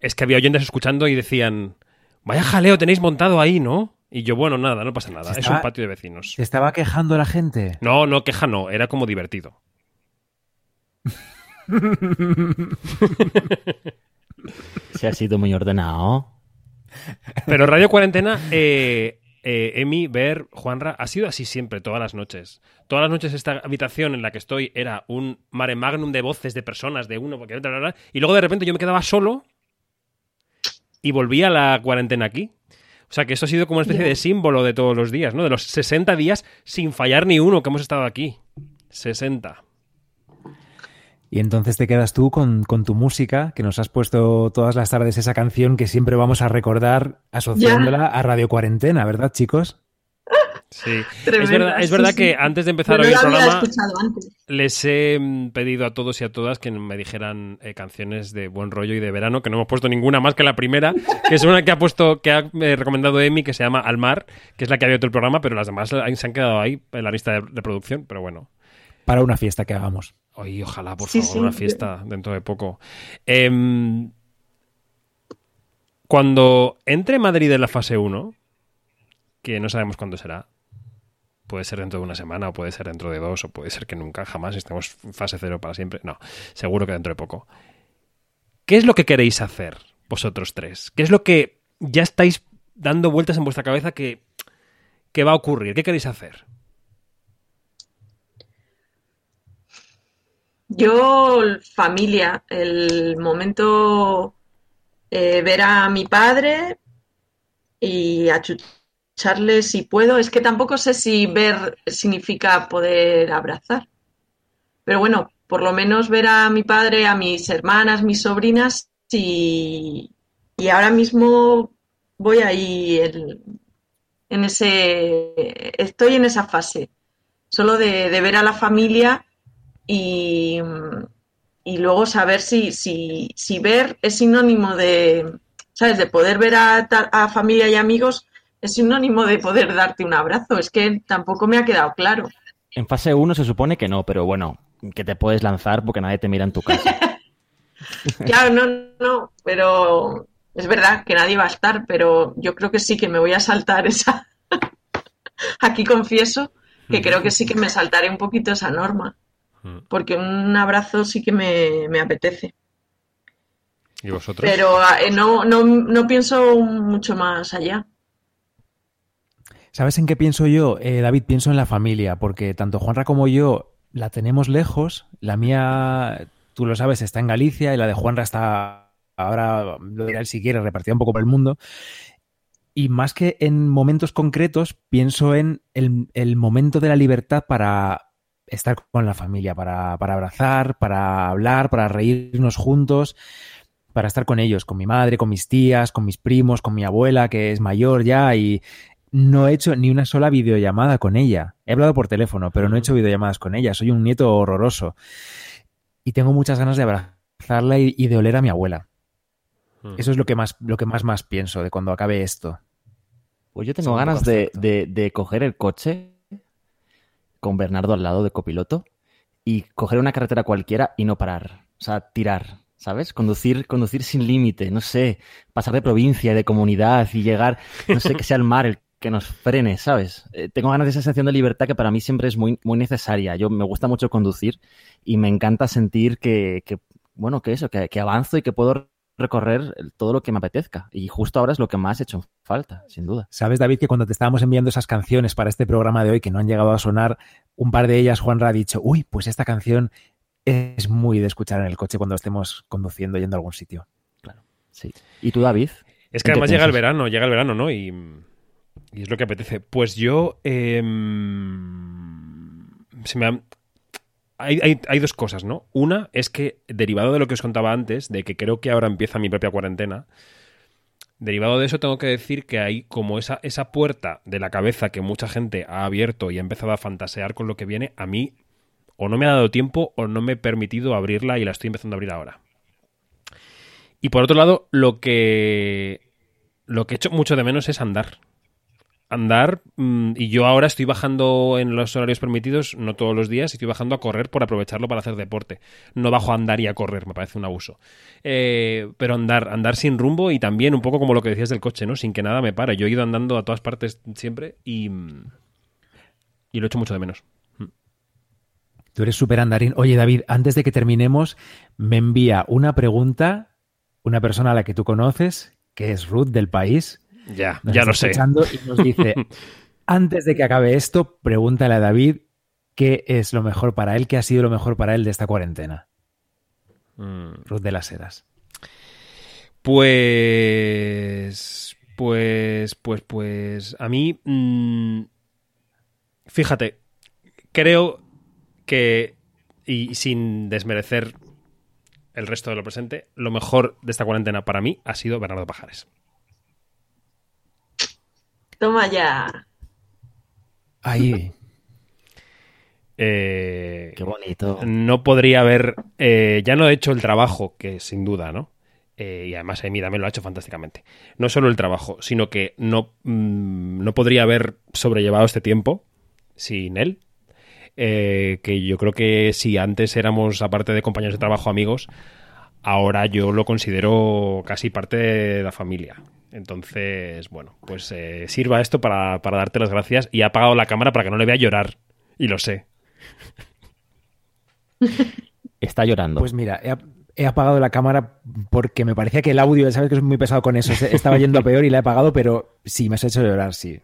es que había oyentes escuchando y decían, vaya jaleo tenéis montado ahí, ¿no? Y yo, bueno, nada, no pasa nada. Es un patio de vecinos. Se estaba quejando la gente. No, no, queja no, era como divertido. Se ha sido muy ordenado. Pero Radio Cuarentena, eh, eh, Emi, Ver, Juanra, ha sido así siempre, todas las noches. Todas las noches esta habitación en la que estoy era un mare magnum de voces de personas, de uno, porque y luego de repente yo me quedaba solo y volví a la cuarentena aquí. O sea que eso ha sido como una especie de símbolo de todos los días, ¿no? De los 60 días sin fallar ni uno que hemos estado aquí. 60. Y entonces te quedas tú con, con tu música, que nos has puesto todas las tardes esa canción que siempre vamos a recordar asociándola a Radio Cuarentena, ¿verdad, chicos? Sí. es Tremenda, verdad, es verdad sí. que antes de empezar hoy el programa escuchado antes. les he mm, pedido a todos y a todas que me dijeran eh, canciones de buen rollo y de verano, que no hemos puesto ninguna más que la primera, que es una que ha puesto, que ha eh, recomendado Emi, que se llama Al Mar, que es la que ha abierto el programa, pero las demás se han quedado ahí en la lista de reproducción, pero bueno. Para una fiesta que hagamos. Oye, ojalá, por Sí, favor, sí. una fiesta dentro de poco. Em, cuando entre Madrid en la fase 1, que no sabemos cuándo será, puede ser dentro de una semana, o puede ser dentro de dos, o puede ser que nunca, jamás estemos en fase 0 para siempre. No, seguro que dentro de poco. ¿Qué es lo que queréis hacer? vosotros tres? ¿Qué es lo que ya estáis dando vueltas en vuestra cabeza que, que va a ocurrir? ¿Qué queréis hacer? Yo, familia, el momento eh, ver a mi padre y achucharle si puedo. Es que tampoco sé si ver significa poder abrazar. Pero bueno, por lo menos ver a mi padre, a mis hermanas, mis sobrinas y, y ahora mismo voy ahí en, ese, estoy en esa fase, solo de ver a la familia y, y luego saber si, si, si ver es sinónimo de, ¿sabes? De poder ver a familia y amigos es sinónimo de poder darte un abrazo. Es que tampoco me ha quedado claro. En fase 1 se supone que no, pero bueno, que te puedes lanzar porque nadie te mira en tu casa. Claro, no, no, pero es verdad que nadie va a estar, pero yo creo que sí que me voy a saltar esa. Aquí confieso que creo que sí que me saltaré un poquito esa norma, porque un abrazo sí que me, me apetece. ¿Y vosotros? Pero eh, no, no, no pienso mucho más allá. ¿Sabes en qué pienso yo, Eh, David? Pienso en la familia, porque tanto Juanra como yo la tenemos lejos. La mía, tú lo sabes, está en Galicia y la de Juanra está ahora, lo dirá él si quiere, repartida un poco por el mundo. Y más que en momentos concretos, pienso en el, el momento de la libertad para estar con la familia, para, para abrazar, para hablar, para reírnos juntos, para estar con ellos, con mi madre, con mis tías, con mis primos, con mi abuela, que es mayor ya, y no he hecho ni una sola videollamada con ella. He hablado por teléfono, pero no he hecho videollamadas con ella. Soy un nieto horroroso. Y tengo muchas ganas de abrazarla y, y de oler a mi abuela. Eso es lo que más, lo que más, más pienso de cuando acabe esto. Pues yo tengo ganas de- de coger el coche con Bernardo al lado de copiloto y coger una carretera cualquiera y no parar. O sea, tirar, ¿sabes? Conducir, conducir sin límite, no sé, pasar de provincia y de comunidad y llegar, no sé, que sea el mar el que nos frene, ¿sabes? Eh, tengo ganas de esa sensación de libertad que para mí siempre es muy, muy necesaria. Yo me gusta mucho conducir y me encanta sentir que, que, bueno, que eso, que, que avanzo y que puedo recorrer todo lo que me apetezca. Y justo ahora es lo que más he hecho falta, sin duda. Sabes, David, que cuando te estábamos enviando esas canciones para este programa de hoy que no han llegado a sonar, un par de ellas Juanra ha dicho, uy, pues esta canción es muy de escuchar en el coche cuando estemos conduciendo yendo a algún sitio. Claro, sí. ¿Y tú, David? Es que ¿En qué además llega el verano, llega el verano, ¿no? Y, y es lo que apetece. Pues yo. em, se me han- hay, dos cosas, ¿no? Una es que, derivado de lo que os contaba antes, de que creo que ahora empieza mi propia cuarentena, derivado de eso tengo que decir que hay como esa, esa puerta de la cabeza que mucha gente ha abierto y ha empezado a fantasear con lo que viene, a mí o no me ha dado tiempo o no me he permitido abrirla y la estoy empezando a abrir ahora. Y por otro lado, lo que lo que echo mucho de menos es andar. Andar, mm, y yo ahora estoy bajando en los horarios permitidos, no todos los días, estoy bajando a correr por aprovecharlo para hacer deporte. No bajo a andar y a correr, me parece un abuso. Eh, pero andar, andar sin rumbo y también un poco como lo que decías del coche, ¿no? Sin que nada me pare. Yo he ido andando a todas partes siempre y, mm, y lo echo mucho de menos. Tú eres súper andarín. Oye, David, antes de que terminemos, me envía una pregunta una persona a la que tú conoces, que es Ruth del país. Ya, Nos ya está lo sé. Y nos dice, antes de que acabe esto, pregúntale a David qué es lo mejor para él, qué ha sido lo mejor para él de esta cuarentena. Mm. Ruth de las Heras. Pues. Pues. Pues. Pues. A mí. mm, fíjate. Creo que. Y sin desmerecer el resto de lo presente, lo mejor de esta cuarentena para mí ha sido Bernardo Pajares. Toma ya. Ahí. Eh, Qué bonito. No podría haber. eh, ya no he hecho el trabajo, que sin duda, ¿no? Eh, y además Emi también lo ha hecho fantásticamente. No solo el trabajo, sino que no, mm, no podría haber sobrellevado este tiempo sin él. Eh, que yo creo que si antes éramos, aparte de compañeros de trabajo, amigos, ahora yo lo considero casi parte de la familia. Entonces, bueno, pues eh, sirva esto para, para darte las gracias y ha apagado la cámara para que no le vea llorar. Y lo sé. Está llorando. Pues mira, he, ap- he apagado la cámara porque me parecía que el audio, sabes que es muy pesado con eso, estaba yendo a peor y la he apagado, pero sí, me has hecho llorar, sí.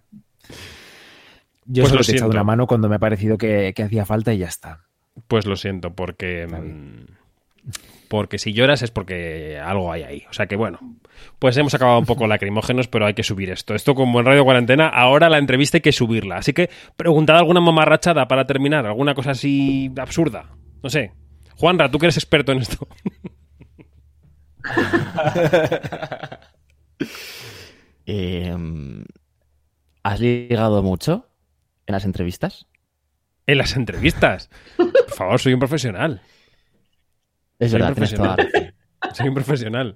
Yo Pues solo lo te he echado una mano cuando me ha parecido que, que hacía falta y ya está. Pues lo siento, porque. mm, Porque si lloras es porque algo hay ahí. O sea que bueno. Pues hemos acabado un poco lacrimógenos, pero hay que subir esto. Esto como en Radio Cuarentena, ahora la entrevista hay que subirla. Así que preguntad alguna mamarrachada para terminar, alguna cosa así absurda. No sé. Juanra, tú que eres experto en esto. Eh, ¿Has ligado mucho en las entrevistas? En las entrevistas. Por favor, soy un profesional. Es Soy un verdad, tienes toda la. Soy un profesional.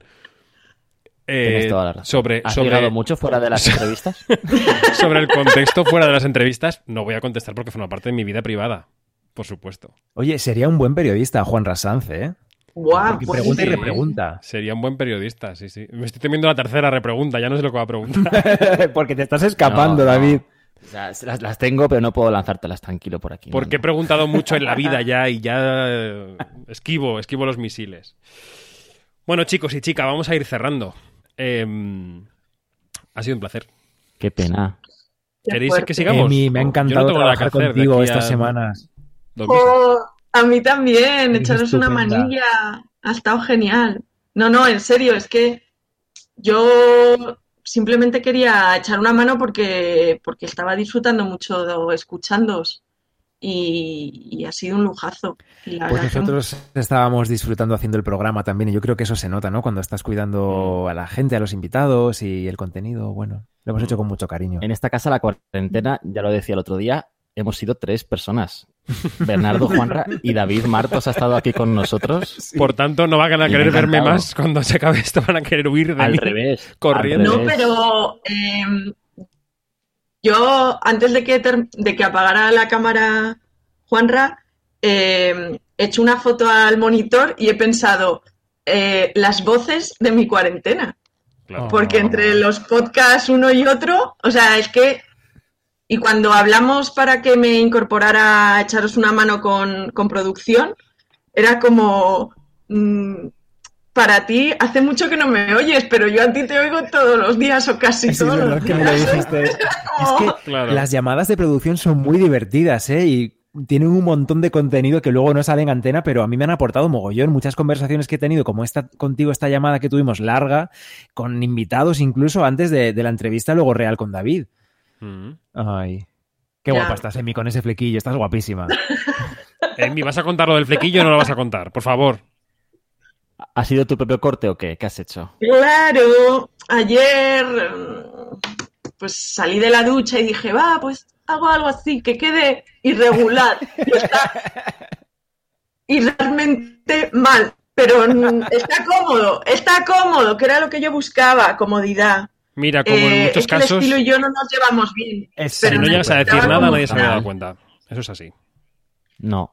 Eh, Tienes toda la razón. Sobre, ¿Has sobre, mucho fuera de las entrevistas? sobre el contexto fuera de las entrevistas, no voy a contestar porque forma parte de mi vida privada. Por supuesto. Oye, sería un buen periodista, Juan Rasanz, ¿eh? Guau, Porque pues pregunta y repregunta. Sería un buen periodista, sí, sí. Me estoy temiendo la tercera repregunta, ya no sé lo que va a preguntar. Porque te estás escapando, No, no. O sea, las, las tengo, pero no puedo lanzártelas tranquilo por aquí. Porque he preguntado mucho en la vida ya y ya eh, esquivo, esquivo los misiles. Bueno, chicos y chicas, vamos a ir cerrando. Eh, ha sido un placer. Qué pena. ¿Queréis que sigamos? Emi, me ha encantado no trabajar contigo estas a semanas. Oh, a mí también, echaros una manilla. Ha estado genial. No, no, en serio, es que yo simplemente quería echar una mano porque, porque estaba disfrutando mucho escuchándoos y, y ha sido un lujazo. La Pues que- nosotros estábamos disfrutando haciendo el programa también y yo creo que eso se nota, ¿no? Cuando estás cuidando a la gente, a los invitados y el contenido, bueno, lo hemos hecho con mucho cariño. En esta casa la cuarentena, ya lo decía el otro día, hemos sido tres personas. Bernardo, Juanra y David Martos ha estado aquí con nosotros. Por tanto, no van a querer verme más cuando se acabe esto, van a querer huir de Al mí. revés. corriendo. al No, pero eh, yo antes de que, de que apagara la cámara Juanra, eh, he hecho una foto al monitor y he pensado eh, las voces de mi cuarentena. Claro. Porque entre los podcasts uno y otro, o sea, es que... Y cuando hablamos para que me incorporara a echaros una mano con, con producción, era como... mm, para ti, hace mucho que no me oyes, pero yo a ti te oigo todos los días o casi Sí, es todos verdad los que me lo dijiste. Es que Claro. las llamadas de producción son muy divertidas, ¿eh? Y tienen un montón de contenido que luego no sale en antena, pero a mí me han aportado mogollón. Muchas conversaciones que he tenido, como esta contigo, esta llamada que tuvimos larga, con invitados incluso antes de, de la entrevista luego real con David. Mm. Ay. Qué Ya. guapa estás, Emi, con ese flequillo. Estás guapísima. Emi, ¿vas a contar lo del flequillo o no lo vas a contar? Por favor. ¿Ha sido tu propio corte o qué? ¿Qué has hecho? Claro, ayer pues salí de la ducha y dije, va, pues hago algo así, que quede irregular. Y está irrealmente mal, pero está cómodo, está cómodo, que era lo que yo buscaba, comodidad. Mira, como en Eh, muchos es que el casos, estilo y yo no nos llevamos bien. Es- si pero no llegas a decir nada, nadie se había dado cuenta. Eso es así. No.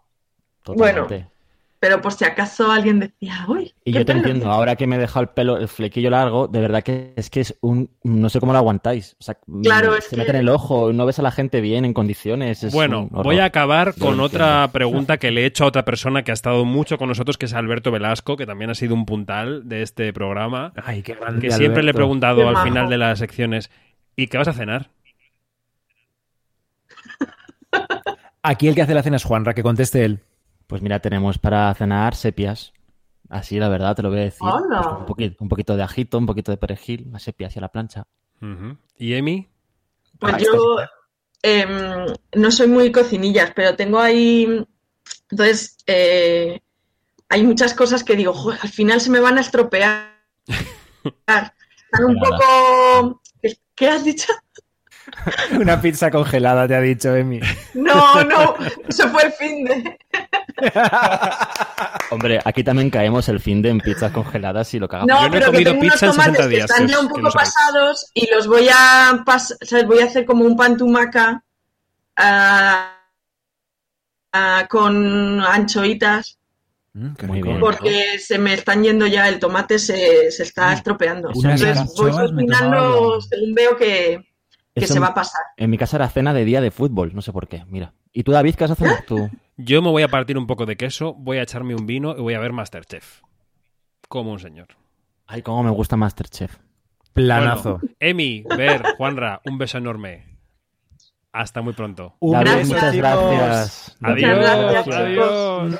Bueno, Totalmente. Pero por si acaso alguien decía, uy, Y yo te pelo". entiendo, ahora que me he dejado el pelo, el flequillo largo, de verdad que es que es un. No sé cómo lo aguantáis. O sea, Claro, mm, es se que- mete en el ojo, no ves a la gente bien, en condiciones. es Bueno, voy a acabar Yo con otra pregunta que le he hecho a otra persona que ha estado mucho con nosotros, que es Alberto Velasco, que también ha sido un puntal de este programa. Ay, qué grande. Que siempre le he preguntado Qué al majo. final de las secciones, ¿y qué vas a cenar? Aquí el que hace la cena es Juanra, que conteste él. Pues mira, tenemos para cenar sepias. Así, la verdad, te lo voy a decir. Hola. Pues un, poquito, un poquito de ajito, un poquito de perejil, una sepia hacia la plancha. ¿Y Emi? Pues Ah, yo em, no soy muy cocinillas, pero tengo ahí. Entonces, eh, hay muchas cosas que digo, "Joder, al final se me van a estropear. Están un poco. ¿Qué has dicho? Una pizza congelada, te ha dicho Emi. No, no, eso fue el fin de. Hombre, aquí también caemos el fin de en pizzas congeladas y lo cagamos. No, Yo no he pero que comido tengo unos pizza en tomates 60 que días, están que ya os- un que poco pasados y los voy a pas- o sea, voy a hacer como un pan tumaca ah, ah, con anchoitas Mm, Muy bien. porque se me están yendo ya el tomate se, se está estropeando. Entonces voy cocinando según veo que, que Eso se en- va a pasar. En mi casa era cena de día de fútbol, no sé por qué. Mira. ¿Y tú, David, qué vas a hacer tú? Yo me voy a partir un poco de queso, voy a echarme un vino y voy a ver Masterchef. como un señor. Ay, cómo me gusta Masterchef. Planazo. Bueno, Emi, Ver, Juanra, un beso enorme. Hasta muy pronto. Un David, beso, muchas gracias. Adiós. Muchas gracias, adiós.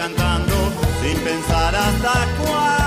cantando sin pensar hasta cuándo.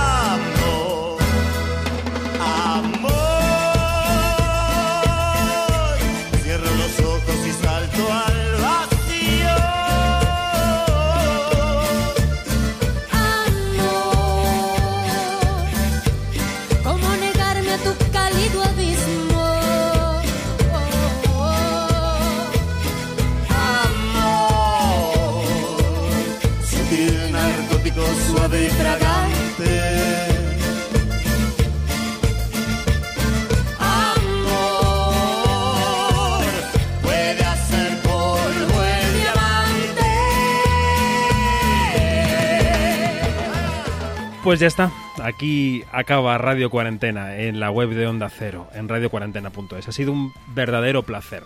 Pues ya está. Aquí acaba Radio Cuarentena en la web de Onda Cero, en radiocuarentena.es. Ha sido un verdadero placer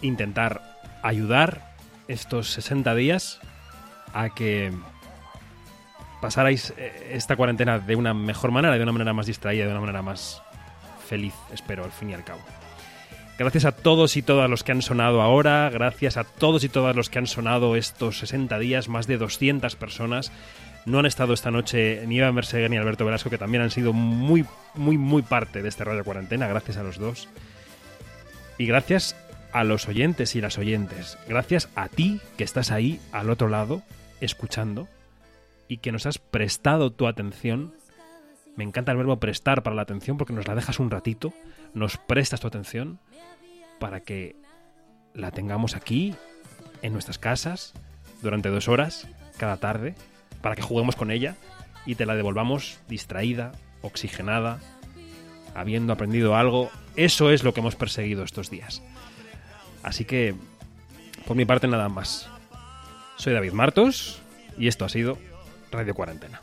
intentar ayudar estos 60 días a que pasarais eh, esta cuarentena de una mejor manera, de una manera más distraída, de una manera más feliz, espero, al fin y al cabo. Gracias a todos y todas los que han sonado ahora, gracias a todos y todas los que han sonado estos 60 días, más de 200 personas. No han estado esta noche ni Eva Mercedes ni Alberto Velasco, que también han sido muy, muy, muy parte de este Radio Cuarentena, gracias a los dos. Y gracias a los oyentes y las oyentes. Gracias a ti que estás ahí al otro lado, escuchando, y que nos has prestado tu atención. Me encanta el verbo prestar para la atención porque nos la dejas un ratito, nos prestas tu atención para que la tengamos aquí, en nuestras casas, durante dos horas, cada tarde, para que juguemos con ella y te la devolvamos distraída, oxigenada, habiendo aprendido algo. Eso es lo que hemos perseguido estos días. Así que, por mi parte, nada más. Soy David Martos y esto ha sido Radio Cuarentena.